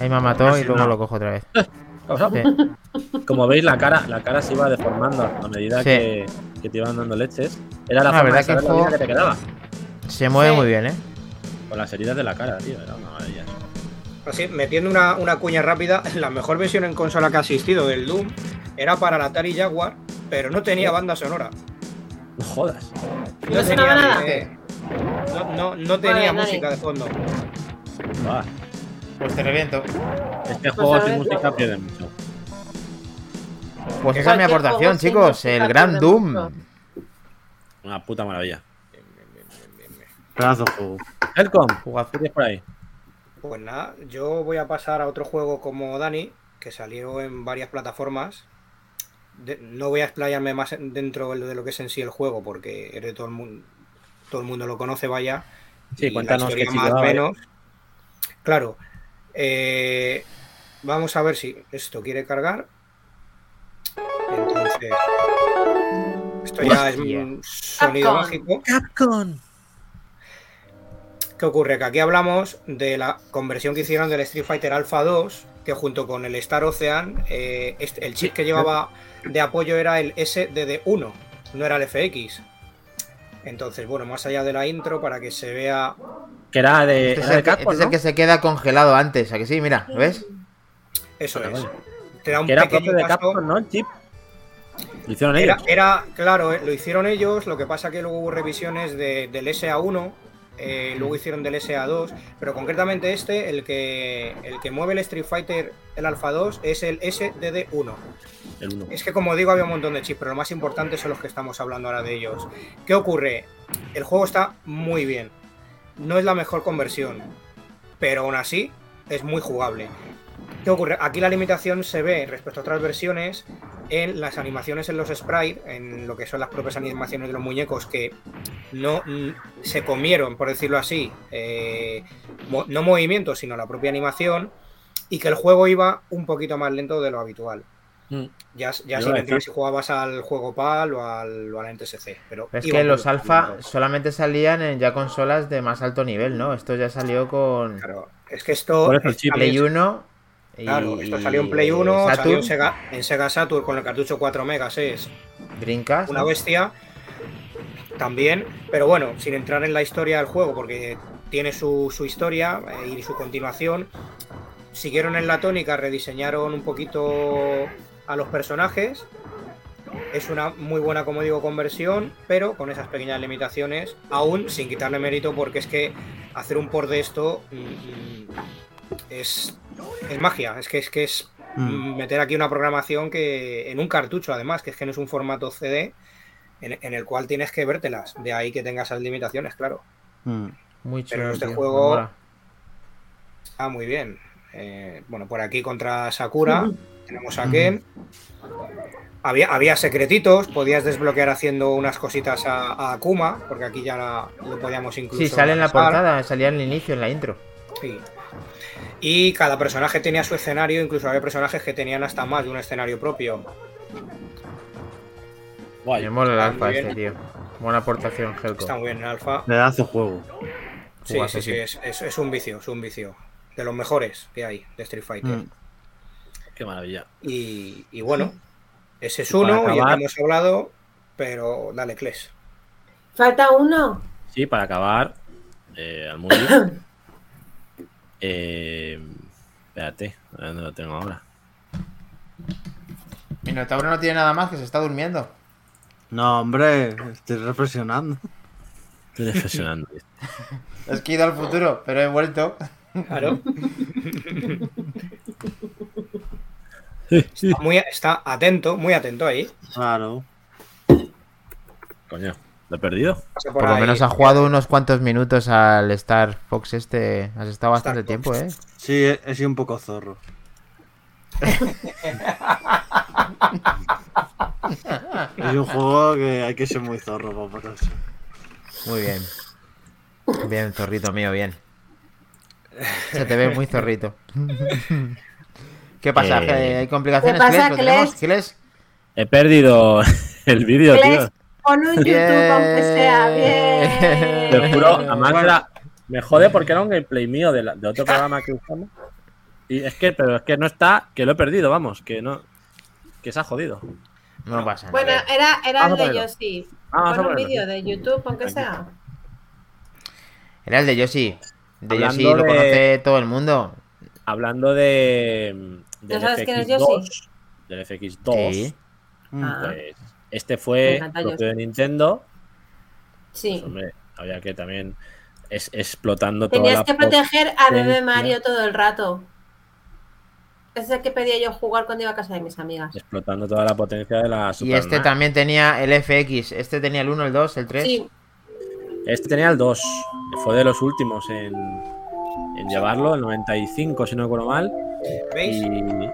Ahí me mató y luego no. lo cojo otra vez. [laughs] Sí. Como veis, la cara, la cara se iba deformando a medida Sí. que, que te iban dando leches. Era la La forma verdad de que la vida que te quedaba. Se mueve Sí. muy bien, ¿eh? Con las heridas de la cara, tío. Era una maravilla. Así, metiendo una, una cuña rápida, [laughs] la mejor versión en consola que ha existido del Doom era para la Atari Jaguar, pero no tenía banda sonora. No jodas. ¿No sonaba nada? eh, no, no, no tenía Vale, música de fondo. Buah, Pues te reviento. Este Pues juego sin ver, música pierde mucho. Pues esa es mi aportación, chicos. El Gran Doom. mucho. Una puta maravilla. Pedazo juego. ¿qué tienes por ahí? Pues nada, yo voy a pasar a otro juego como Dani, que salió en varias plataformas. De- no voy a explayarme más en- dentro de lo que es en sí el juego, porque es de todo el mundo, todo el mundo lo conoce, vaya. Sí, y cuéntanos qué más menos. Claro. Eh, vamos a ver si esto quiere cargar. Entonces. Esto ya es un sonido Capcom. mágico. Capcom. ¿Qué ocurre? Que aquí hablamos de la conversión que hicieron del Street Fighter Alpha 2, que junto con el Star Ocean, eh, este- el chip que llevaba de apoyo era el SDD1, no era el FX. Entonces, bueno, más allá de la intro, para que se vea. Que era de, Este es, era el que, Capcom, este es el que se queda congelado antes, ¿a que sí? Mira, ¿lo ves? Eso es. Te da un Que era propio de. Capcom, ¿no? El chip. Lo hicieron Era, ellos. era- claro, eh, lo hicieron ellos, lo que pasa que luego hubo revisiones de- del SA1, eh, luego hicieron del SA2, pero concretamente este, el que, el que mueve el Street Fighter, el Alpha 2, es el SDD1. El uno. Es que como digo, había un montón de chips, pero lo más importante son los que estamos hablando ahora de ellos. ¿Qué ocurre? El juego está muy bien. No es la mejor conversión, pero aún así es muy jugable. ¿Qué ocurre? Aquí la limitación se ve respecto a otras versiones en las animaciones en los sprites, en lo que son las propias animaciones de los muñecos que no se comieron, por decirlo así, eh, no movimientos, sino la propia animación, y que el juego iba un poquito más lento de lo habitual. Mm. Ya, ya entrar decir- si jugabas al juego PAL o al, o al NTSC. Pero Es que los alfa solamente salían en ya consolas de más alto nivel, ¿no? Esto ya salió con Claro, es que esto. Por eso el es- chip Play 1. y- Claro, esto salió en Play 1, Saturn, salió en Sega, en Sega Saturn con el cartucho 4 megas, es Dreamcast. una ¿no? bestia también, pero bueno, sin entrar en la historia del juego, porque tiene su, su historia eh, y su continuación. Siguieron en la tónica, rediseñaron un poquito a los personajes. Es una muy buena, como digo, conversión, pero con esas pequeñas limitaciones, aún sin quitarle mérito, porque es que hacer un port de esto mm, mm, es, es magia, es que es que es Mm. meter aquí una programación que en un cartucho además, que es que no es un formato CD en, en el cual tienes que vértelas, de ahí que tenga esas limitaciones, claro. Mm. Muy chulo. Pero este tío, juego-. Ah, muy bien. Eh, bueno, por aquí contra Sakura [laughs] tenemos a Ken. Había, había secretitos, podías desbloquear haciendo unas cositas a, a Akuma, porque aquí ya la- lo podíamos incluso. Sí, sale en la portada, salía en el inicio, en la intro. Sí. Y cada personaje tenía su escenario, incluso había personajes que tenían hasta más de un escenario propio. Guay. Me mola el Está alfa este, tío. Buena aportación, Helco. Está muy bien en alfa. Pedazo de juego. Sí, Jugazo, sí, sí, sí. es, es- es un vicio, es un vicio. De los mejores que hay de Street Fighter. Mm. Qué maravilla. Y, y bueno, ese es uno, y ya acabar- hemos hablado, pero dale, Kles. Falta uno. Sí, para acabar, eh, al [coughs] eh, espérate, a ver dónde lo tengo ahora. Minotauro no tiene nada más, que se está durmiendo. No, hombre, estoy reflexionando. Estoy reflexionando. [laughs] Es que he ido al futuro, pero he vuelto. Claro. [laughs] está, [laughs] muy, está atento, muy atento ahí. Claro. Coño, ¿lo he perdido? Por, lo ahí. menos ha jugado unos cuantos minutos al Star Fox este. Has estado bastante Star tiempo, Fox. ¿eh? Sí, he, he sido un poco zorro. [laughs] es un juego que hay que ser muy zorro para pasarse. Muy bien. Bien, zorrito mío, bien. Se te ve muy zorrito. [laughs] ¿Qué pasa? Eh, ¿Que ¿Hay complicaciones? ¿Qué pasa? ¿Lo tenemos? He perdido [laughs] el vídeo, tío. Pon un YouTube aunque sea. Bien. Te juro, [laughs] además Bueno. era- me jode porque era un gameplay mío de, la- de otro programa que usamos. Y es que, pero es que no está, que lo he perdido, vamos, que no, que se ha jodido. No pasa Bueno, nada. era, era Vamos a el de. Yoshi. Vamos a Pon un vídeo de YouTube, aunque sea. Era el de Yoshi. De Hablando Yoshi lo de- conoce todo el mundo. Hablando de del sabes quién es FX2, del FX2, Sí. Ah, pues este Me fue propio de Nintendo. sí. Pues, hombre, había que también es, explotando toda Tenías la que proteger a Bebé. Mario todo el rato. Ese es el que pedía yo jugar cuando iba a casa de mis amigas. explotando toda la potencia de la Y Super este NES. también tenía el FX. Este tenía el 1, el 2, el 3. Sí, Este tenía el 2. Fue de los últimos en, en llevarlo, el 95, si no recuerdo mal. ¿Veis? Y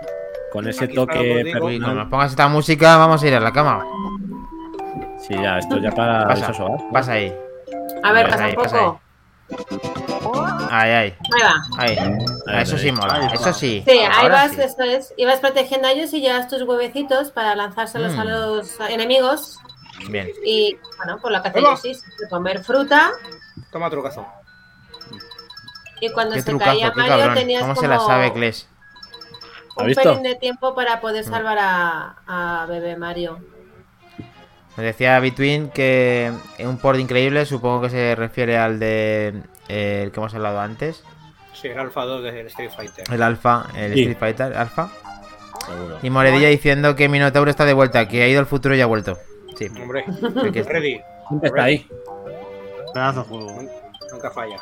con ese Aquí toque digo. Cuando nos pongas esta música, vamos a ir a la cama. Sí, ya, esto ya para Pasa, ahí. a ver, Pasa pasa ahí, un poco. Ahí, ahí. Ahí va. Ahí. Ahí, Eso ahí. sí mola. Ahí Eso sí. Sí, ahí Ahora vas, sí. eso es. Ibas protegiendo a ellos y llevas tus huevecitos para lanzárselos a Mm. los enemigos. Bien. Y bueno, pues lo que hace Hola. Yoshi es comer fruta Toma trucazo. y cuando Qué se caía trucazo, Mario tenías ¿Cómo como se la sabe, Kles? ¿Ha un visto? pelín de tiempo para poder salvar a, a bebé Mario. Nos decía Between que un port increíble, supongo que se refiere al de eh, el que hemos hablado antes, Sí, el Alpha 2 del Street Fighter. el Alpha, el Sí. Street Fighter Alpha. Seguro. Y Moredilla diciendo que Minotauro está de vuelta, que ha ido al futuro y ha vuelto. Sí, Hombre, [laughs] que está. ready. Siempre está ahí. Pedazo de juego. Nunca falla.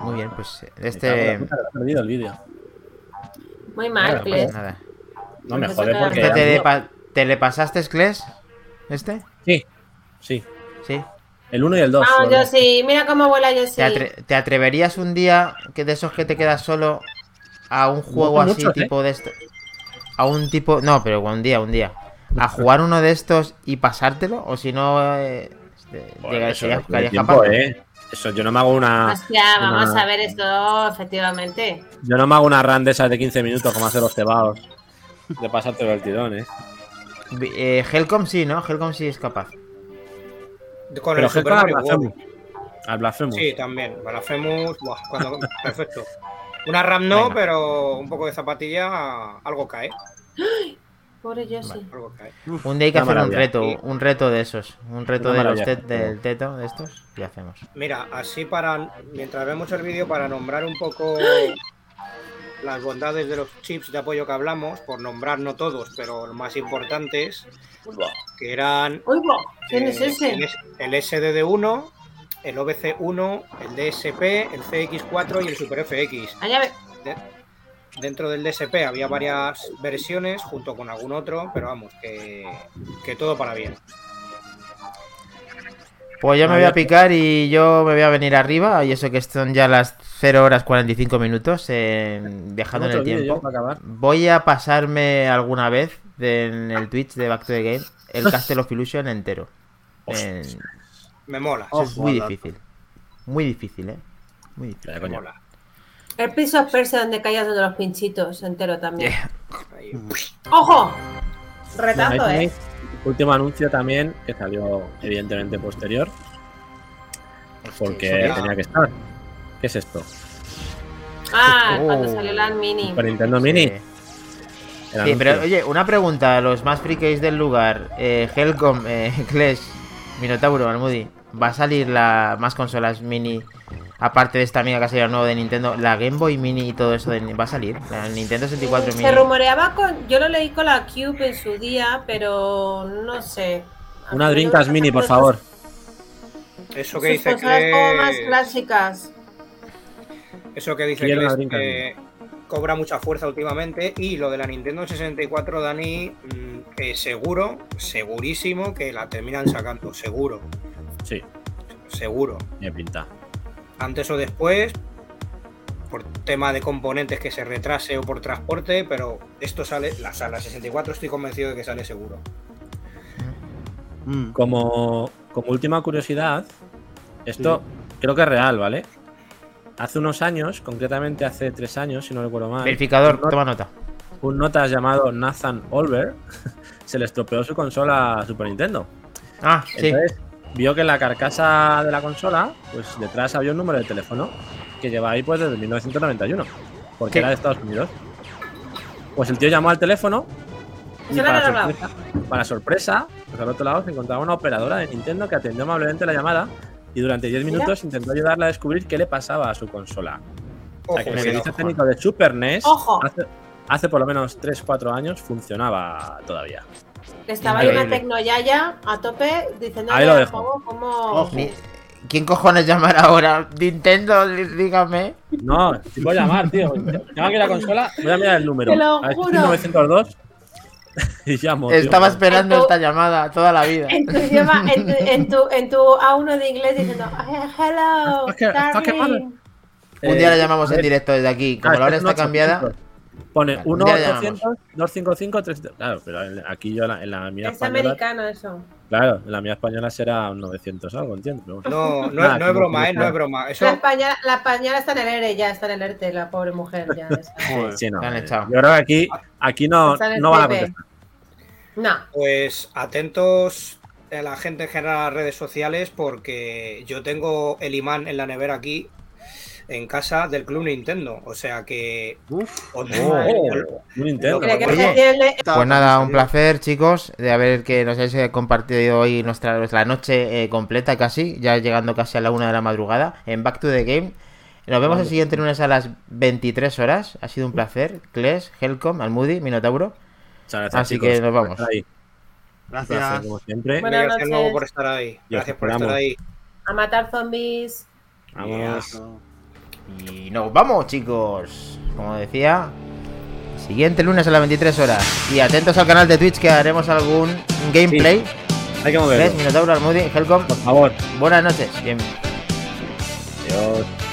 Muy bien, pues este. he perdido el vídeo. Muy mal, Claro, Kles. Nada. No me jode porque. ¿Este te, le pa- te le pasaste, Kles? ¿Este? Sí, sí. Sí. El 1 y el 2. Vamos, Yoshi, mira cómo vuela. ¿Te, atre- te atreverías un día que de esos que te quedas solo a un juego así muchos, ¿eh? tipo de esto? A un tipo. No, pero un día, un día. A jugar uno de estos y pasártelo, o si no. Eh, este, llegarías- eso serías- no tiempo. ¿eh? Eso, yo no me hago una. Hostia, vamos una- a ver esto, efectivamente. Yo no me hago una run de esas de 15 minutos como hacen los cebados. De pasártelo el tirón, ¿eh? Eh, Helcom sí, ¿no? Helcom sí es capaz. Con Pero el Super Helcom al Mario World. Al Blasphemous. Sí, también. Blasphemous, buah, cuando- [laughs] perfecto. Una RAM no, Venga. pero un poco de zapatilla, algo cae. [gasps] [laughs] Pobre Yoshi. Un día hay que hacer un reto, un reto de esos. Un reto de los tet- del teto, de estos, y hacemos. Mira, así para. Mientras vemos el vídeo, para nombrar un poco las bondades de los chips de apoyo que hablamos, por nombrar no todos, pero los más importantes, que eran ¿quién es eh, ese? el S- el SDD1, el OBC1, el DSP, el CX4 y el Super FX. Allá ve. Dentro del DSP había varias versiones junto con algún otro, pero vamos, que, que todo para bien. Pues yo me voy a picar y yo me voy a venir arriba. Y eso que son ya las 0 horas 45 minutos eh, viajando en el tiempo. Voy a pasarme alguna vez de- en el Twitch de Back to the Game el Castle of Illusion entero. En- Me mola, es muy difícil. Muy difícil, ¿eh? Muy difícil. Me mola. El Prince of Persia donde caías de los pinchitos entero también. Yeah. ¡Ojo! Retazo, ¿eh? Último anuncio también, que salió evidentemente posterior. Porque Hostia. tenía que estar. ¿Qué es esto? Ah, Oh. cuando salió la Mini. Super Nintendo Mini. Sí. Pero oye, una pregunta a los más frikis del lugar. Eh, Helcom, eh, [laughs] Clash, Minotauro, Almudi. ¿Va a salir la más consolas mini? Aparte de esta amiga que ha salido nuevo de Nintendo, la Game Boy Mini y todo eso de- va a salir. La Nintendo 64 Se Mini. rumoreaba con. Yo lo leí con la Cube en su día, pero no sé. Una Dreamcast Mini, por favor. Eso que dice como más que clásicas. eso que dice que que cobra mucha fuerza últimamente y lo de la Nintendo 64 Dani mm, que seguro, segurísimo que la terminan sacando, seguro, Sí, seguro. me pinta. Antes o después por tema de componentes que se retrase o por transporte, pero esto sale, la sala 64 estoy convencido de que sale seguro. Mm. Como, como última curiosidad, esto creo que es real, ¿vale? Hace unos años, concretamente hace tres años, si no recuerdo mal, Verificador, un, toma nota. un notas llamado Nathan Olver [laughs] se le estropeó su consola a Super Nintendo. Ah, sí. Vio que en la carcasa de la consola, pues detrás había un número de teléfono que lleva ahí pues desde 1991, porque ¿Qué? era de Estados Unidos. Pues el tío llamó al teléfono y para sorpresa, para sorpresa, pues al otro lado se encontraba una operadora de Nintendo que atendió amablemente la llamada y durante 10 Mira. minutos intentó ayudarla a descubrir qué le pasaba a su consola. O Ojo, sea, que el servicio técnico de Super NES hace por lo menos 3-4 años funcionaba todavía. Estaba ahí una tecnoyaya a tope diciendo Ahí lo dejo. Ni- ¿Quién cojones llamará ahora? Nintendo, dí- dígame. No, te puedo llamar, tío. Llama aquí la consola, voy a mirar el número. Te lo A juro. 902 [laughs] y llamo. tío. Estaba esperando tu- esta llamada toda la vida. En tu idioma, en tu, en tu, en tu A1 de inglés diciendo "Eh, hello, darling". Un día la Eh, llamamos a en ver, directo desde aquí. Como ah, la hora está cambiada. 800. Pone Un día la 1-800, 255, 300. Claro, pero aquí yo en la, en la mía Es española. americano eso. Claro, en la mía española será un 900 algo, entiendo. No, no, Nada, no es broma, ¿eh? No es broma. Eso La española, la española está en el ERE, ya está en el ERTE, la pobre mujer. Ya. [laughs] Sí, no, eh. Yo creo que aquí, aquí no, van a contestar. No, Pues atentos a la gente en general a las redes sociales porque yo tengo el imán en la nevera aquí en casa del Club Nintendo. O sea que. os- Oh, Nintendo. Que Pues nada, un placer, chicos, de haber que nos hayáis eh, compartido hoy nuestra, nuestra noche eh, completa casi, ya llegando casi a la una de la madrugada, en Back to the Game. Nos vemos el siguiente lunes a las 23 horas. Ha sido un placer. Kles, Helcom, Almudi, Minotauro. Gracias, Así chicos, que nos vamos. placer, Gracias. como siempre. Buenas Gracias noches. por estar ahí. Gracias por estar ahí. A matar zombies. Vamos. Y nos vamos, chicos. Como decía, siguiente lunes a las 23 horas. Y atentos al canal de Twitch que haremos algún gameplay. Hay que moverlo. Minotauro, Almudi, Helcom. Por favor. Buenas noches. Bien. Adiós.